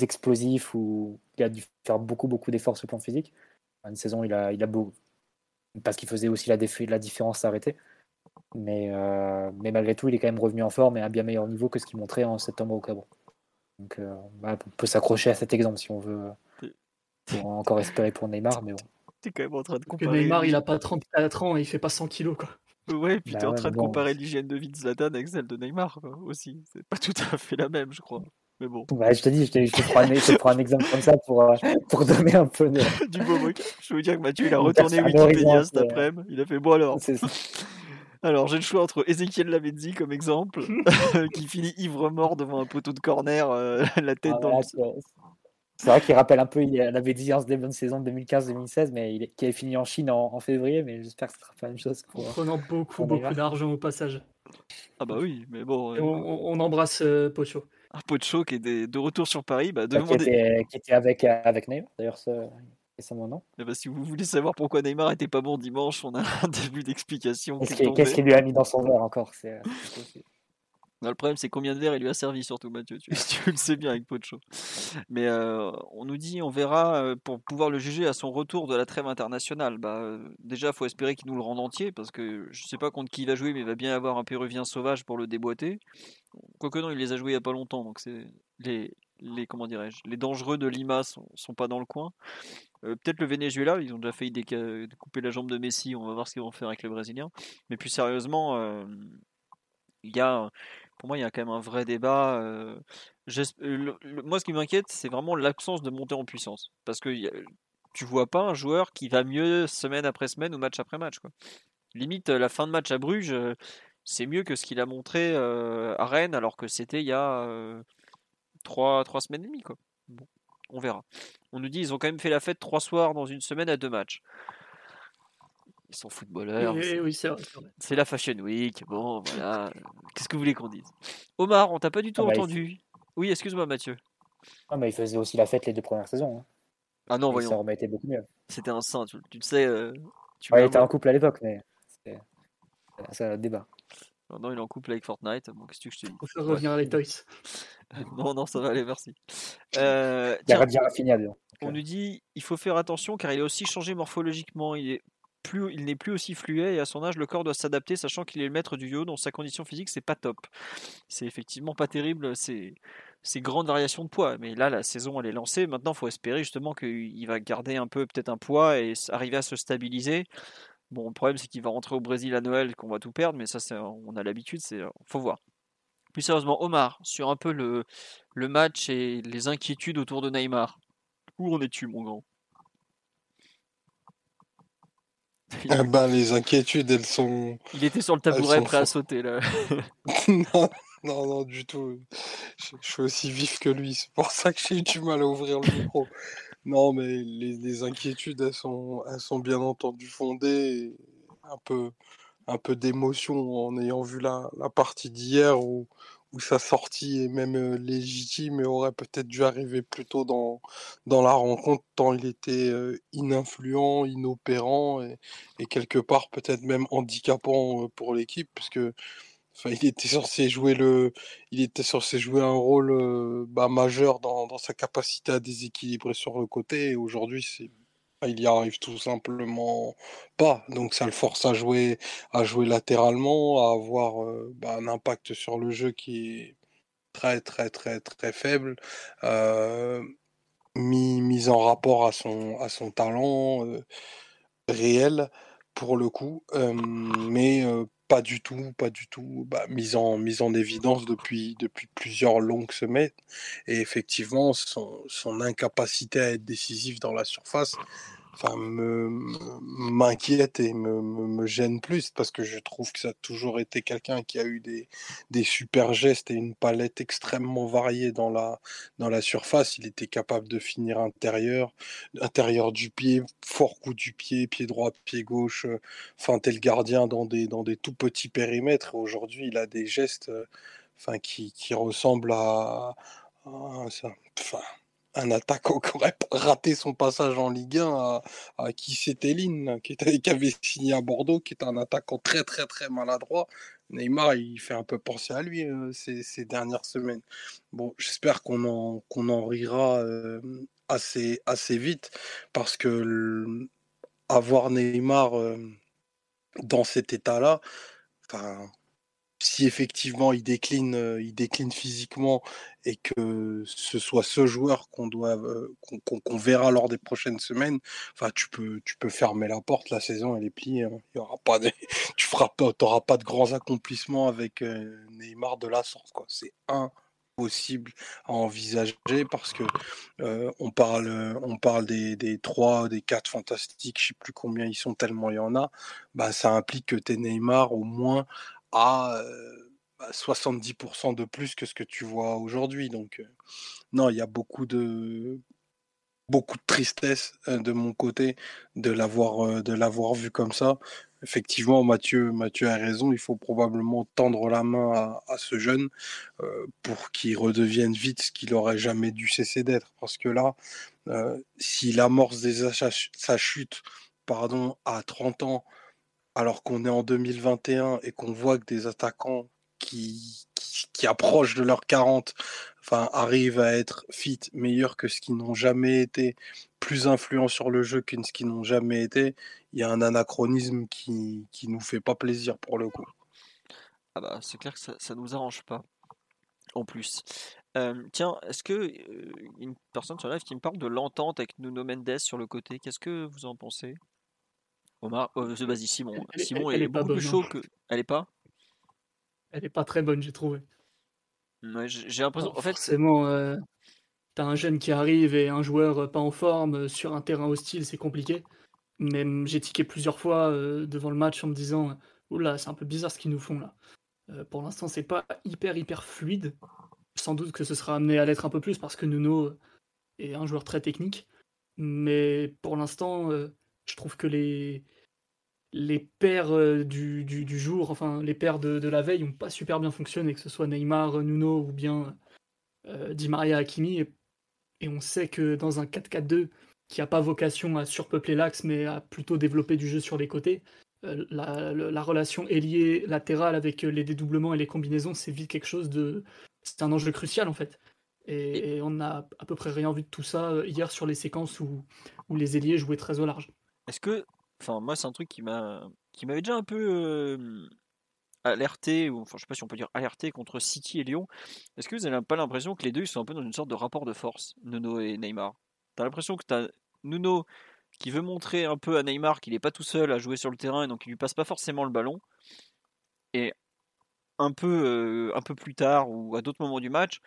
explosif où il a dû faire beaucoup, beaucoup d'efforts sur le plan physique. Une saison, il il a beau, parce qu'il faisait aussi la, la différence s'arrêter. Mais, euh, mais malgré tout, il est quand même revenu en forme et à un bien meilleur niveau que ce qu'il montrait en septembre au Cabot. Donc, euh, bah, on peut s'accrocher à cet exemple si on veut, pour encore espérer pour Neymar. Mais bon. T'es quand même en train de comparer. Neymar, il a pas 34 ans et il fait pas 100 kilos, quoi. Ouais, puis bah t'es en train de comparer l'hygiène de vie de Zlatan avec celle de Neymar aussi. C'est pas tout à fait la même, je crois. Mais bon. je te dis, je te, je te, prends, un, exemple comme ça pour, euh, pour donner un peu de... du beau Je veux dire que Mathieu, il a retourné Wikipédia cet après-midi. Il a fait bon alors. Alors, j'ai le choix entre Ezekiel Lavezzi comme exemple, qui finit ivre-mort devant un poteau de corner, euh, la tête ah, dans le... C'est vrai qu'il rappelle un peu Lavezzi en ce début de saison 2015-2016, mais il, qui avait fini en Chine en, février, mais j'espère que ce sera pas la même chose. Pour, Prenant beaucoup, beaucoup d'argent au passage. Ah bah oui, mais bon. On, embrasse Pocho un Pocho qui est de retour sur Paris. Bah, bah qui, était, avec, euh, avec Neymar, d'ailleurs, c'est mon nom. bah, si vous voulez savoir pourquoi Neymar était pas bon dimanche, on a un début d'explication. Qu'est-ce qu'il lui a mis dans son verre encore? Euh, le problème, c'est combien de verres il lui a servi, surtout, Mathieu. Tu, tu le sais bien avec Pocho. Mais euh, on nous dit, on verra pour pouvoir le juger à son retour de la trêve internationale. Bah, déjà, il faut espérer qu'il nous le rende entier, parce que je sais pas contre qui il va jouer, mais il va bien avoir un péruvien sauvage pour le déboîter. Quoique non, il les a joués il n'y a pas longtemps, donc c'est les, les comment dirais-je, les dangereux de Lima sont, sont pas dans le coin. Euh, peut-être le Venezuela, ils ont déjà failli couper la jambe de Messi, on va voir ce qu'ils vont faire avec les Brésiliens. Mais plus sérieusement, euh, il y a, pour moi, il y a quand même un vrai débat. Moi, ce qui m'inquiète, c'est vraiment l'absence de montée en puissance, parce que tu vois pas un joueur qui va mieux semaine après semaine ou match après match. Limite, la fin de match à Bruges c'est mieux que ce qu'il a montré à Rennes alors que c'était il y a euh, trois, semaines et demie. Quoi. on verra. On nous dit ils ont quand même fait la fête trois soirs dans une semaine à deux matchs. Ils sont footballeurs. C'est- oui, c'est vrai. c'est vrai. C'est la Fashion Week. Bon, voilà. Qu'est-ce que vous voulez qu'on dise? Omar, on t'a pas du tout Ah bah, il entendu. Oui, excuse-moi, Mathieu. Ah, mais il faisait aussi la fête les deux premières saisons. hein. Ah non, Et ça voyons. remettait beaucoup mieux. C'était un saint, tu, tu le sais. euh, tu Ouais, il était en couple à l'époque, mais c'est c'est un débat. Maintenant, il est en couple avec Fortnite. Bon, qu'est-ce que je te dis Faut faire Ouais. revenir les toys. Non, non, ça va aller, merci. Euh, Il y a bien fini à deux. on nous dit il faut faire attention car il a aussi changé morphologiquement. Il est plus, il n'est plus aussi fluet et à son âge, le corps doit s'adapter, sachant qu'il est le maître du yo, dont sa condition physique, c'est pas top. C'est effectivement pas terrible, ces, ces grandes variations de poids. Mais là, la saison, elle est lancée. Maintenant, il faut espérer justement qu'il va garder un peu, peut-être un poids et arriver à se stabiliser. Bon, le problème, c'est qu'il va rentrer au Brésil à Noël, qu'on va tout perdre, mais ça, c'est, on a l'habitude, c'est, faut voir. Plus sérieusement, Omar, sur un peu le, le match et les inquiétudes autour de Neymar. Où en es-tu, mon grand? Il, Eh ben, les inquiétudes, elles sont. il était sur le tabouret prêt à sauter là. non, non, non, du tout. Je, je suis aussi vif que lui. C'est pour ça que j'ai eu du mal à ouvrir le micro. Non, mais les, les inquiétudes, elles sont, elles sont bien entendu fondées. et Un peu, un peu d'émotion en ayant vu la, la partie d'hier où, où sa sortie est même légitime et aurait peut-être dû arriver plus tôt dans, dans la rencontre, tant il était ininfluent, inopérant et, quelque part peut-être même handicapant pour l'équipe, puisque enfin, il était censé jouer le, il était censé jouer un rôle bah, majeur dans, dans sa capacité à déséquilibrer sur le côté. Et aujourd'hui, c'est il y arrive tout simplement pas. Donc ça le force à jouer, à jouer latéralement, à avoir euh, bah, un impact sur le jeu qui est très très très très faible, euh, mis, mis en rapport à son, à son talent euh, réel pour le coup, mais pas du tout, pas du tout bah, mis en, mis en évidence depuis, depuis plusieurs longues semaines. Et effectivement, son, son incapacité à être décisif dans la surface enfin, m'inquiète et me, me, me gêne plus parce que je trouve que ça a toujours été quelqu'un qui a eu des, des super gestes et une palette extrêmement variée dans la, dans la surface. Il était capable de finir intérieur, intérieur du pied, fort coup du pied, pied droit, pied gauche, feinter le gardien dans des, dans des tout petits périmètres. Aujourd'hui, il a des gestes euh, enfin, qui, qui ressemblent à, à ça- enfin, un attaquant qui aurait raté son passage en Ligue 1 à, à qui c'était qui, qui avait signé à Bordeaux, qui est un attaquant très très très maladroit. Neymar, il fait un peu penser à lui euh, ces, dernières semaines. Bon, j'espère qu'on en, en rira euh, assez, assez vite parce que avoir Neymar euh, dans cet état-là, si effectivement il décline, euh, il décline physiquement et que ce soit ce joueur qu'on doit, euh, qu'on verra lors des prochaines semaines, enfin tu peux, tu peux fermer la porte, la saison elle est pliée. hein. Il y aura pas, de, tu feras pas, pas de grands accomplissements avec euh, Neymar de la sorte quoi. C'est impossible à envisager parce que on parle, on parle des, des 3, des 4 fantastiques, je sais plus combien ils sont tellement il y en a. Bah, ça implique que tu Neymar au moins à euh, bah, 70% de plus que ce que tu vois aujourd'hui. Donc, non, il y a beaucoup de, beaucoup de tristesse de mon côté de l'avoir vu comme ça. Effectivement, Mathieu, Mathieu a raison, il faut probablement tendre la main à, ce jeune pour qu'il redevienne vite ce qu'il aurait jamais dû cesser d'être. Parce que là, euh, s'il amorce sa, ch- sa chute pardon, à 30 ans, alors qu'on est en 2021 et qu'on voit que des attaquants qui, approchent de leurs 40 enfin, arrivent à être fit, meilleurs que ce qu'ils n'ont jamais été, plus influents sur le jeu que ce qu'ils n'ont jamais été, il y a un anachronisme qui, qui nous fait pas plaisir pour le coup. Ah bah, c'est clair que ça, ça nous arrange pas. En plus. Tiens, est-ce que euh, une personne sur live qui me parle de l'entente avec Nuno Mendes sur le côté, qu'est-ce que vous en pensez? Omar, euh, vas-y Simon. Elle- elle- Simon elle est, est pas beaucoup plus bonne, chaud hein. que. Elle est pas? Elle est pas très bonne, j'ai trouvé. Ouais, J'ai l'impression. En fait, c'est- forcément, euh, t'as un jeune qui arrive et un joueur euh, pas en forme euh, sur un terrain hostile, c'est compliqué. Même j'ai tiqué plusieurs fois euh, devant le match en me disant, oula, c'est un peu bizarre ce qu'ils nous font là. Euh, pour l'instant, c'est pas hyper hyper fluide. Sans doute que ce sera amené à l'être un peu plus parce que Nuno est un joueur très technique. Mais pour l'instant, euh, je trouve que les les paires du, du, jour, enfin les paires de, de la veille, n'ont pas super bien fonctionné, que ce soit Neymar, Nuno ou bien Di Maria Hakimi. Et, on sait que dans un 4-4-2 qui n'a pas vocation à surpeupler l'axe, mais à plutôt développer du jeu sur les côtés, la, la, relation ailier latérale avec les dédoublements et les combinaisons, c'est vite quelque chose de. C'est un enjeu crucial en fait. Et, on n'a à peu près rien vu de tout ça hier sur les séquences où, où les ailiers jouaient très au large. Est-ce que Enfin, moi, c'est un truc qui m'a, qui m'avait déjà un peu alerté, ou enfin, je sais pas si on peut dire alerté contre City et Lyon. Est-ce que vous n'avez pas l'impression que les deux ils sont un peu dans une sorte de rapport de force, Nuno et Neymar? T'as l'impression que t'as Nuno qui veut montrer un peu à Neymar qu'il n'est pas tout seul à jouer sur le terrain et donc il lui passe pas forcément le ballon. Et un peu, un peu plus tard ou à d'autres moments du match,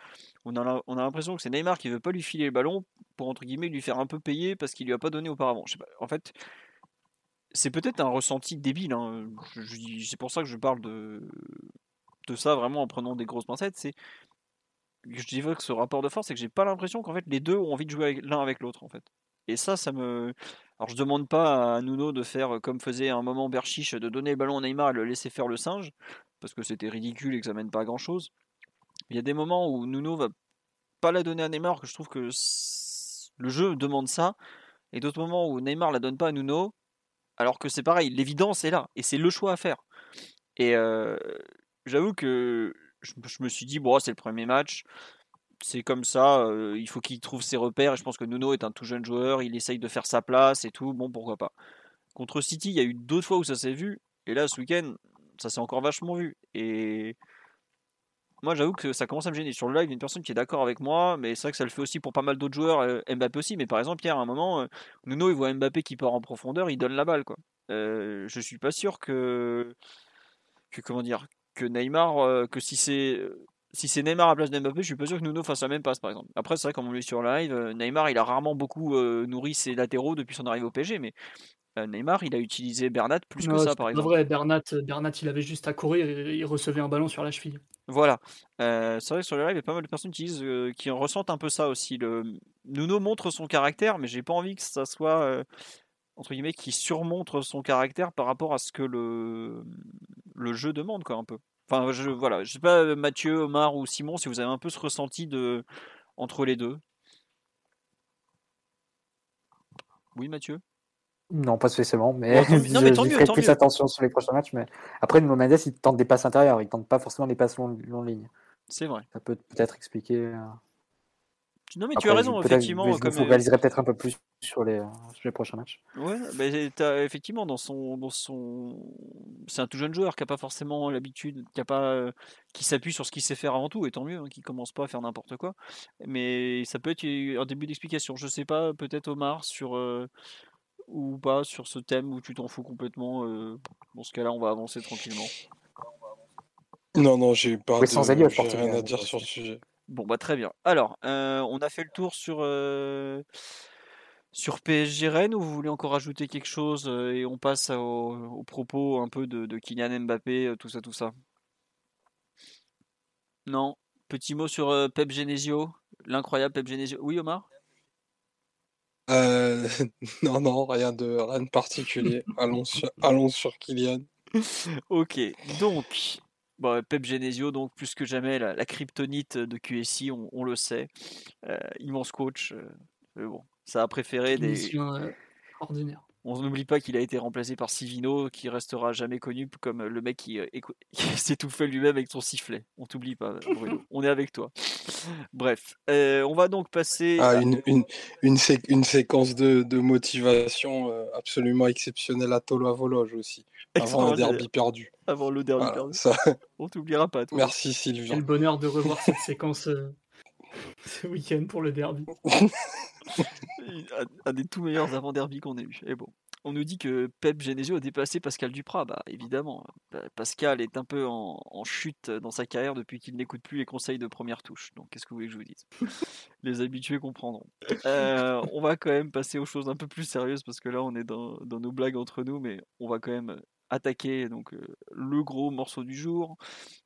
on a, a l'impression que c'est Neymar qui veut pas lui filer le ballon pour entre guillemets lui faire un peu payer parce qu'il lui a pas donné auparavant. En fait, c'est peut-être un ressenti débile. Hein. c'est pour ça que je parle de, de ça vraiment en prenant des grosses pincettes. C'est je dirais que ce rapport de force, c'est que j'ai pas l'impression qu'en fait les deux ont envie de jouer l'un avec l'autre en fait. Et ça, ça me. Alors je demande pas à Nuno de faire comme faisait un moment Berchiche, de donner le ballon à Neymar et le laisser faire le singe, parce que c'était ridicule et que ça mène pas à grand chose. Il y a des moments où Nuno va pas la donner à Neymar, que je trouve que le jeu demande ça, et d'autres moments où Neymar la donne pas à Nuno, alors que c'est pareil, l'évidence est là, et c'est le choix à faire. Et j'avoue que je, me suis dit, bon, c'est le premier match, c'est comme ça, il faut qu'il trouve ses repères, et je pense que Nuno est un tout jeune joueur, il essaye de faire sa place et tout, bon, pourquoi pas. Contre City, il y a eu d'autres fois où ça s'est vu, et là, ce week-end, ça s'est encore vachement vu. Et moi j'avoue que ça commence à me gêner. Sur le live, une personne qui est d'accord avec moi, mais c'est vrai que ça le fait aussi pour pas mal d'autres joueurs, euh, Mbappé aussi. Mais par exemple, Pierre, à un moment, euh, Nuno il voit Mbappé qui part en profondeur, il donne la balle. Quoi. Euh, je suis pas sûr que, que comment dire, que Neymar, que si c'est si c'est Neymar à place d'Mbappé, je suis pas sûr que Nuno fasse la même passe par exemple. Après, c'est vrai, comme on l'a sur live, Neymar il a rarement beaucoup nourri ses latéraux depuis son arrivée au PSG, mais Neymar il a utilisé Bernat plus que ça par exemple. vrai, Bernat, Bernat il avait juste à courir et il recevait un ballon sur la cheville. Voilà. Euh, c'est vrai que sur le live, il y a pas mal de personnes qui disent, euh, qui ressentent un peu ça aussi. Le... Nuno montre son caractère, mais j'ai pas envie que ça soit euh, entre guillemets qui surmontre son caractère par rapport à ce que le le jeu demande, quoi, un peu. Enfin, je voilà, je sais pas Mathieu, Omar ou Simon si vous avez un peu ce ressenti de entre les deux. Oui, Mathieu? Non, pas spécialement, mais, non, mais tant je, plus attention sur les prochains matchs. Mais après, Nuno Mendes, il tente des passes intérieures, il tente pas forcément des passes longues long ligne. C'est vrai. Ça peut peut-être expliquer. Euh, non, mais tu as raison, effectivement. Je comme... focaliserait peut-être un peu plus sur les, sur les prochains matchs. Ouais, mais as, effectivement, dans son, dans son... c'est un tout jeune joueur qui n'a pas forcément l'habitude, qui, a pas, euh, qui s'appuie sur ce qu'il sait faire avant tout, et tant mieux, hein, qui commence pas à faire n'importe quoi. Mais ça peut être un début d'explication. Je sais pas, peut-être Omar, sur. Euh, ou pas sur ce thème où tu t'en fous complètement euh, Dans ce cas-là, on va avancer tranquillement. Non, non, j'ai pas de... sans rien à dire sur le sujet. Bon, bah très bien. Alors, euh, on a fait le tour sur, euh, sur PSG Rennes ou vous voulez encore ajouter quelque chose et on passe au, propos un peu de, de, Kylian Mbappé, tout ça, tout ça? Non? Petit mot sur Pep Genesio, l'incroyable Pep Genesio. Oui, Omar? Euh, non, non, rien de, rien de particulier. allons, sur, allons sur Kylian. ok, donc, bon, Pep Genesio, donc plus que jamais la, la kryptonite de QSI, on, on le sait. Euh, immense coach. Euh, bon, ça a préféré des. ordinaire. On n'oublie pas qu'il a été remplacé par Sivino, qui restera jamais connu comme le mec qui, euh, s'étouffait lui-même avec son sifflet. On t'oublie pas, Bruno. On est avec toi. Bref, euh, on va donc passer. à... une, une, une, séquence de, motivation euh, absolument exceptionnelle à Tolo à Vologe aussi. Avant le derby perdu. Avant le derby perdu. On t'oubliera pas. Toi. Merci Sylvain. Quel bonheur de revoir cette séquence ce week-end pour le derby. un, des tout meilleurs avant-derby qu'on ait eu. Et bon. On nous dit que Pep Genesio a dépassé Pascal Duprat. Bah évidemment, Pascal est un peu en, chute dans sa carrière depuis qu'il n'écoute plus les conseils de première touche. Donc qu'est-ce que vous voulez que je vous dise? Les habitués comprendront. Euh, on va quand même passer aux choses un peu plus sérieuses parce que là on est dans, nos blagues entre nous, mais on va quand même attaquer donc euh, le gros morceau du jour,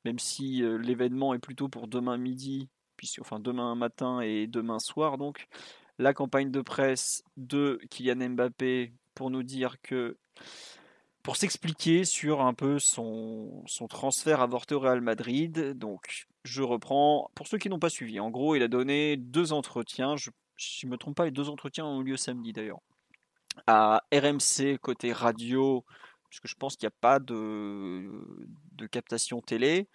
même si euh, l'événement est plutôt pour demain midi, puis enfin demain matin et demain soir donc la campagne de presse de Kylian Mbappé pour nous dire que pour s'expliquer sur un peu son, son transfert avorté au Real Madrid. Donc, je reprends. Pour ceux qui n'ont pas suivi, en gros, il a donné deux entretiens. Si je ne me trompe pas, les deux entretiens ont eu lieu samedi d'ailleurs. À RMC côté radio, puisque je pense qu'il n'y a pas de, de captation télé,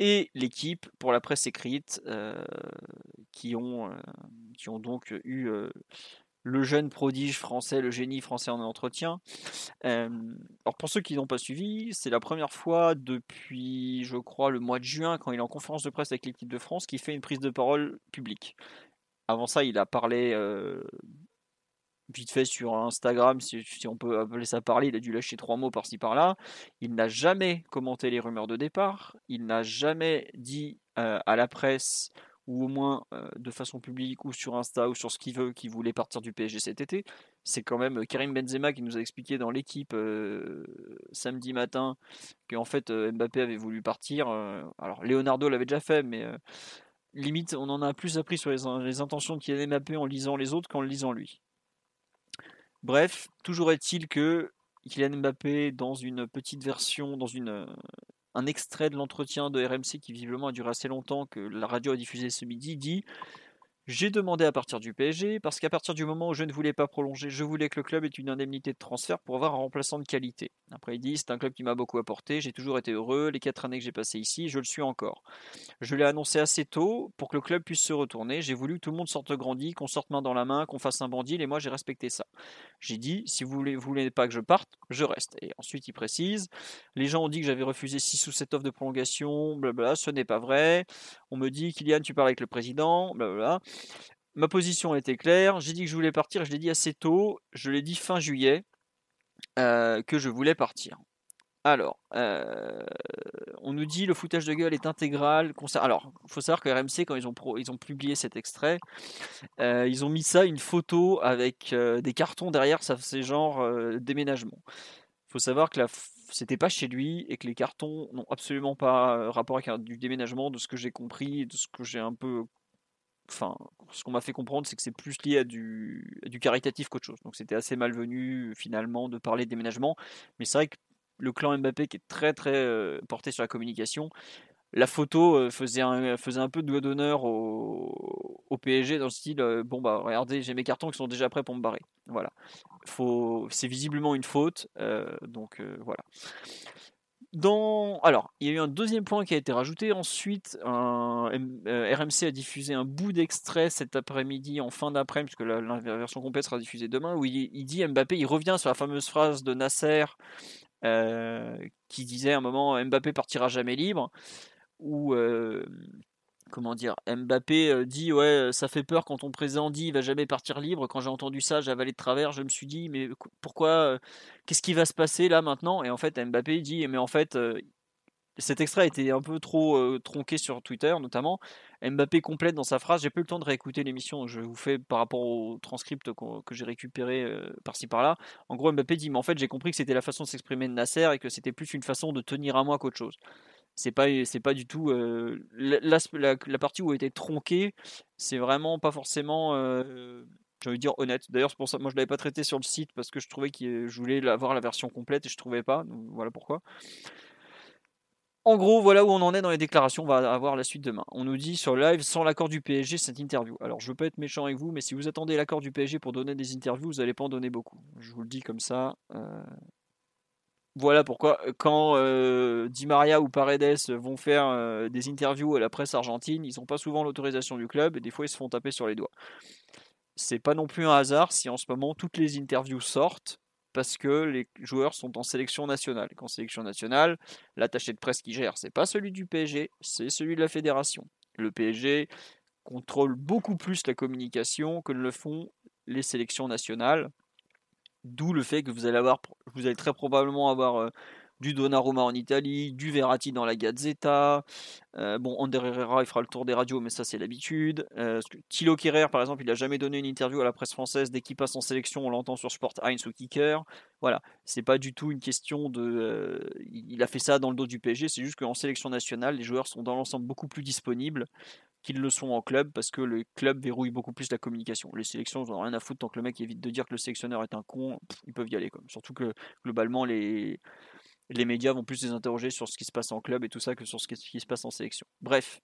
et l'équipe pour la presse écrite, euh, qui, ont, euh, qui ont donc eu euh, le jeune prodige français, le génie français en entretien. alors pour ceux qui n'ont pas suivi, c'est la première fois depuis, je crois, le mois de juin, quand il est en conférence de presse avec l'équipe de France, qu'il fait une prise de parole publique. Avant ça, il a parlé vite fait sur Instagram, si, on peut appeler ça parler, il a dû lâcher trois mots par-ci par-là. Il n'a jamais commenté les rumeurs de départ, il n'a jamais dit à la presse ou au moins de façon publique ou sur Insta ou sur ce qu'il veut, qu'il voulait partir du PSG cet été. C'est quand même Karim Benzema qui nous a expliqué dans l'équipe samedi matin qu'en fait Mbappé avait voulu partir. alors Leonardo l'avait déjà fait, mais limite on en a plus appris sur les, intentions de Kylian Mbappé en lisant les autres qu'en lisant lui. Bref, toujours est-il que Kylian Mbappé, dans une petite version, dans une, un extrait de l'entretien de RMC qui visiblement a duré assez longtemps, que la radio a diffusé ce midi, dit j'ai demandé à partir du PSG parce qu'à partir du moment où je ne voulais pas prolonger, je voulais que le club ait une indemnité de transfert pour avoir un remplaçant de qualité. Après, il dit c'est un club qui m'a beaucoup apporté, j'ai toujours été heureux, les quatre années que j'ai passées ici, je le suis encore. Je l'ai annoncé assez tôt pour que le club puisse se retourner. J'ai voulu que tout le monde sorte grandi, qu'on sorte main dans la main, qu'on fasse un bandit, et moi j'ai respecté ça. J'ai dit si vous voulez, voulez pas que je parte, je reste. Et ensuite, il précise les gens ont dit que j'avais refusé 6 ou 7 offres de prolongation, blablabla, ce n'est pas vrai. On me dit Kylian, tu parles avec le président, blablabla. Ma position était claire, j'ai dit que je voulais partir, je l'ai dit assez tôt, je l'ai dit fin juillet, euh, que je voulais partir. Alors, euh, on nous dit le foutage de gueule est intégral. Alors, il faut savoir que RMC, quand ils ont, ils ont publié cet extrait, euh, ils ont mis ça, une photo avec des cartons derrière, ça faisait genre déménagement. Il faut savoir que c'était pas chez lui et que les cartons n'ont absolument pas rapport avec du déménagement, de ce que j'ai compris, de ce que j'ai un peu enfin, ce qu'on m'a fait comprendre, c'est que c'est plus lié à du, caritatif qu'autre chose. Donc c'était assez malvenu finalement de parler de déménagement. Mais c'est vrai que le clan Mbappé qui est très très euh, porté sur la communication, la photo euh, faisait, un, faisait un peu de doigt d'honneur au, PSG dans le style euh, bon bah regardez j'ai mes cartons qui sont déjà prêts pour me barrer. Voilà. C'est visiblement une faute. donc voilà. Alors, il y a eu un deuxième point qui a été rajouté. Ensuite. Euh, RMC a diffusé un bout d'extrait cet après-midi, en fin d'après-midi, puisque la, version complète sera diffusée demain, où il, dit Mbappé, il revient sur la fameuse phrase de Nasser euh, qui disait à un moment Mbappé partira jamais libre, euh, comment dire, Mbappé euh, dit ouais, euh, ça fait peur quand ton président dit il va jamais partir libre. Quand j'ai entendu ça, j'ai avalé de travers. Je me suis dit mais pourquoi, euh, qu'est-ce qui va se passer là maintenant? Et en fait, Mbappé dit mais en fait, cet extrait été un peu trop tronqué sur Twitter notamment. Mbappé complète dans sa phrase. J'ai pas eu le temps de réécouter l'émission. Je vous fais par rapport au transcript que j'ai récupéré par-ci par-là. En gros, Mbappé dit mais en fait j'ai compris que c'était la façon de s'exprimer de Nasser et que c'était plus une façon de tenir à moi qu'autre chose c'est pas c'est pas du tout la, la, partie où a été tronquée c'est vraiment pas forcément euh, j'ai envie de dire honnête d'ailleurs moi je l'avais pas traité sur le site parce que je trouvais que je voulais avoir la version complète et je trouvais pas voilà pourquoi en gros, voilà où on en est dans les déclarations. On va avoir la suite demain. On nous dit sur live sans l'accord du PSG cette interview. Alors, je veux pas être méchant avec vous, mais si vous attendez l'accord du PSG pour donner des interviews, vous n'allez pas en donner beaucoup. Je vous le dis comme ça. Euh, voilà pourquoi euh, quand euh, Di Maria ou Paredes vont faire euh, des interviews à la presse argentine, ils n'ont pas souvent l'autorisation du club et des fois ils se font taper sur les doigts. C'est pas non plus un hasard si en ce moment toutes les interviews sortent parce que les joueurs sont en sélection nationale. Qu'en sélection nationale, l'attaché de presse qui gère, c'est pas celui du PSG, c'est celui de la fédération. Le PSG contrôle beaucoup plus la communication que ne le font les sélections nationales. D'où le fait que vous allez avoir, vous allez très probablement avoir euh, du Donnarumma en Italie, du Verratti dans la Gazzetta. Euh, bon, Ander Herrera, il fera le tour des radios, mais ça c'est l'habitude. Euh, Thilo Kerrer, par exemple, il n'a jamais donné une interview à la presse française. Dès qu'il passe en sélection, on l'entend sur Sport 1 ou Kicker. Voilà, c'est pas du tout une question de. Euh, il a fait ça dans le dos du PSG, c'est juste qu'en sélection nationale, les joueurs sont dans l'ensemble beaucoup plus disponibles qu'ils le sont en club parce que le club verrouille beaucoup plus la communication. Les sélections, ils n'ont rien à foutre tant que le mec évite de dire que le sélectionneur est un con, ils peuvent y aller. Comme. Surtout que globalement, les, les médias vont plus les interroger sur ce qui se passe en club et tout ça que sur ce qui se passe en sélection. Bref.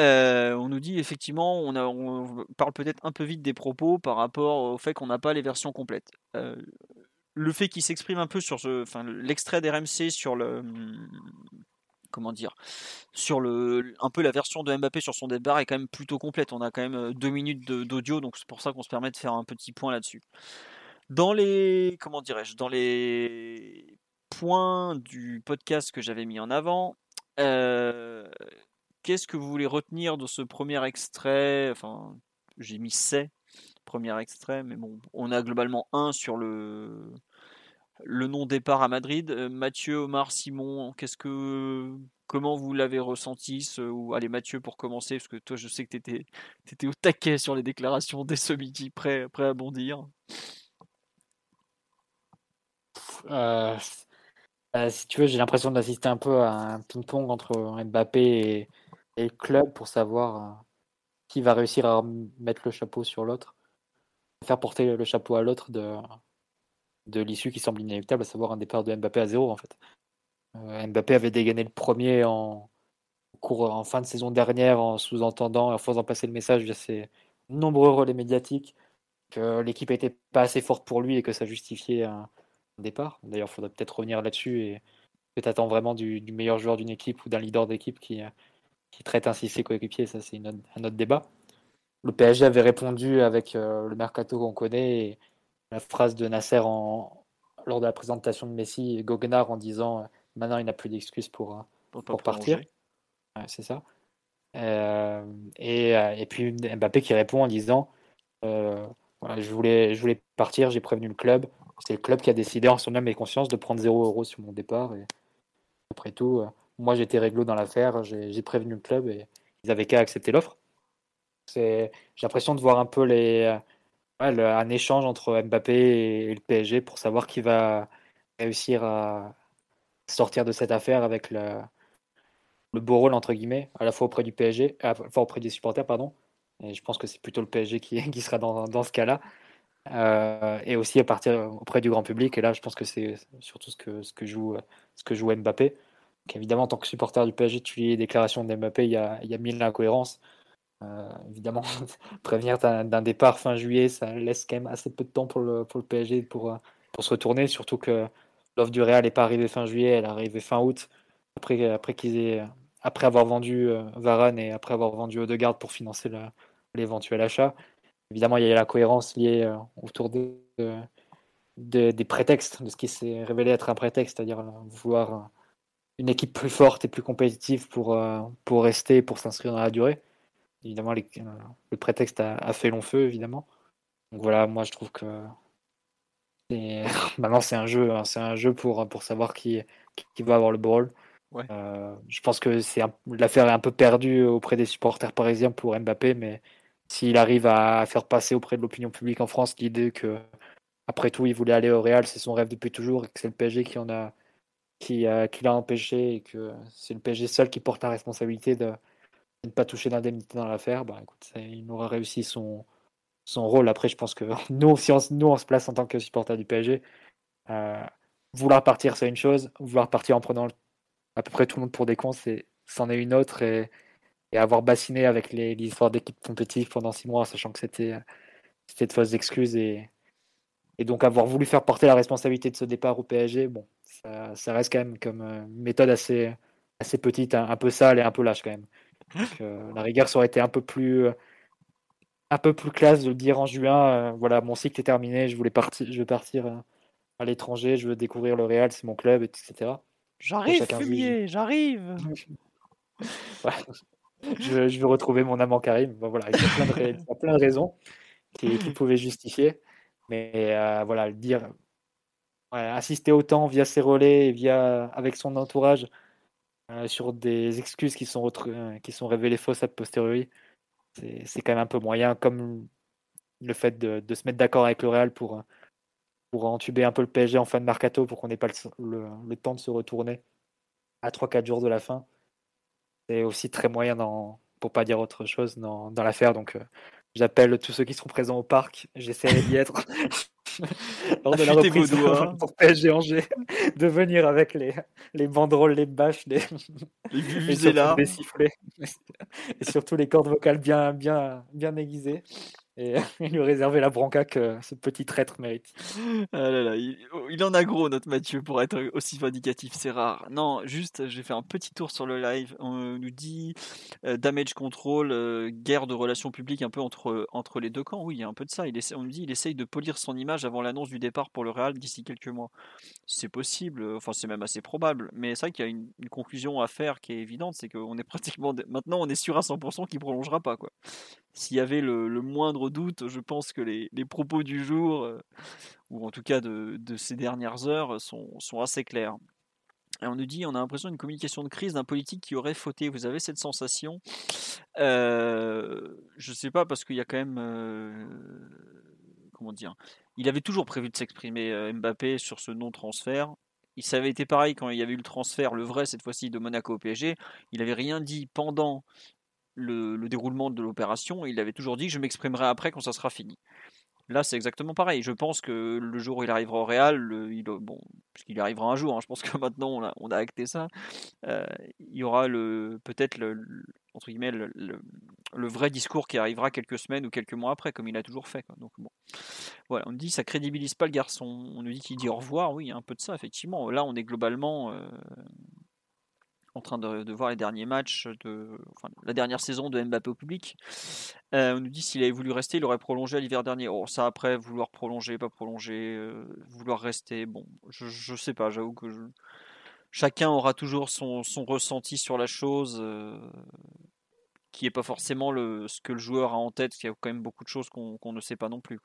Euh, on nous dit effectivement, on, a, on parle peut-être un peu vite des propos par rapport au fait qu'on n'a pas les versions complètes. Euh, le fait qu'il s'exprime un peu sur ce, enfin, l'extrait d'RMC sur le, comment dire, sur le, un peu la version de Mbappé sur son débat est quand même plutôt complète. On a quand même euh, deux minutes d'audio, donc c'est pour ça qu'on se permet de faire un petit point là-dessus. Dans les, comment dirais-je, dans les points du podcast que j'avais mis en avant, euh, qu'est-ce que vous voulez retenir de ce premier extrait? Enfin, j'ai mis c'est premier extrait, mais bon, on a globalement un sur le le non-départ à Madrid. Euh, Mathieu, Omar, Simon, qu'est-ce que, comment vous l'avez ressenti ou allez Mathieu pour commencer parce que toi je sais que tu étais, au taquet sur les déclarations dès ce midi, prêt, prêt à bondir. Euh, euh, si tu veux, j'ai l'impression d'assister un peu à un ping-pong entre Mbappé et, et, club pour savoir qui va réussir à mettre le chapeau sur l'autre, faire porter le chapeau à l'autre de, de l'issue qui semble inéluctable, à savoir un départ de Mbappé à zéro en fait. Euh, Mbappé avait dégainé le premier en, cours, en fin de saison dernière en sous-entendant, en faisant passer le message via ses nombreux relais médiatiques que l'équipe n'était pas assez forte pour lui et que ça justifiait un, départ. D'ailleurs, il faudrait peut-être revenir là-dessus et que tu attends vraiment du, meilleur joueur d'une équipe ou d'un leader d'équipe qui, qui traite ainsi ses coéquipiers, ça c'est un autre débat. Le PSG avait répondu avec euh, le mercato qu'on connaît la phrase de Nasser en, lors de la présentation de Messi et Goguenard en disant euh, maintenant il n'a plus d'excuses pour, euh, pour, partir. c'est ça. Euh, et, et, puis Mbappé qui répond en disant voilà, je, voulais, je voulais partir, j'ai prévenu le club. C'est le club qui a décidé en son âme et conscience de prendre 0 euros sur mon départ. Et après tout, moi j'étais réglo dans l'affaire, j'ai prévenu le club et ils avaient qu'à accepter l'offre. J'ai l'impression de voir un peu les, un échange entre Mbappé et le PSG pour savoir qui va réussir à sortir de cette affaire avec le, le beau rôle entre guillemets, à la fois auprès du PSG, enfin auprès des supporters, pardon. Et je pense que c'est plutôt le PSG qui, qui sera dans, dans ce cas-là. Euh, et aussi à partir auprès du grand public. Et là, je pense que c'est surtout ce que, ce, que joue, ce que joue Mbappé. Évidemment, en tant que supporter du PSG, tu lis les déclarations d'Mbappé, il y a, il y a mille incohérences. Euh, évidemment, prévenir d'un départ fin juillet, ça laisse quand même assez peu de temps pour le, PSG pour, euh, pour se retourner, surtout que l'offre du Real n'est pas arrivée fin juillet, elle est arrivée fin août, après, aient, après avoir vendu euh, Varane et après avoir vendu Odegaard pour financer l'éventuel achat. Évidemment, il y a la cohérence liée autour de, des prétextes, de ce qui s'est révélé être un prétexte, c'est-à-dire vouloir une équipe plus forte et plus compétitive pour rester, pour s'inscrire dans la durée. Évidemment, le prétexte a, fait long feu, évidemment. Donc voilà, moi je trouve que maintenant c'est un jeu, hein, c'est un jeu pour, pour savoir qui, qui va avoir le ball. Euh, je pense que c'est l'affaire est un peu perdue auprès des supporters parisiens pour Mbappé, mais s'il arrive à faire passer auprès de l'opinion publique en France l'idée que après tout il voulait aller au Real, c'est son rêve depuis toujours et que c'est le PSG qui en a qui, qui l'a empêché et que c'est le PSG seul qui porte la responsabilité de, ne pas toucher d'indemnité dans l'affaire, bah, il aura réussi son, rôle. Après, je pense que nous, si on, se place en tant que supporter du PSG, euh, vouloir partir, c'est une chose. Vouloir partir en prenant à peu près tout le monde pour des cons, c'en est, une autre. Et, avoir bassiné avec les, histoires d'équipe compétitive pendant six mois, sachant que c'était de fausses excuses. Et, donc avoir voulu faire porter la responsabilité de ce départ au PSG, bon, ça, reste quand même comme euh, méthode assez, petite, un peu sale et un peu lâche quand même. Euh, la rigueur, ça aurait été un peu plus, euh, un peu plus classe de le dire en juin. Euh, voilà, mon cycle est terminé, je voulais partir, je veux partir à l'étranger, je veux découvrir le Real, c'est mon club, etc. J'arrive, fumier, j'arrive. je, veux retrouver mon amant Karim. voilà, il y a plein de, raisons qui, pouvaient justifier. Mais voilà, le dire, assister autant via ses relais et via avec son entourage euh, sur des excuses qui sont, euh, qui sont révélées fausses a posteriori, c'est quand même un peu moyen, comme le fait de, se mettre d'accord avec le Real pour, pour entuber un peu le PSG en fin de mercato pour qu'on n'ait pas le, temps de se retourner à 3-4 jours de la fin. C'est aussi très moyen dans, pour pas dire autre chose dans, dans l'affaire. Donc, j'appelle tous ceux qui seront présents au parc. J'essaierai d'y être. lors de la reprise pour PSG Angers, de venir avec les, les banderoles, les bâches, les, les, là. sifflets, et surtout les cordes vocales bien, bien, bien aiguisées et lui réserver la branca que ce petit traître mérite. Ah oh, il, en a gros notre Mathieu pour être aussi vindicatif, c'est rare. Non, juste j'ai fait un petit tour sur le live. On nous dit euh, damage control, euh, guerre de relations publiques un peu entre, entre les deux camps. Oui, il y a un peu de ça. On nous dit il essaye de polir son image avant l'annonce du départ pour le Real d'ici quelques mois. C'est possible, enfin c'est même assez probable. Mais c'est vrai qu'il y a une, conclusion à faire qui est évidente, c'est qu'on est pratiquement maintenant on est sûr à 100% qu'il prolongera pas quoi s'il y avait le, moindre doute, je pense que les, propos du jour, euh, ou en tout cas de, ces dernières heures, sont, assez clairs. On nous dit, on a l'impression d'une communication de crise d'un politique qui aurait fauté. Vous avez cette sensation? Euh, Je ne sais pas, parce qu'il y a quand même... Euh, comment dire Il avait toujours prévu de s'exprimer Mbappé sur ce non-transfert. Il savait été pareil quand il y avait eu le transfert, le vrai cette fois-ci, de Monaco au PSG. Il n'avait rien dit pendant le, déroulement de l'opération, il avait toujours dit je m'exprimerai après quand ça sera fini. Là, c'est exactement pareil. Je pense que le jour où il arrivera au Real, il, bon, puisqu'il arrivera un jour, hein, je pense que maintenant on a, acté ça, euh, il y aura peut-être le, entre guillemets, le, vrai discours qui arrivera quelques semaines ou quelques mois après, comme il a toujours fait. Donc bon, voilà, on dit ça crédibilise pas le garçon. On nous dit qu'il dit au revoir. Oui, un peu de ça effectivement. Là, on est globalement, euh, en train de, voir les derniers matchs de la dernière saison de Mbappé au public. Euh, on nous dit s'il avait voulu rester, il aurait prolongé l'hiver dernier. Oh, ça après, vouloir prolonger, pas prolonger, euh, vouloir rester, bon, je, ne sais pas, j'avoue que chacun aura toujours son, ressenti sur la chose, euh, qui est pas forcément ce que le joueur a en tête, il y a quand même beaucoup de choses qu'on ne sait pas non plus.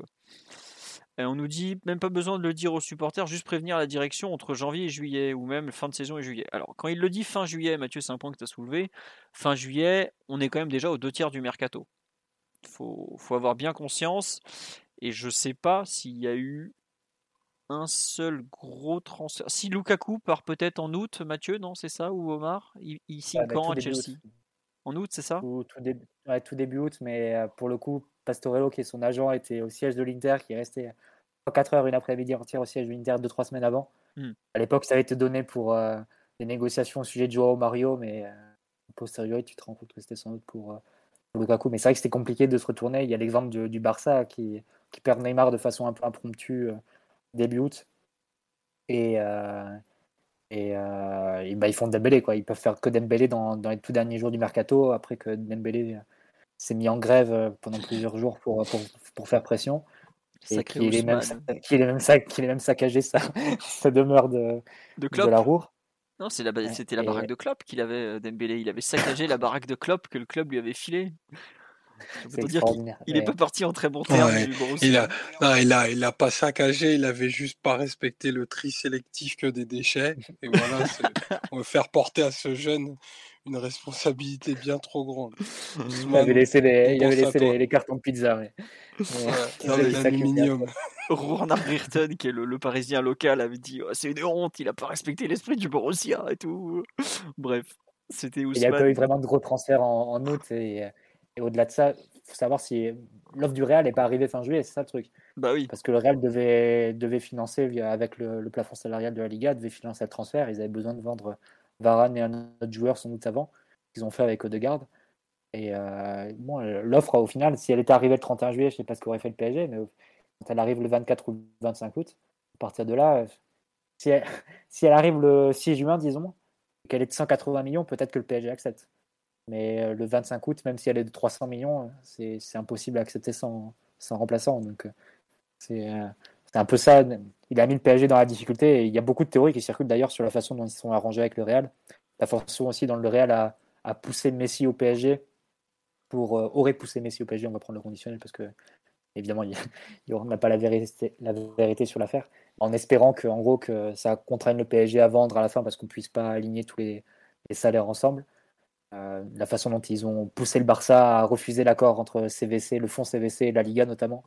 Et on nous dit même pas besoin de le dire aux supporters, juste prévenir la direction entre janvier et juillet, ou même fin de saison et juillet. Alors, quand il le dit fin juillet, Mathieu, c'est un point que tu as soulevé. Fin juillet, on est quand même déjà aux deux tiers du mercato. Il faut, faut, avoir bien conscience. Et je sais pas s'il y a eu un seul gros transfert. Si Lukaku part peut-être en août, Mathieu, non, c'est ça, ou Omar? Il, il signe ah, bah, quand à Chelsea? En août, c'est ça? Tout, début, tout début août, mais euh, pour le coup, Pastorello, qui est son agent, était au siège de l'Inter, qui est resté 4 heures une après-midi entière au siège de l'Inter 2-3 semaines avant. Hmm. À l'époque, ça avait été donné pour euh, des négociations au sujet de Joao Mario, mais euh, posteriori, tu te rends compte que c'était sans doute pour, euh, Lukaku. Mais c'est vrai que c'était compliqué de se retourner. Il y a l'exemple du, Barça qui, qui, perd Neymar de façon un peu impromptue début août. Et, et, bah, ils font Dembélé. Quoi. Ils peuvent faire que Dembélé dans, dans les tout derniers jours du mercato, après que Dembélé s'est mis en grève euh, pendant plusieurs jours pour, pour, pour faire pression. Et qu'il est, même, est, même, est même saccagé sa, sa demeure de, de, de la Roure. Non, c'était la, baraque de Klopp qu'il avait, euh, Dembélé. Il avait saccagé la baraque de Klopp que le club lui avait filé. il n'est pas parti en très bon terme. il, a, non, il, a, il a pas saccagé, il avait juste pas respecté le tri sélectif que des déchets. Et voilà, on va faire porter à ce jeune une responsabilité bien trop grande. il avait laissé les, il avait laissé les, cartons de pizza. Mais... l'aluminium. Ayrton, qui est le, parisien local, avait dit oh, c'est une honte, il n'a pas respecté l'esprit du Borussia et tout. Bref, c'était Il n'y a pas eu vraiment de gros transferts en, en août. Et, et au-delà de ça, il faut savoir si l'offre du Real n'est pas arrivée fin juillet, c'est ça le truc. Bah oui. Parce que le Real devait, devait financer, avec le, le, plafond salarial de la Liga, devait financer le transfert. Ils avaient besoin de vendre Varane et un autre joueur sans doute avant, qu'ils ont fait avec Odegaard. Et euh, bon, l'offre, au final, si elle était arrivée le 31 juillet, je ne sais pas ce qu'aurait fait le PSG, mais quand elle arrive le 24 ou le 25 août, à partir de là, si elle, si elle arrive le 6 juin, disons, qu'elle est de 180 millions, peut-être que le PSG accepte. Mais euh, le 25 août, même si elle est de 300 millions, c'est impossible à accepter sans, sans remplaçant. Donc, euh, c'est un peu ça. Il a mis le PSG dans la difficulté. Il y a beaucoup de théories qui circulent d'ailleurs sur la façon dont ils se sont arrangés avec le Real. La façon aussi dont le Real a, a poussé Messi au PSG pour euh, aurait poussé Messi au PSG. On va prendre le conditionnel parce que évidemment il n'a pas la vérité, la vérité sur l'affaire. En espérant que en gros que ça contraigne le PSG à vendre à la fin parce qu'on puisse pas aligner tous les, salaires ensemble. Euh, la façon dont ils ont poussé le Barça à refuser l'accord entre CVC, le fonds CVC et la Liga notamment,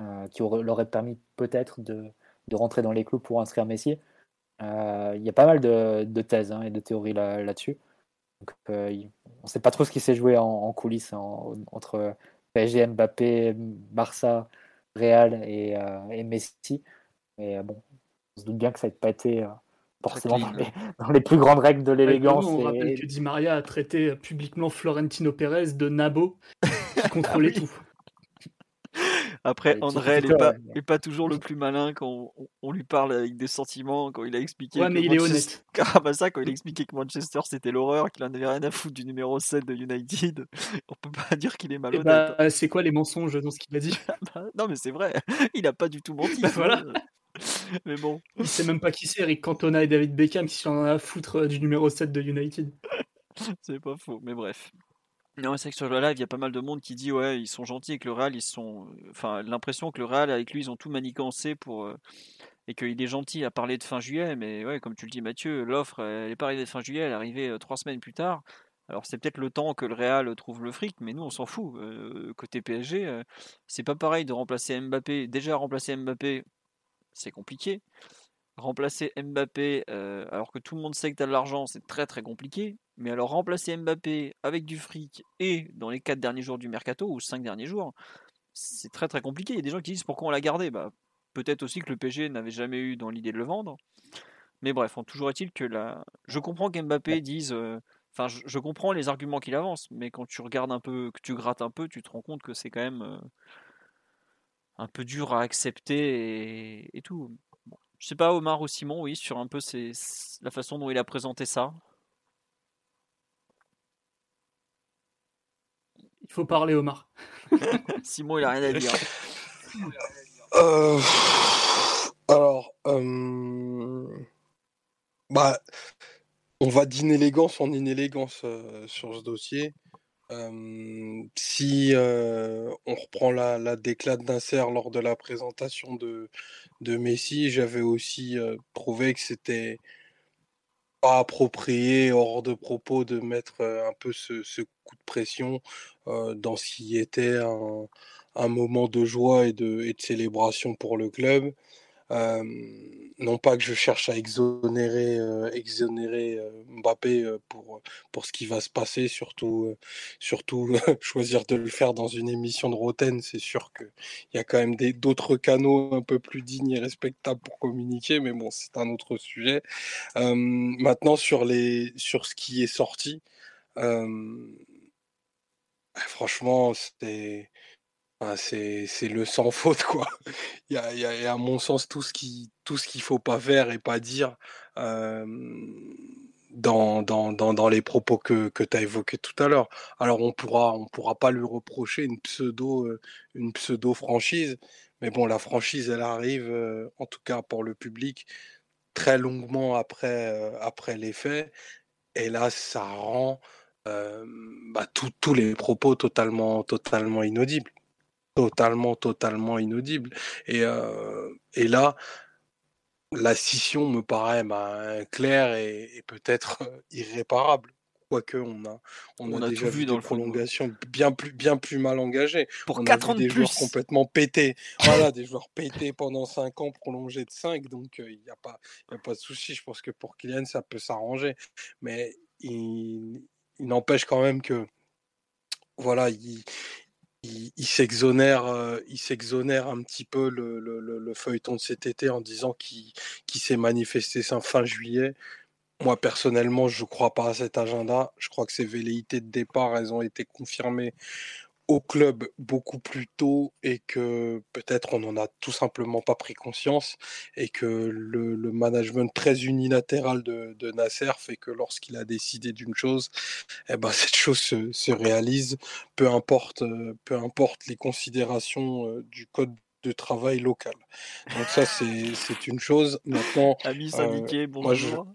euh, qui leur aurait permis peut-être de, rentrer dans les clous pour inscrire Messi. Euh, il y a pas mal de, thèses hein, et de théories là-dessus. Euh, on ne sait pas trop ce qui s'est joué en, coulisses entre PSG, Mbappé, Barça, Real et, et Messi. Mais bon, on se doute bien que ça n'a pas été forcément dans les, plus grandes règles de l'élégance. on rappelle que Di Maria a traité publiquement Florentino Pérez de nabo qui contrôlait tout. Après, André n'est pas, pas, toujours le plus malin quand on, lui parle avec des sentiments, quand il a expliqué. Ouais, mais il est honnête. ça, quand il a expliqué que Manchester c'était l'horreur, qu'il en avait rien à foutre du numéro 7 de United, on peut pas dire qu'il est eh malhonnête. Bah, c'est quoi les mensonges dans ce qu'il a dit? Bah, Non, mais c'est vrai, il a pas du tout menti. Bah, voilà. Mais bon. Il sait même pas qui c'est, Eric Cantona et David Beckham, qui sont à foutre euh, du numéro 7 de United. c'est pas faux, mais bref. Non, c'est que sur le live, il y a pas mal de monde qui dit ouais, ils sont gentils avec le Real, ils sont. Enfin, l'impression que le Real, avec lui, ils ont tout manigancé pour. Euh, et qu'il est gentil à parler de fin juillet, mais ouais, comme tu le dis, Mathieu, l'offre, elle n'est pas arrivée de fin juillet, elle est arrivée euh, trois semaines plus tard. Alors c'est peut-être le temps que le Real trouve le fric, mais nous on s'en fout. côté PSG, c'est pas pareil de remplacer Mbappé. Déjà remplacer Mbappé, c'est compliqué. Remplacer Mbappé, euh, alors que tout le monde sait que tu as de l'argent, c'est très très compliqué. Mais alors remplacer Mbappé avec du fric et dans les 4 derniers jours du mercato ou 5 derniers jours, c'est très très compliqué. Il y a des gens qui disent pourquoi on l'a gardé? Bah, peut-être aussi que le PG n'avait jamais eu dans l'idée de le vendre. Mais bref, toujours est-il que là, je comprends qu'Mbappé dise. Euh, enfin, je, comprends les arguments qu'il avance, mais quand tu regardes un peu, que tu grattes un peu, tu te rends compte que c'est quand même. Un peu dur à accepter et, tout. Je sais pas, Omar ou Simon, oui, sur un peu la façon dont il a présenté ça. Il faut parler, Omar. Simon, il a rien à dire. Euh, alors, euh, bah, on va d'inélégance en inélégance euh, sur ce dossier si on reprend la, la déclate d'insert lors de la présentation de, Messi, j'avais aussi trouvé que c'était pas approprié, hors de propos, de mettre un peu ce, coup de pression dans ce qui était un, moment de joie et de célébration pour le club non pas que je cherche à exonérer, exonérer Mbappé pour, pour ce qui va se passer, surtout, surtout choisir de le faire dans une émission de Roten, c'est sûr qu'il y a quand même d'autres canaux un peu plus dignes et respectables pour communiquer, mais bon, c'est un autre sujet. maintenant, sur, les, sur ce qui est sorti, franchement, c'est le sans faute, quoi. Il y a, il y a, à mon sens tout ce qui tout ce faut pas faire et pas dire dans, dans, dans, dans, les propos que, que tu as évoqués tout à l'heure. Alors on pourra on pourra pas lui reprocher une pseudo une pseudo franchise, mais bon la franchise elle arrive en tout cas pour le public très longuement après après les faits et là ça rend bah, tous les propos totalement totalement inaudibles totalement, totalement inaudible. Et, et là, la scission me paraît bah, claire et, peut-être irréparable. Quoique on a, on, a, déjà vu, dans des prolongations bien plus, bien plus mal engagées. Pour on 4 ans de des joueurs complètement pétés. voilà, des joueurs pétés pendant 5 ans, prolongés de 5. Donc il n'y a, pas, a pas de souci. Je pense que pour Kylian, ça peut s'arranger. Mais il, il n'empêche quand même que voilà, il, il, s'exonère, euh, il s'exonère un petit peu le, feuilleton de cet été en disant qu'il s'est manifesté fin juillet. Moi personnellement, je ne crois pas à cet agenda. Je crois que ces velléités de départ, elles ont été confirmées au club beaucoup plus tôt et que peut-être on n'en a tout simplement pas pris conscience et que le, management très unilatéral de, Nasser fait que lorsqu'il a décidé d'une chose, eh ben cette chose se, réalise, peu importe, peu importe les considérations euh, du code de travail local. Donc ça c'est une chose. Maintenant, amis syndiqués, euh, bonjour.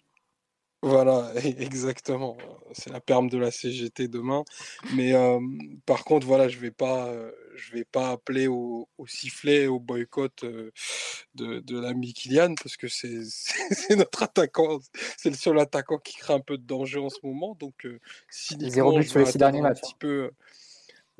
Voilà, exactement. C'est la perme de la CGT demain. Mais par contre, voilà, je vais pas, je vais pas appeler au, sifflet, au boycott de, de l'ami Kylian parce que c'est notre attaquant, c'est le seul attaquant qui crée un peu de danger en ce moment. Donc, si Zéro but sur les six derniers matchs. Un petit peu,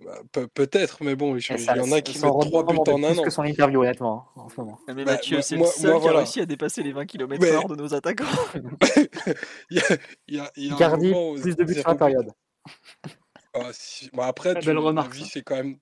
bah, peut-être, mais bon, il y en a qui mettent 3 buts en un an. que son interview, honnêtement, hein, en ce moment. Mais bah, Mathieu, c'est le seul qui a réussi à dépasser les 20 km/h de nos attaquants. il y a, il y a, il y a plus de buts sur la période. Ah, si- bah, après, tu- belle remarque, vie, ça. c'est quand même,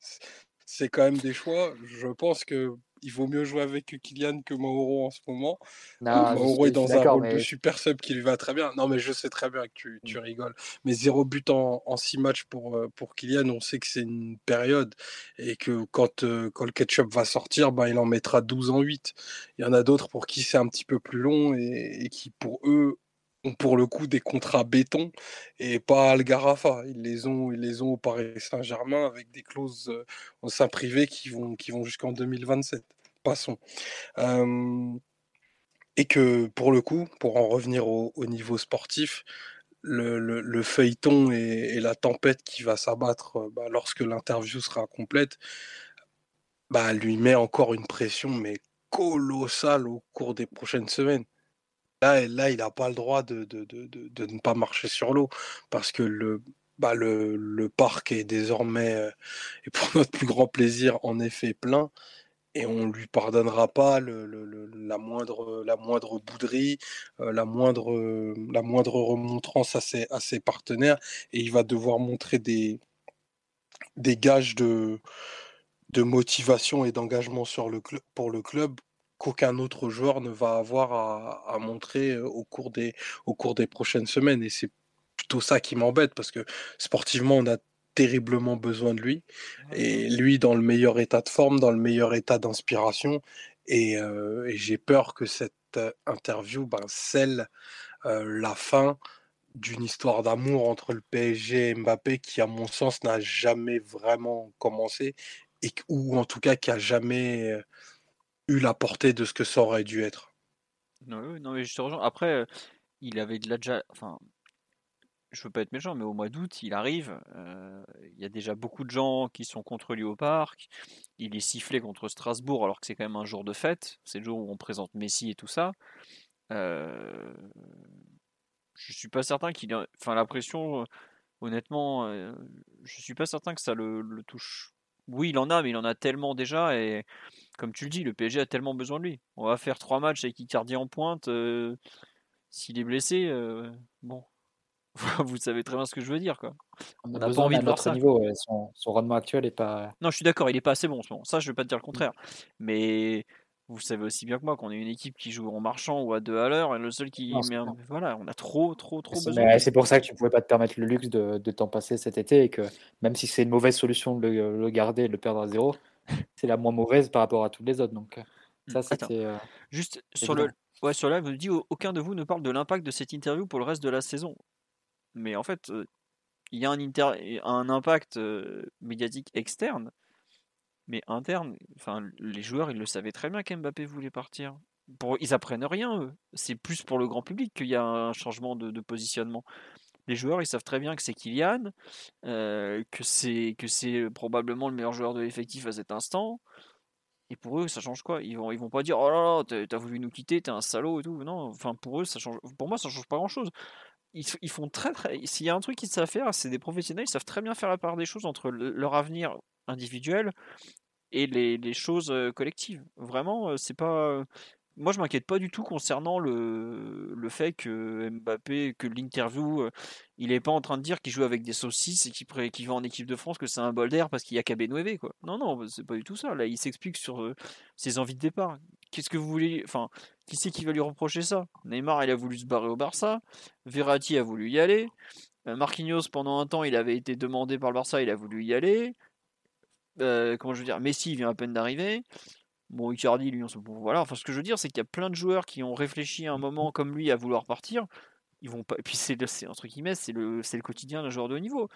c'est quand même des choix. Je pense que il vaut mieux jouer avec Kylian que Mauro en ce moment. Non, Mauro est dans un rôle de super sub qui lui va très bien. Non, mais je sais très bien que tu, tu Mm. rigoles. Mais zéro but en, en six matchs pour, euh, pour Kylian, on sait que c'est une période et que quand, euh, quand le ketchup va sortir, ben, il en mettra 12 en 8. Il y en a d'autres pour qui c'est un petit peu plus long et, et qui, pour eux, ont pour le coup des contrats béton et pas Algarafa. Ils les ont, ils les ont au Paris Saint-Germain avec des clauses euh, au sein privé qui vont, qui vont jusqu'en 2027. Passons. Et que pour le coup, pour en revenir au, au niveau sportif, le, le- le feuilleton et, et la tempête qui va s'abattre euh, bah, lorsque l'interview sera complète, bah, lui met encore une pression mais colossale au cours des prochaines semaines. Là, il n'a pas le droit de, de, de, de, ne pas marcher sur l'eau parce que le, bah, le, le parc est désormais, euh, et pour notre plus grand plaisir, en effet plein et on lui pardonnera pas le, le- la moindre la moindre bouderie, euh, la moindre euh, la moindre remontrance à ses, à ses partenaires et il va devoir montrer des des gages de de motivation et d'engagement sur le pour le club qu'aucun autre joueur ne va avoir à, à montrer au cours des au cours des prochaines semaines. Et c'est plutôt ça qui m'embête parce que sportivement on a terriblement besoin de lui. Et lui dans le meilleur état de forme, dans le meilleur état d'inspiration. Et, euh, et j'ai peur que cette interview ben, scelle euh, la fin d'une histoire d'amour entre le PSG et Mbappé qui, à mon sens, n'a jamais vraiment commencé et ou en tout cas qui a jamais eu la portée de ce que ça aurait dû être. Non, non, mais je te rejoins. Après, euh, il avait de la déjà. Enfin, je veux pas être méchant, mais au mois d'août, il arrive. euh, Il y a déjà beaucoup de gens qui sont contre lui au parc. Il est sifflé contre Strasbourg, alors que c'est quand même un jour de fête. C'est le jour où on présente Messi et tout ça. Euh, je suis pas certain qu'il a. Enfin, la pression, euh, honnêtement, euh, je suis pas certain que ça le, le touche. Oui, il en a, mais il en a tellement déjà. Et comme tu le dis, le PSG a tellement besoin de lui. On va faire trois matchs avec Icardi en pointe. euh, S'il est blessé, euh, bon, vous savez très bien ce que je veux dire, quoi. on n'a pas envie de voir ça. niveau. ouais. Son, son rendement actuel est pas. Non, je suis d'accord, il est pas assez bon en ce moment. Ça, je vais pas te dire le contraire. Mais vous savez aussi bien que moi qu'on est une équipe qui joue en marchant ou à deux à l'heure, et le seul qui Non, met un-. Voilà, on a trop, trop, trop besoin. c'est pour ça que tu pouvais pas te permettre le luxe de, de t'en passer cet été et que même si c'est une mauvaise solution de le, le garder et de le perdre à zéro, c'est la moins mauvaise par rapport à toutes les autres. Donc euh, Hmm, ça, c'était euh, juste sur le, ouais, sur live, vous dit aucun de vous ne parle de l'impact de cette interview pour le reste de la saison. Mais en fait, euh, il y a un, inter- un impact euh, médiatique externe, mais interne. Enfin, les joueurs, ils le savaient très bien qu'Mbappé voulait partir. Pour, ils apprennent rien, eux. C'est plus pour le grand public qu'il y a un changement de, de positionnement. Les joueurs, ils savent très bien que c'est Kylian, euh, que c'est que c'est probablement le meilleur joueur de l'effectif à cet instant. Et pour eux, ça change quoi? Ils vont ils vont pas dire oh là là, t'as voulu nous quitter, t'es un salaud et tout. Non, enfin pour eux, ça change. Pour moi, ça change pas grand chose. Ils, font très très. S'il y a un truc qu'ils savent faire, c'est des professionnels. Ils savent très bien faire la part des choses entre le- leur avenir individuel et les, les choses euh, collectives. Vraiment, euh, c'est pas. Moi, je m'inquiète pas du tout concernant le, le fait que Mbappé, que l'interview, euh, il est pas en train de dire qu'il joue avec des saucisses et qu'il va en équipe de France, que c'est un bol d'air parce qu'il y a Cabenueve, quoi. Non, non, c'est pas du tout ça. Là, il s'explique sur euh, ses envies de départ. Qu'est-ce que vous voulez. Enfin, qui c'est qui va lui reprocher ça? Neymar, il a voulu se barrer au Barça. Verratti a voulu y aller. Euh, Marquinhos, pendant un temps, il avait été demandé par le Barça, il a voulu y aller. Comment je veux dire? Messi vient à peine d'arriver. Bon, Icardi, lui, on se voilà. Enfin, ce que je veux dire, c'est qu'il y a plein de joueurs qui ont réfléchi à un moment comme lui à vouloir partir. Ils vont pas. Et puis c'est, entre guillemets, c'est le, le quotidien d'un joueur de haut niveau.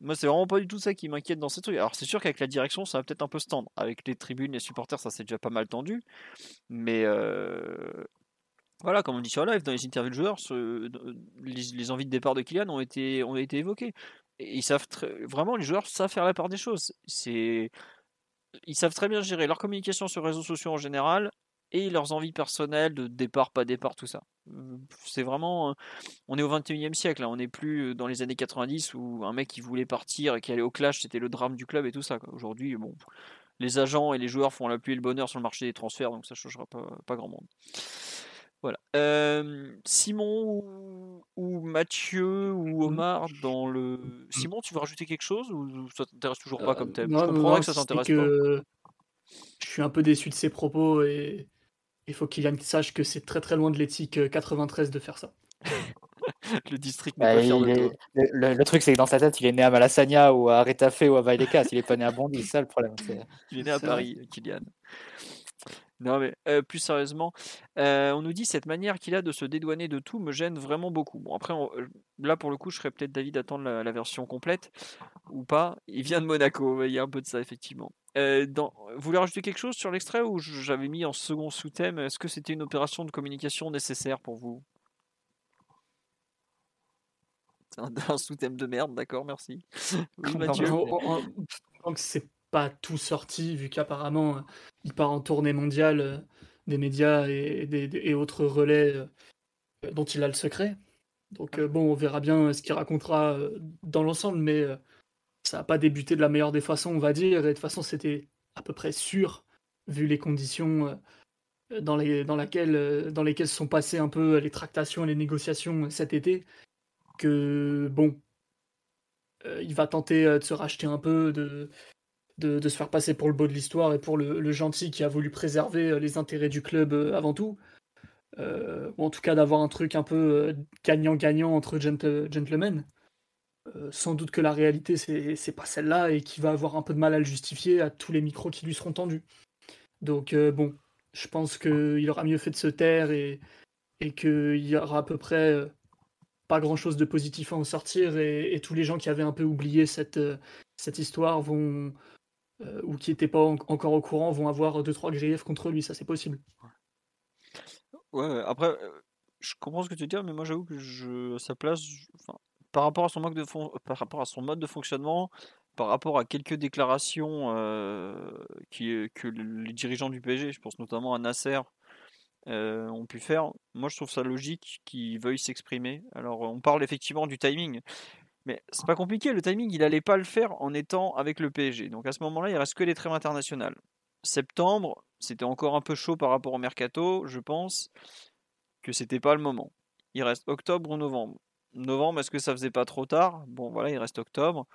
Moi, c'est vraiment pas du tout ça qui m'inquiète dans ces trucs. Alors, c'est sûr qu'avec la direction, ça va peut-être un peu se tendre. Avec les tribunes, les supporters, ça c'est déjà pas mal tendu. Mais euh, voilà, comme on dit sur live, dans les interviews de joueurs, les envies de départ de Kylian ont été, ont été évoquées. Et ils savent très- vraiment, les joueurs savent faire la part des choses. C'est, ils savent très bien gérer leur communication sur les réseaux sociaux en général et leurs envies personnelles de départ, pas départ, tout ça. Euh, C'est vraiment. euh, On est au 21e siècle, là. on n'est plus dans les années 90 où un mec qui voulait partir et qui allait au clash, c'était le drame du club et tout ça. Aujourd'hui, bon, les agents et les joueurs font l'appui et le bonheur sur le marché des transferts, donc ça ne changera pas, pas grand monde. Voilà. Euh, Simon ou, ou Mathieu ou Mmh. Omar dans le. Simon, tu veux rajouter quelque chose ou ça t'intéresse toujours pas Euh, comme thème? Non, Je non, comprendrais non, que ça t'intéresse pas. je suis un peu déçu de ses propos et il faut qu'il sache que c'est très très loin de l'éthique 93 de faire ça. Le district n'est Bah, pas fier de est- toi. le, le- le truc, c'est que dans sa tête, il est né à Malassania ou à Retafe ou à Vallecas. Il est pas né à Bondy, c'est ça le problème. Il est né à. Paris, Kylian. Non mais euh, plus sérieusement, euh, on nous dit cette manière qu'il a de se dédouaner de tout me gêne vraiment beaucoup. Bon après, on- là pour le coup, je serais peut-être d'avis d'attendre la, la version complète ou pas. Il vient de Monaco, il y a un peu de ça effectivement. Euh, dans... Vous voulez rajouter quelque chose sur l'extrait ou j'avais mis en second sous-thème Est-ce que c'était une opération de communication nécessaire pour vous? C'est un, un sous-thème de merde, d'accord, merci. Oui, Non, Mathieu. mais on- on- que c'est pas tout sorti, vu qu'apparemment euh, il part en tournée mondiale euh, des médias et, autres relais euh, dont il a le secret. Donc bon, on verra bien ce qu'il racontera dans l'ensemble, mais ça n'a pas débuté de la meilleure des façons, on va dire. Et de toute façon, c'était à peu près sûr, vu les conditions dans, les, dans, laquelle, dans lesquelles sont passées un peu les tractations et les négociations cet été, que bon, il va tenter de se racheter un peu, de, de, se faire passer pour le beau de l'histoire et pour le, gentil qui a voulu préserver euh, les intérêts du club euh, avant tout. Euh, ou en tout cas d'avoir un truc un peu gagnant-gagnant entre gent- gentlemen. Sans doute que la réalité c'est pas celle-là et qu'il va avoir un peu de mal à le justifier à tous les micros qui lui seront tendus. Donc bon, je pense qu'il aura mieux fait de se taire et, et qu'il y aura à peu près pas grand-chose de positif à en sortir et, et tous les gens qui avaient un peu oublié cette, cette histoire vont euh, ou qui n'étaient pas en- encore au courant vont avoir deux trois griefs contre lui, ça c'est possible. Ouais, après, euh, je comprends ce que tu dire, mais moi j'avoue que je, à sa place, par rapport à son mode de fon- par rapport à son mode de fonctionnement, par rapport à quelques déclarations euh, que le- les dirigeants du PSG, je pense notamment à Nasser, euh, ont pu faire, moi je trouve ça logique qu'ils veuillent s'exprimer. Alors on parle effectivement du timing, mais c'est pas compliqué, le timing il allait pas le faire en étant avec le PSG. Donc à ce moment-là, il reste que les trêves internationales. Septembre, c'était encore un peu chaud par rapport au mercato, je pense que c'était pas le moment. Il reste octobre ou novembre. Novembre, est-ce que ça faisait pas trop tard? Bon, voilà, il reste octobre.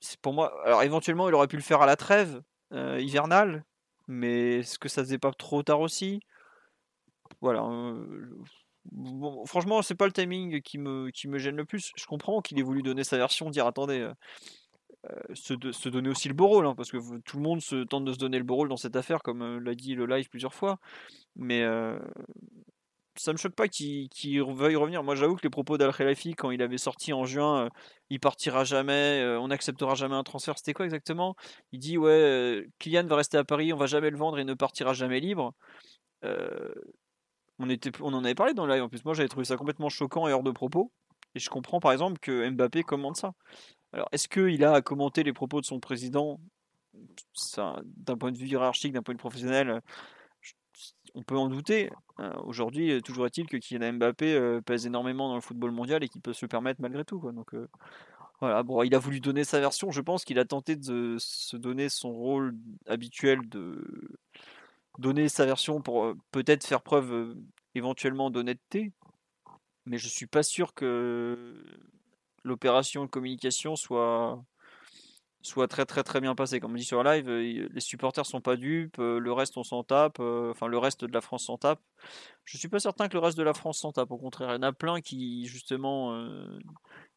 C'est pour moi. Alors, éventuellement, il aurait pu le faire à la trêve euh, hivernale, mais est-ce que ça faisait pas trop tard aussi? Voilà. euh, bon, franchement, c'est pas le timing qui me, qui me gêne le plus. Je comprends qu'il ait voulu donner sa version, dire attendez, euh, euh, se, donner aussi le beau rôle, hein, parce que tout le monde se tente de se donner le beau rôle dans cette affaire, comme euh, l'a dit le live plusieurs fois. Mais ça me choque pas qu'il veuille revenir. Moi, j'avoue que les propos d'Al Khelafi, quand il avait sorti en juin, il partira jamais, on n'acceptera jamais un transfert, c'était quoi exactement? Il dit ouais, Kylian va rester à Paris, on va jamais le vendre et ne partira jamais libre. On, en avait parlé dans le live en plus. Moi, j'avais trouvé ça complètement choquant et hors de propos. Et je comprends par exemple que Mbappé commente ça. Alors, est-ce qu'il a à commenter les propos de son président? D'un point de vue hiérarchique, d'un point de vue professionnel, on peut en douter. Euh, Aujourd'hui, toujours est-il que Kylian Mbappé euh, pèse énormément dans le football mondial et qu'il peut se le permettre malgré tout. Donc, euh, il a voulu donner sa version. Je pense qu'il a tenté de se donner son rôle habituel de donner sa version pour peut-être faire preuve éventuellement d'honnêteté. Mais je suis pas sûr que l'opération de communication soit soit très très très bien passée. Comme on dit sur live, les supporters sont pas dupes, le reste on s'en tape, enfin le reste de la France s'en tape. Je suis pas certain que le reste de la France s'en tape. Au contraire, il y en a plein qui justement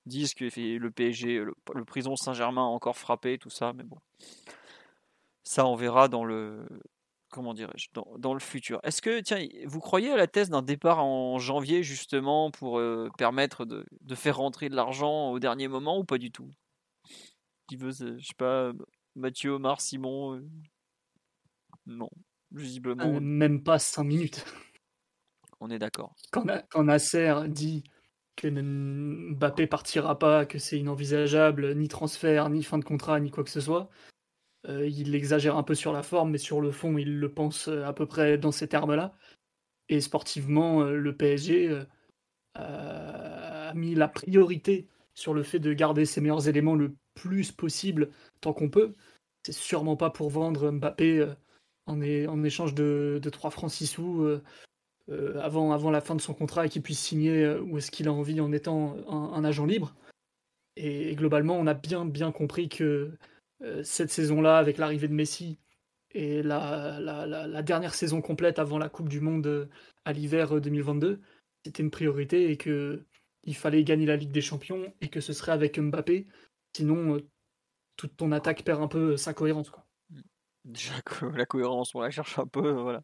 disent que le PSG, le prison Saint-Germain a encore frappé, tout ça. Mais bon, ça on verra dans le comment dirais-je dans, dans le futur. Est-ce que tiens, vous croyez à la thèse d'un départ en janvier justement pour euh, permettre de, de faire rentrer de l'argent au dernier moment ou pas du tout? Qui veut, euh, je sais pas, Mathieu, Omar, Simon euh, Non, visiblement, Euh, même pas 5 minutes. on est d'accord. Quand, quand Nasser dit que Mbappé partira pas, que c'est inenvisageable, ni transfert, ni fin de contrat, ni quoi que ce soit, euh, il exagère un peu sur la forme, mais sur le fond, il le pense euh, à peu près dans ces termes-là. Et sportivement, euh, le PSG a mis la priorité sur le fait de garder ses meilleurs éléments le plus possible tant qu'on peut. C'est sûrement pas pour vendre Mbappé en, échange de, de 3 francs 6 sous avant, avant la fin de son contrat et qu'il puisse signer où est-ce qu'il a envie en étant un, agent libre. Et, globalement, on a bien, bien compris que cette saison-là, avec l'arrivée de Messi et la, dernière saison complète avant la Coupe du Monde à l'hiver 2022, c'était une priorité et que il fallait gagner la Ligue des Champions et que ce serait avec Mbappé. Sinon, toute ton attaque perd un peu sa cohérence. Quoi. Déjà la cohérence, on la cherche un peu, voilà.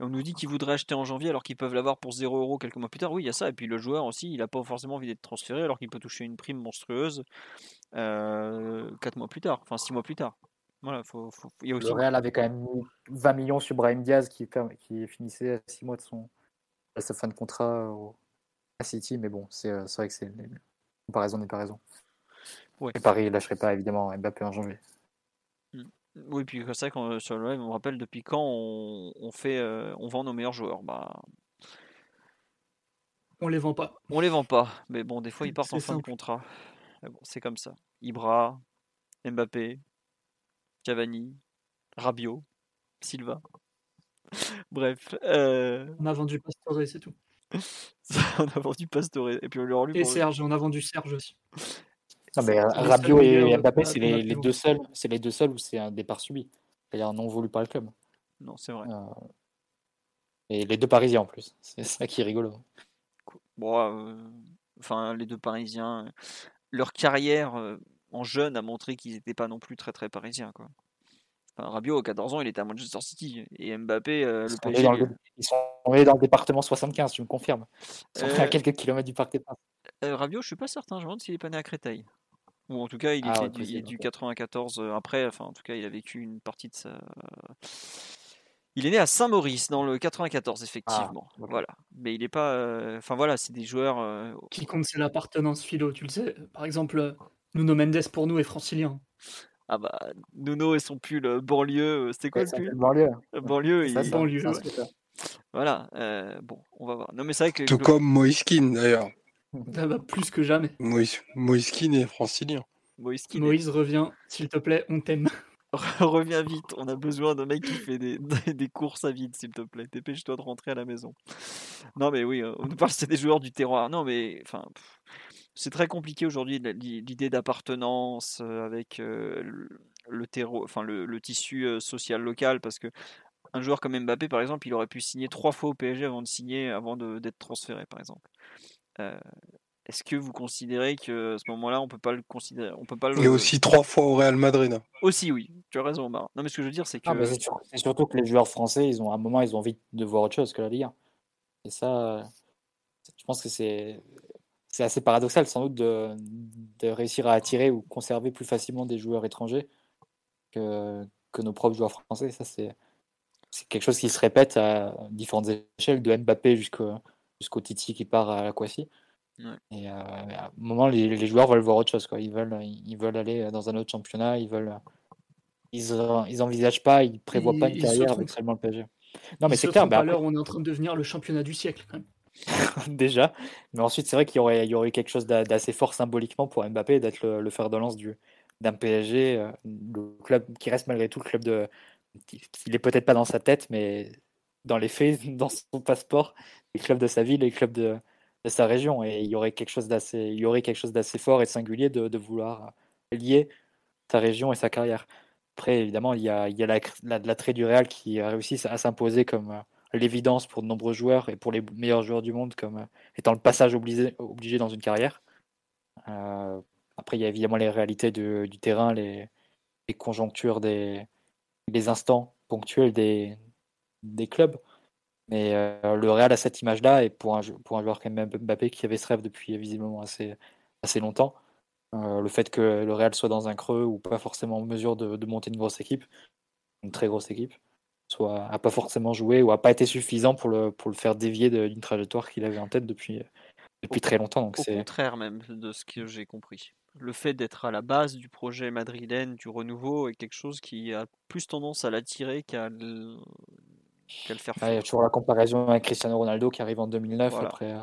on nous dit qu'ils voudraient acheter en janvier alors qu'ils peuvent l'avoir pour 0 euros quelques mois plus tard. Oui, il y a ça. Et puis le joueur aussi, il n'a pas forcément envie d'être transféré alors qu'il peut toucher une prime monstrueuse euh, 4 mois plus tard, enfin 6 mois plus tard. Voilà, faut, Il y a aussi... Le Real avait quand même 20 millions sur Brahim Diaz qui, qui finissait à 6 mois de son à sa fin de contrat à City, mais bon, c'est euh, vrai que c'est comparaison n'est pas raison. Ouais. Et Paris lâcherait pas évidemment Mbappé en janvier. Oui, puis c'est vrai qu'on sur le on me rappelle depuis quand on, fait, euh, on vend nos meilleurs joueurs. Bah, on les vend pas. On les vend pas, mais bon, des fois ils partent en fin de contrat. Bon, c'est comme ça. Ibra, Mbappé, Cavani, Rabiot, Silva. Bref. Euh... On a vendu Pastore, c'est tout. on a vendu Pastore. Et puis on lui a Et Serge, on a vendu Serge aussi. Non, mais Rabiot et Mbappé, c'est les, deux seuls, c'est les deux seuls où c'est un départ subi, c'est-à-dire non voulu par le club. Non, c'est vrai. Euh, et les deux Parisiens en plus, c'est ça qui est rigolo. Bon, euh, enfin les deux Parisiens, leur carrière euh, en jeune a montré qu'ils n'étaient pas non plus très très parisiens quoi. Enfin, Rabiot, à 14 ans, il était à Manchester City. Et Mbappé, le PSG. ils sont allés dans le département 75, tu me confirmes. Ils sont à quelques kilomètres du Parc des Princes. Rabiot, je suis pas certain. Je me demande s'il est pas né à Créteil. Ou en tout cas, il, ah, était du, 94 euh, après. Enfin, en tout cas, il a vécu une partie de sa. Il est né à Saint-Maurice dans le 94, ah, effectivement. Voilà. Mais il n'est pas. Euh, enfin voilà, c'est des joueurs. Euh, Qui compte, c'est l'appartenance philo, tu le sais. Par exemple, Nuno Mendes pour nous est francilien. Ah bah, Nuno et son pull banlieue, c'était quoi le pull Banlieue. Banlieue, il... banlieue. Voilà. bon, on va voir. Non mais c'est vrai que. Tout comme Moiskin d'ailleurs. Ça va plus que jamais. Moïse, Moïse est francilien. Moïse, Moïse revient, s'il te plaît, on t'aime. Reviens vite, on a besoin d'un mec qui fait des, courses à vide, s'il te plaît. Dépêche-toi de rentrer à la maison. Non, mais oui, on nous parle, c'est des joueurs du terroir. Non, mais enfin, c'est très compliqué aujourd'hui l'idée d'appartenance euh, avec euh, le, enfin le, tissu euh, social local, parce que un joueur comme Mbappé, par exemple, il aurait pu signer trois fois au PSG avant de signer, avant d'être transféré, par exemple. Euh, est-ce que vous considérez que à ce moment-là, on peut pas le considérer, on peut pas le... Et aussi trois fois au Real Madrid. Aussi, oui. Tu as raison, Non, mais ce que je veux dire, c'est ah, que. c'est, surtout que les joueurs français, ils ont à un moment, ils ont envie de voir autre chose que la Ligue 1. Et ça, je pense que c'est c'est assez paradoxal sans doute de, de, réussir à attirer ou conserver plus facilement des joueurs étrangers que, que nos propres joueurs français. Ça, c'est, c'est quelque chose qui se répète à différentes échelles, de Mbappé jusqu'au jusqu'au Titi qui part à la Et euh, à un moment, les, joueurs veulent voir autre chose. Quoi. Ils, veulent, ils veulent aller dans un autre championnat. Ils veulent. Ils, ils envisagent pas, ils prévoient pas une carrière avec seulement le PSG. Non, mais c'est clair. Bah, on est en train de devenir le championnat du siècle, quand même. Déjà. Mais ensuite, c'est vrai qu'il y aurait, il y aurait quelque chose d'assez fort symboliquement pour Mbappé d'être le, fer de lance du, d'un PSG, euh, le club qui reste malgré tout le club de. Il est peut-être pas dans sa tête, mais dans les faits, dans son passeport, les clubs de sa ville les clubs de, sa région. Et il y aurait quelque chose d'assez, il y aurait quelque chose d'assez fort et de singulier de, vouloir lier sa région et sa carrière. Après, évidemment, il y a, il y a l'attrait du Real qui a réussi à s'imposer comme euh, l'évidence pour de nombreux joueurs et pour les meilleurs joueurs du monde comme euh, étant le passage obligé, obligé dans une carrière. Euh, après, il y a évidemment les réalités du terrain, les, conjonctures des, des instants ponctuels des, des clubs. Mais euh, le Real a cette image-là, et pour un, pour un joueur comme Mbappé qui avait ce rêve depuis visiblement assez, assez longtemps, euh, le fait que le Real soit dans un creux ou pas forcément en mesure de, monter une grosse équipe, une très grosse équipe, soit a pas forcément joué ou a pas été suffisant pour le, pour le faire dévier d'une trajectoire qu'il avait en tête depuis, depuis très longtemps. Donc Au contraire même de ce que j'ai compris. Le fait d'être à la base du projet madrilène, du renouveau, est quelque chose qui a plus tendance à l'attirer qu'à faire Il y a toujours la comparaison avec Cristiano Ronaldo qui arrive en 2009 après. Euh,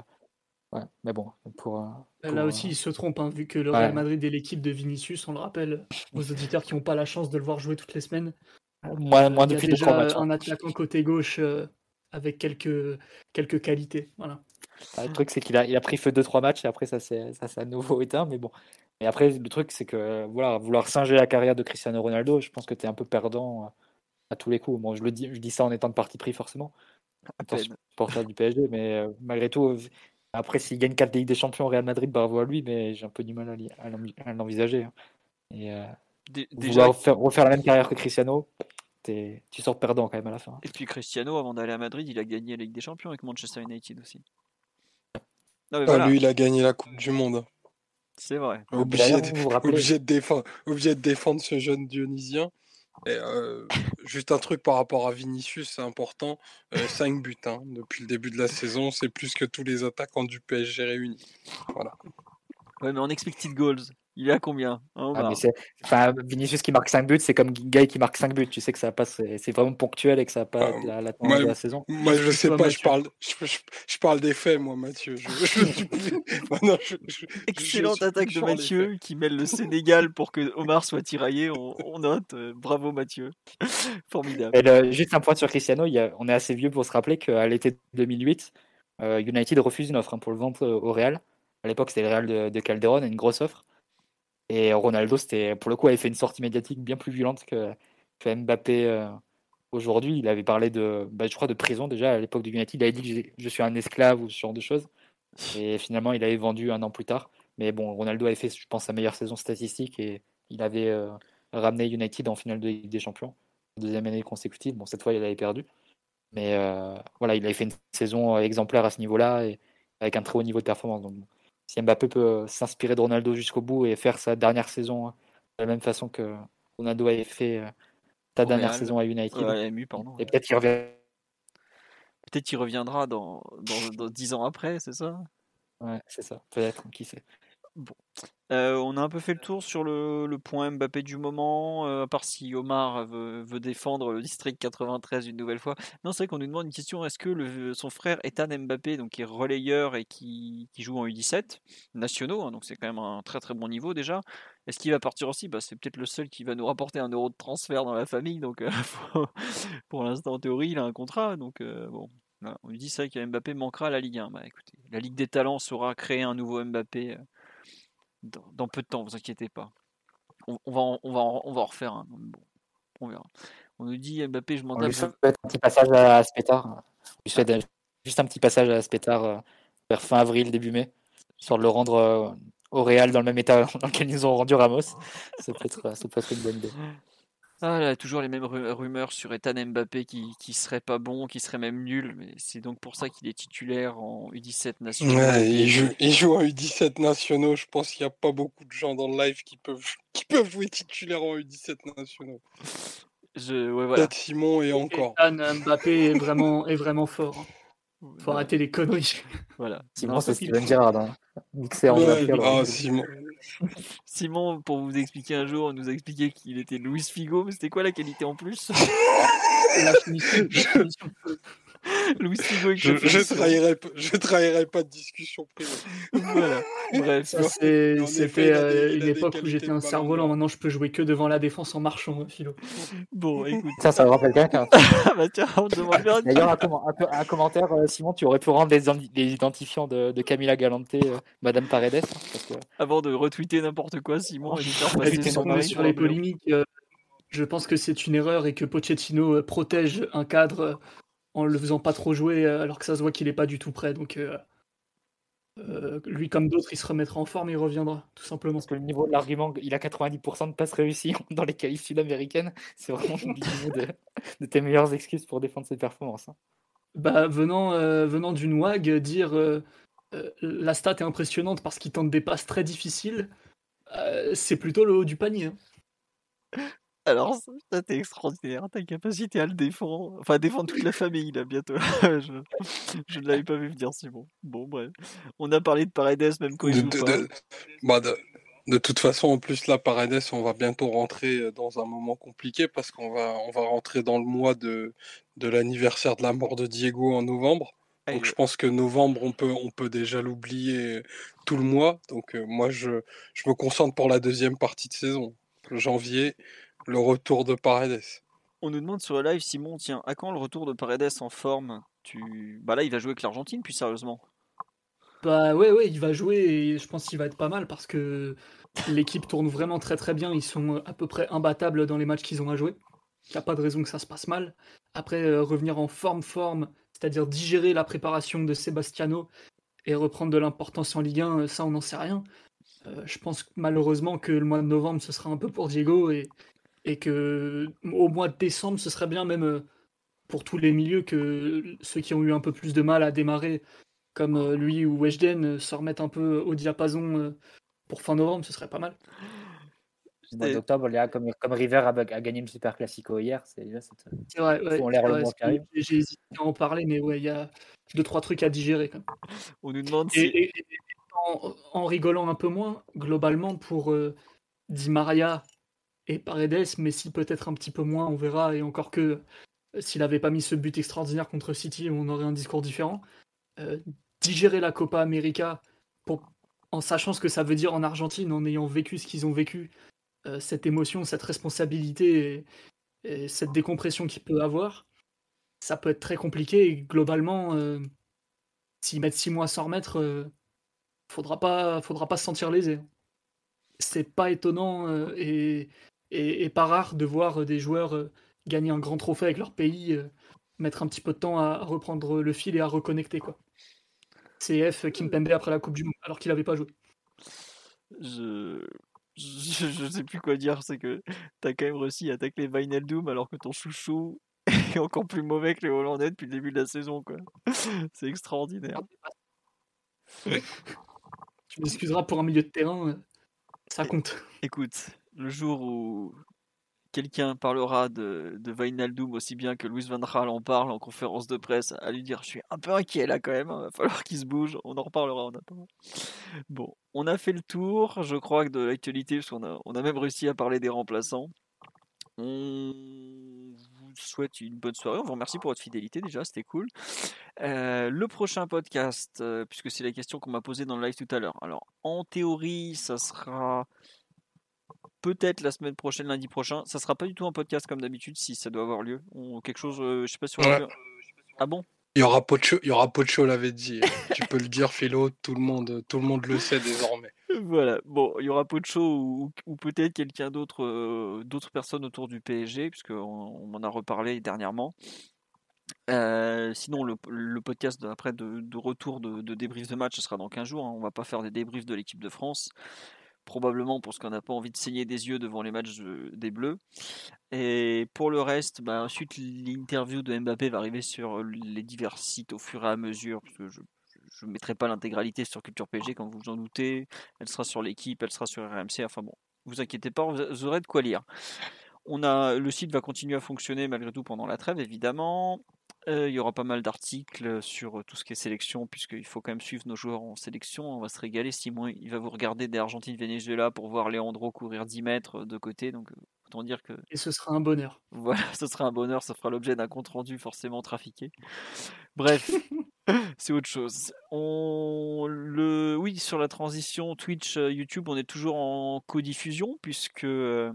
ouais, mais bon, pour, euh, Là aussi, euh, il se trompe, hein, vu que le Real Madrid est l'équipe de Vinicius, on le rappelle aux auditeurs qui n'ont pas la chance de le voir jouer toutes les semaines. Moi, moi depuis déjà un attaquant côté gauche avec quelques, quelques qualités. Voilà. Ah, le truc, c'est qu'il a, il a pris feu 2-3 matchs et après, ça s'est à nouveau éteint. Mais bon. Et après, le truc, c'est que voilà, vouloir singer la carrière de Cristiano Ronaldo, je pense que tu es un peu perdant euh, à tous les coups. Bon, je, le dis, je dis ça en étant de parti pris, forcément, porteur du PSG. Mais euh, malgré tout, après, s'il gagne 4 Ligues des Champions au Real Madrid, bravo à lui, mais j'ai un peu du mal à l'envisager. Hein. Et euh, déjà... refaire, refaire, la même carrière que Cristiano, tu sors perdant quand même à la fin. Et puis Cristiano, avant d'aller à Madrid, il a gagné la Ligue des Champions avec Manchester United aussi. Ah, lui, il a gagné la Coupe du Monde. C'est vrai. Obligé de, défendre, obligé de défendre ce jeune Dionysien. Et juste un truc par rapport à Vinicius, c'est important. 5 euh, buts hein, depuis le début de la saison, c'est plus que tous les attaquants du PSG réunis. Voilà. Ouais, mais en expected goals, il est à combien? Hein, ah, enfin, Vinicius qui marque 5 buts, c'est comme Guy qui marque 5 buts. Tu sais que ça passe, c'est vraiment ponctuel et que ça passe ah, la, la, de la saison. Moi, je sais pas, je parle, je, parle des faits, moi, Mathieu. Excellente attaque de Mathieu qui mêle le Sénégal pour que Omar soit tiraillé. On, note. Euh, bravo, Mathieu. Formidable. Et juste un point sur Cristiano. Il y a, on est assez vieux pour se rappeler qu'à l'été 2008, euh, United refuse une offre hein, pour le vendre au Real. À l'époque, c'était le Real de, de Calderon, une grosse offre. Et Ronaldo, c'était pour le coup, avait fait une sortie médiatique bien plus violente que, Mbappé euh, aujourd'hui. Il avait parlé de, bah, je crois, de prison déjà à l'époque de United. Il avait dit que je suis un esclave ou ce genre de choses. Et finalement, il avait vendu un an plus tard. Mais bon, Ronaldo avait fait, je pense, sa meilleure saison statistique et il avait euh, ramené United en finale de Ligue des Champions, deuxième année consécutive. Bon, cette fois, il avait perdu. Mais euh, voilà, il avait fait une saison exemplaire à ce niveau-là et avec un très haut niveau de performance. Donc, si Mbappé peut s'inspirer de Ronaldo jusqu'au bout et faire sa dernière saison hein, de la même façon que Ronaldo avait fait euh, sa dernière saison à United. et peut-être qu'il reviendra dans, dans, 10 ans après, c'est ça? Ouais, c'est ça, peut-être, qui sait. Bon. Euh, on a un peu fait le tour sur le, point Mbappé du moment, euh, à part si Omar veut, défendre le district 93 une nouvelle fois. Non, c'est vrai qu'on nous demande une question est-ce que son frère Ethan Mbappé, donc qui est relayeur et qui, joue en U17 nationaux, hein, donc c'est quand même un très très bon niveau déjà, est-ce qu'il va partir aussi? Bah, C'est peut-être le seul qui va nous rapporter un euro de transfert dans la famille, donc euh, pour l'instant en théorie il a un contrat, donc bon. on lui dit ça que Mbappé manquera à la Ligue 1. Bah, écoutez, la Ligue des Talents saura créer un nouveau Mbappé dans, peu de temps, vous inquiétez pas. On, va, en, on, va, on va en refaire un. Bon, on verra. On nous dit Mbappé, je m'en tape. un petit passage à Spétard. juste un petit passage à Spétard euh, vers fin avril, début mai, de le rendre euh, au Real dans le même état dans lequel ils ont rendu Ramos. Ça peut être, ça peut être une bonne idée. Ah là, toujours les mêmes rumeurs sur Ethan Mbappé qui, qui serait pas bon, qui serait même nul, mais c'est donc pour ça qu'il est titulaire en U17 nationaux. il, joue, en U17 nationaux, je pense qu'il n'y a pas beaucoup de gens dans le live qui peuvent, qui peuvent jouer titulaire en U17 nationaux. Je, ouais, voilà. Peut-être Simon et encore. Ethan Mbappé est vraiment, est vraiment fort. Hein. Faut arrêter les conneries. Voilà. Simon, c'est Steven Gerrard. Hein. en ah, Simon. Simon, pour vous expliquer un jour, nous a qu'il était Luis Figo, mais c'était quoi la qualité en plus? Louis je, je, trahirai, je trahirai pas de discussion privée. voilà. Bref, c'était euh, une époque où j'étais un cerf-volant. Maintenant, je peux jouer que devant la défense en marchant, hein, Philo. Bon, écoute. Ça, ça me rappelle quelqu'un. Bah tiens, on demande D'ailleurs, un, un, commentaire, euh, Simon, tu aurais pu rendre les, identifiants de, de, Camila Galante, euh, Madame Paredes. Hein, parce que... Avant de retweeter n'importe quoi, Simon, et sur, sur les polémiques. je pense que c'est une erreur et que Pochettino protège un cadre en le faisant pas trop jouer euh, alors que ça se voit qu'il est pas du tout prêt. Donc euh, euh, lui comme d'autres, il se remettra en forme et il reviendra, tout simplement. Parce que le niveau de l'argument, il a 90% de passes réussies dans les qualifs sud-américaines. C'est vraiment niveau de, tes meilleures excuses pour défendre ses performances. Hein. Bah, venant, venant d'une WAG, dire la stat est impressionnante parce qu'il tente des passes très difficiles, c'est plutôt le haut du panier. Hein. Alors, ça, t'es extraordinaire, ta capacité à le défendre. Enfin, à défendre toute la famille, là, bientôt. je, ne l'avais pas vu venir, c'est bon. Bon, bref. On a parlé de Paredes, même quand il de, bah, de, de, toute façon, en plus, là, Paredes, on va bientôt rentrer euh, dans un moment compliqué parce qu'on va, on va rentrer dans le mois de, de l'anniversaire de la mort de Diego en novembre. Donc je pense que novembre, on peut, on peut déjà l'oublier tout le mois. Donc euh, moi, je, je me concentre pour la deuxième partie de saison. Janvier, le retour de Paredes. On nous demande sur le live, Simon, tiens, à quand le retour de Paredes en forme? Tu... Bah là, il va jouer avec l'Argentine, puis sérieusement. Bah ouais, ouais, il va jouer et je pense qu'il va être pas mal parce que l'équipe tourne vraiment très très bien. Ils sont à peu près imbattables dans les matchs qu'ils ont à jouer. Il n'y a pas de raison que ça se passe mal. Après, euh, revenir en forme-forme, c'est-à-dire digérer la préparation de Sebastiano et reprendre de l'importance en Ligue 1, euh, ça on n'en sait rien. Euh, je pense malheureusement que le mois de novembre ce sera un peu pour Diego et, et que au mois de décembre ce serait bien même pour tous les milieux que ceux qui ont eu un peu plus de mal à démarrer comme euh, lui ou Weshden euh, se remettent un peu au diapason euh, pour fin novembre, ce serait pas mal. Au mois d'octobre, comme, comme River a, a, gagné le Super Classico hier, c'est vrai, ouais, J'ai hésité à en parler, mais ouais, il y a deux, trois trucs à digérer. Quand même. On nous demande et, en, rigolant un peu moins, globalement, pour Di Maria et Paredes, mais si peut-être un petit peu moins, on verra, et encore que s'il n'avait pas mis ce but extraordinaire contre City, on aurait un discours différent. Euh, digérer la Copa América en sachant ce que ça veut dire en Argentine, en ayant vécu ce qu'ils ont vécu, euh, cette émotion, cette responsabilité et, cette décompression qu'il peut avoir, ça peut être très compliqué. Et globalement, euh, s'ils mettent six mois sans remettre, faudra pas, faudra pas se sentir lésé. C'est pas étonnant et, et, pas rare de voir des joueurs gagner un grand trophée avec leur pays mettre un petit peu de temps à reprendre le fil et à reconnecter. Quoi. CF Kimpembe après la Coupe du Monde, alors qu'il n'avait pas joué. Je... je... sais plus quoi dire, c'est que tu as quand même réussi à attaquer Doom alors que ton chouchou est encore plus mauvais que les Hollandais depuis le début de la saison. Quoi. C'est extraordinaire. tu m'excuseras pour un milieu de terrain, ça compte. Écoute, le jour où quelqu'un parlera de, de Wijnaldum aussi bien que Louis Van Gaal en parle en conférence de presse, à lui dire je suis un peu inquiet là quand même, il hein, va falloir qu'il se bouge, on en reparlera en attendant. Bon, on a fait le tour, je crois, de l'actualité, parce qu'on a, on a même réussi à parler des remplaçants. On vous souhaite une bonne soirée, on vous remercie pour votre fidélité déjà, c'était cool. Euh, le prochain podcast, euh, puisque c'est la question qu'on m'a posée dans le live tout à l'heure. Alors, en théorie, ça sera peut-être la semaine prochaine, lundi prochain. Ça sera pas du tout un podcast comme d'habitude si ça doit avoir lieu. quelque chose, euh, je sais pas si on Ah bon? Il y aura Pocho, il y aura Pocho l'avait dit. tu peux le dire, Philo, tout le monde, tout le monde le sait désormais. Voilà. Bon, il y aura Pocho ou, ou peut-être quelqu'un d'autre, euh, d'autres personnes autour du PSG, puisqu'on on m'en a reparlé dernièrement. Euh, sinon, le, podcast après de, retour de, de, débrief de match, ce sera dans 15 jours. Hein. On va pas faire des débriefs de l'équipe de France probablement parce qu'on n'a pas envie de saigner des yeux devant les matchs des Bleus. Et pour le reste, bah, ensuite l'interview de Mbappé va arriver sur les divers sites au fur et à mesure, parce que je ne mettrai pas l'intégralité sur Culture PG, comme vous vous en doutez. Elle sera sur l'équipe, elle sera sur RMC. Enfin bon, vous inquiétez pas, vous aurez de quoi lire. On a, le site va continuer à fonctionner malgré tout pendant la trêve, évidemment. Euh, il y aura pas mal d'articles sur euh, tout ce qui est sélection, puisqu'il faut quand même suivre nos joueurs en sélection. On va se régaler. Simon, il va vous regarder des Argentine-Venezuela pour voir Leandro courir 10 mètres de côté. Donc, euh, autant dire que. Et ce sera un bonheur. Voilà, ce sera un bonheur. Ça fera l'objet d'un compte rendu forcément trafiqué. Bref, c'est autre chose. On le oui sur la transition Twitch euh, YouTube, on est toujours en codiffusion puisque euh,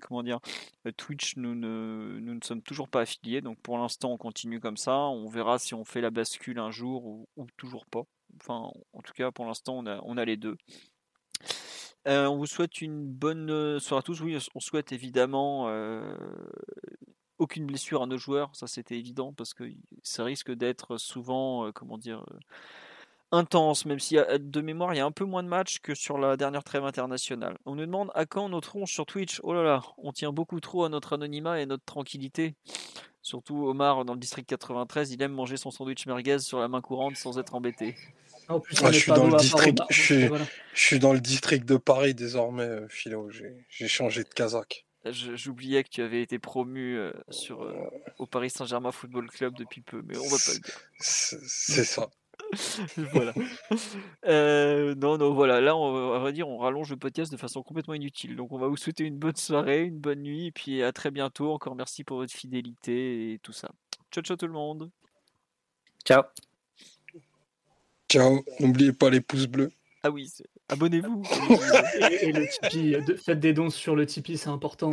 comment dire euh, Twitch nous ne nous ne sommes toujours pas affiliés donc pour l'instant on continue comme ça. On verra si on fait la bascule un jour ou, toujours pas. Enfin en tout cas pour l'instant on a on a les deux. On vous souhaite une bonne soirée à tous. Oui, on souhaite évidemment aucune blessure à nos joueurs, ça c'était évident parce que ça risque d'être souvent, euh, comment dire, euh, intense, même si de mémoire il y a un peu moins de matchs que sur la dernière trêve internationale. On nous demande à quand notre tronche sur Twitch Oh là là, on tient beaucoup trop à notre anonymat et notre tranquillité. Surtout Omar dans le district 93, il aime manger son sandwich merguez sur la main courante sans être embêté. Je, suis dans le district, je, suis, dans le district de Paris désormais, euh, Philo. J'ai changé de casaque. J'oubliais que tu avais été promu euh, sur, euh, au Paris Saint-Germain Football Club depuis peu, mais on va pas le dire. C'est ça. voilà. Euh, non, non, voilà. Là, on va dire, on rallonge le podcast de façon complètement inutile. Donc, on va vous souhaiter une bonne soirée, une bonne nuit, et puis à très bientôt. Encore merci pour votre fidélité et tout ça. Ciao, ciao tout le monde. Ciao. Ciao. N'oubliez pas les pouces bleus. Ah oui, abonnez-vous. et, le Tipeee, faites des dons sur le Tipeee, c'est important.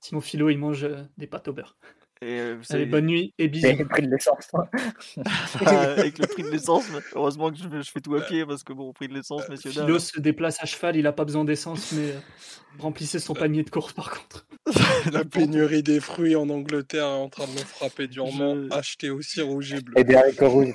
Sinon, Philo, il mange euh, des pâtes au beurre. Et euh, vous Allez, savez, bonne nuit et bisous. C'est le prix de l'essence. bah, avec le prix de l'essence, heureusement que je, je fais tout à pied parce que bon, prix de l'essence, messieurs dames. Philo se déplace à cheval, il a pas besoin d'essence, mais euh, remplissez son panier de course par contre. La pénurie des fruits en Angleterre est en train de nous frapper durement. Je- Acheter aussi rouge et bleu. Et des haricots rouges.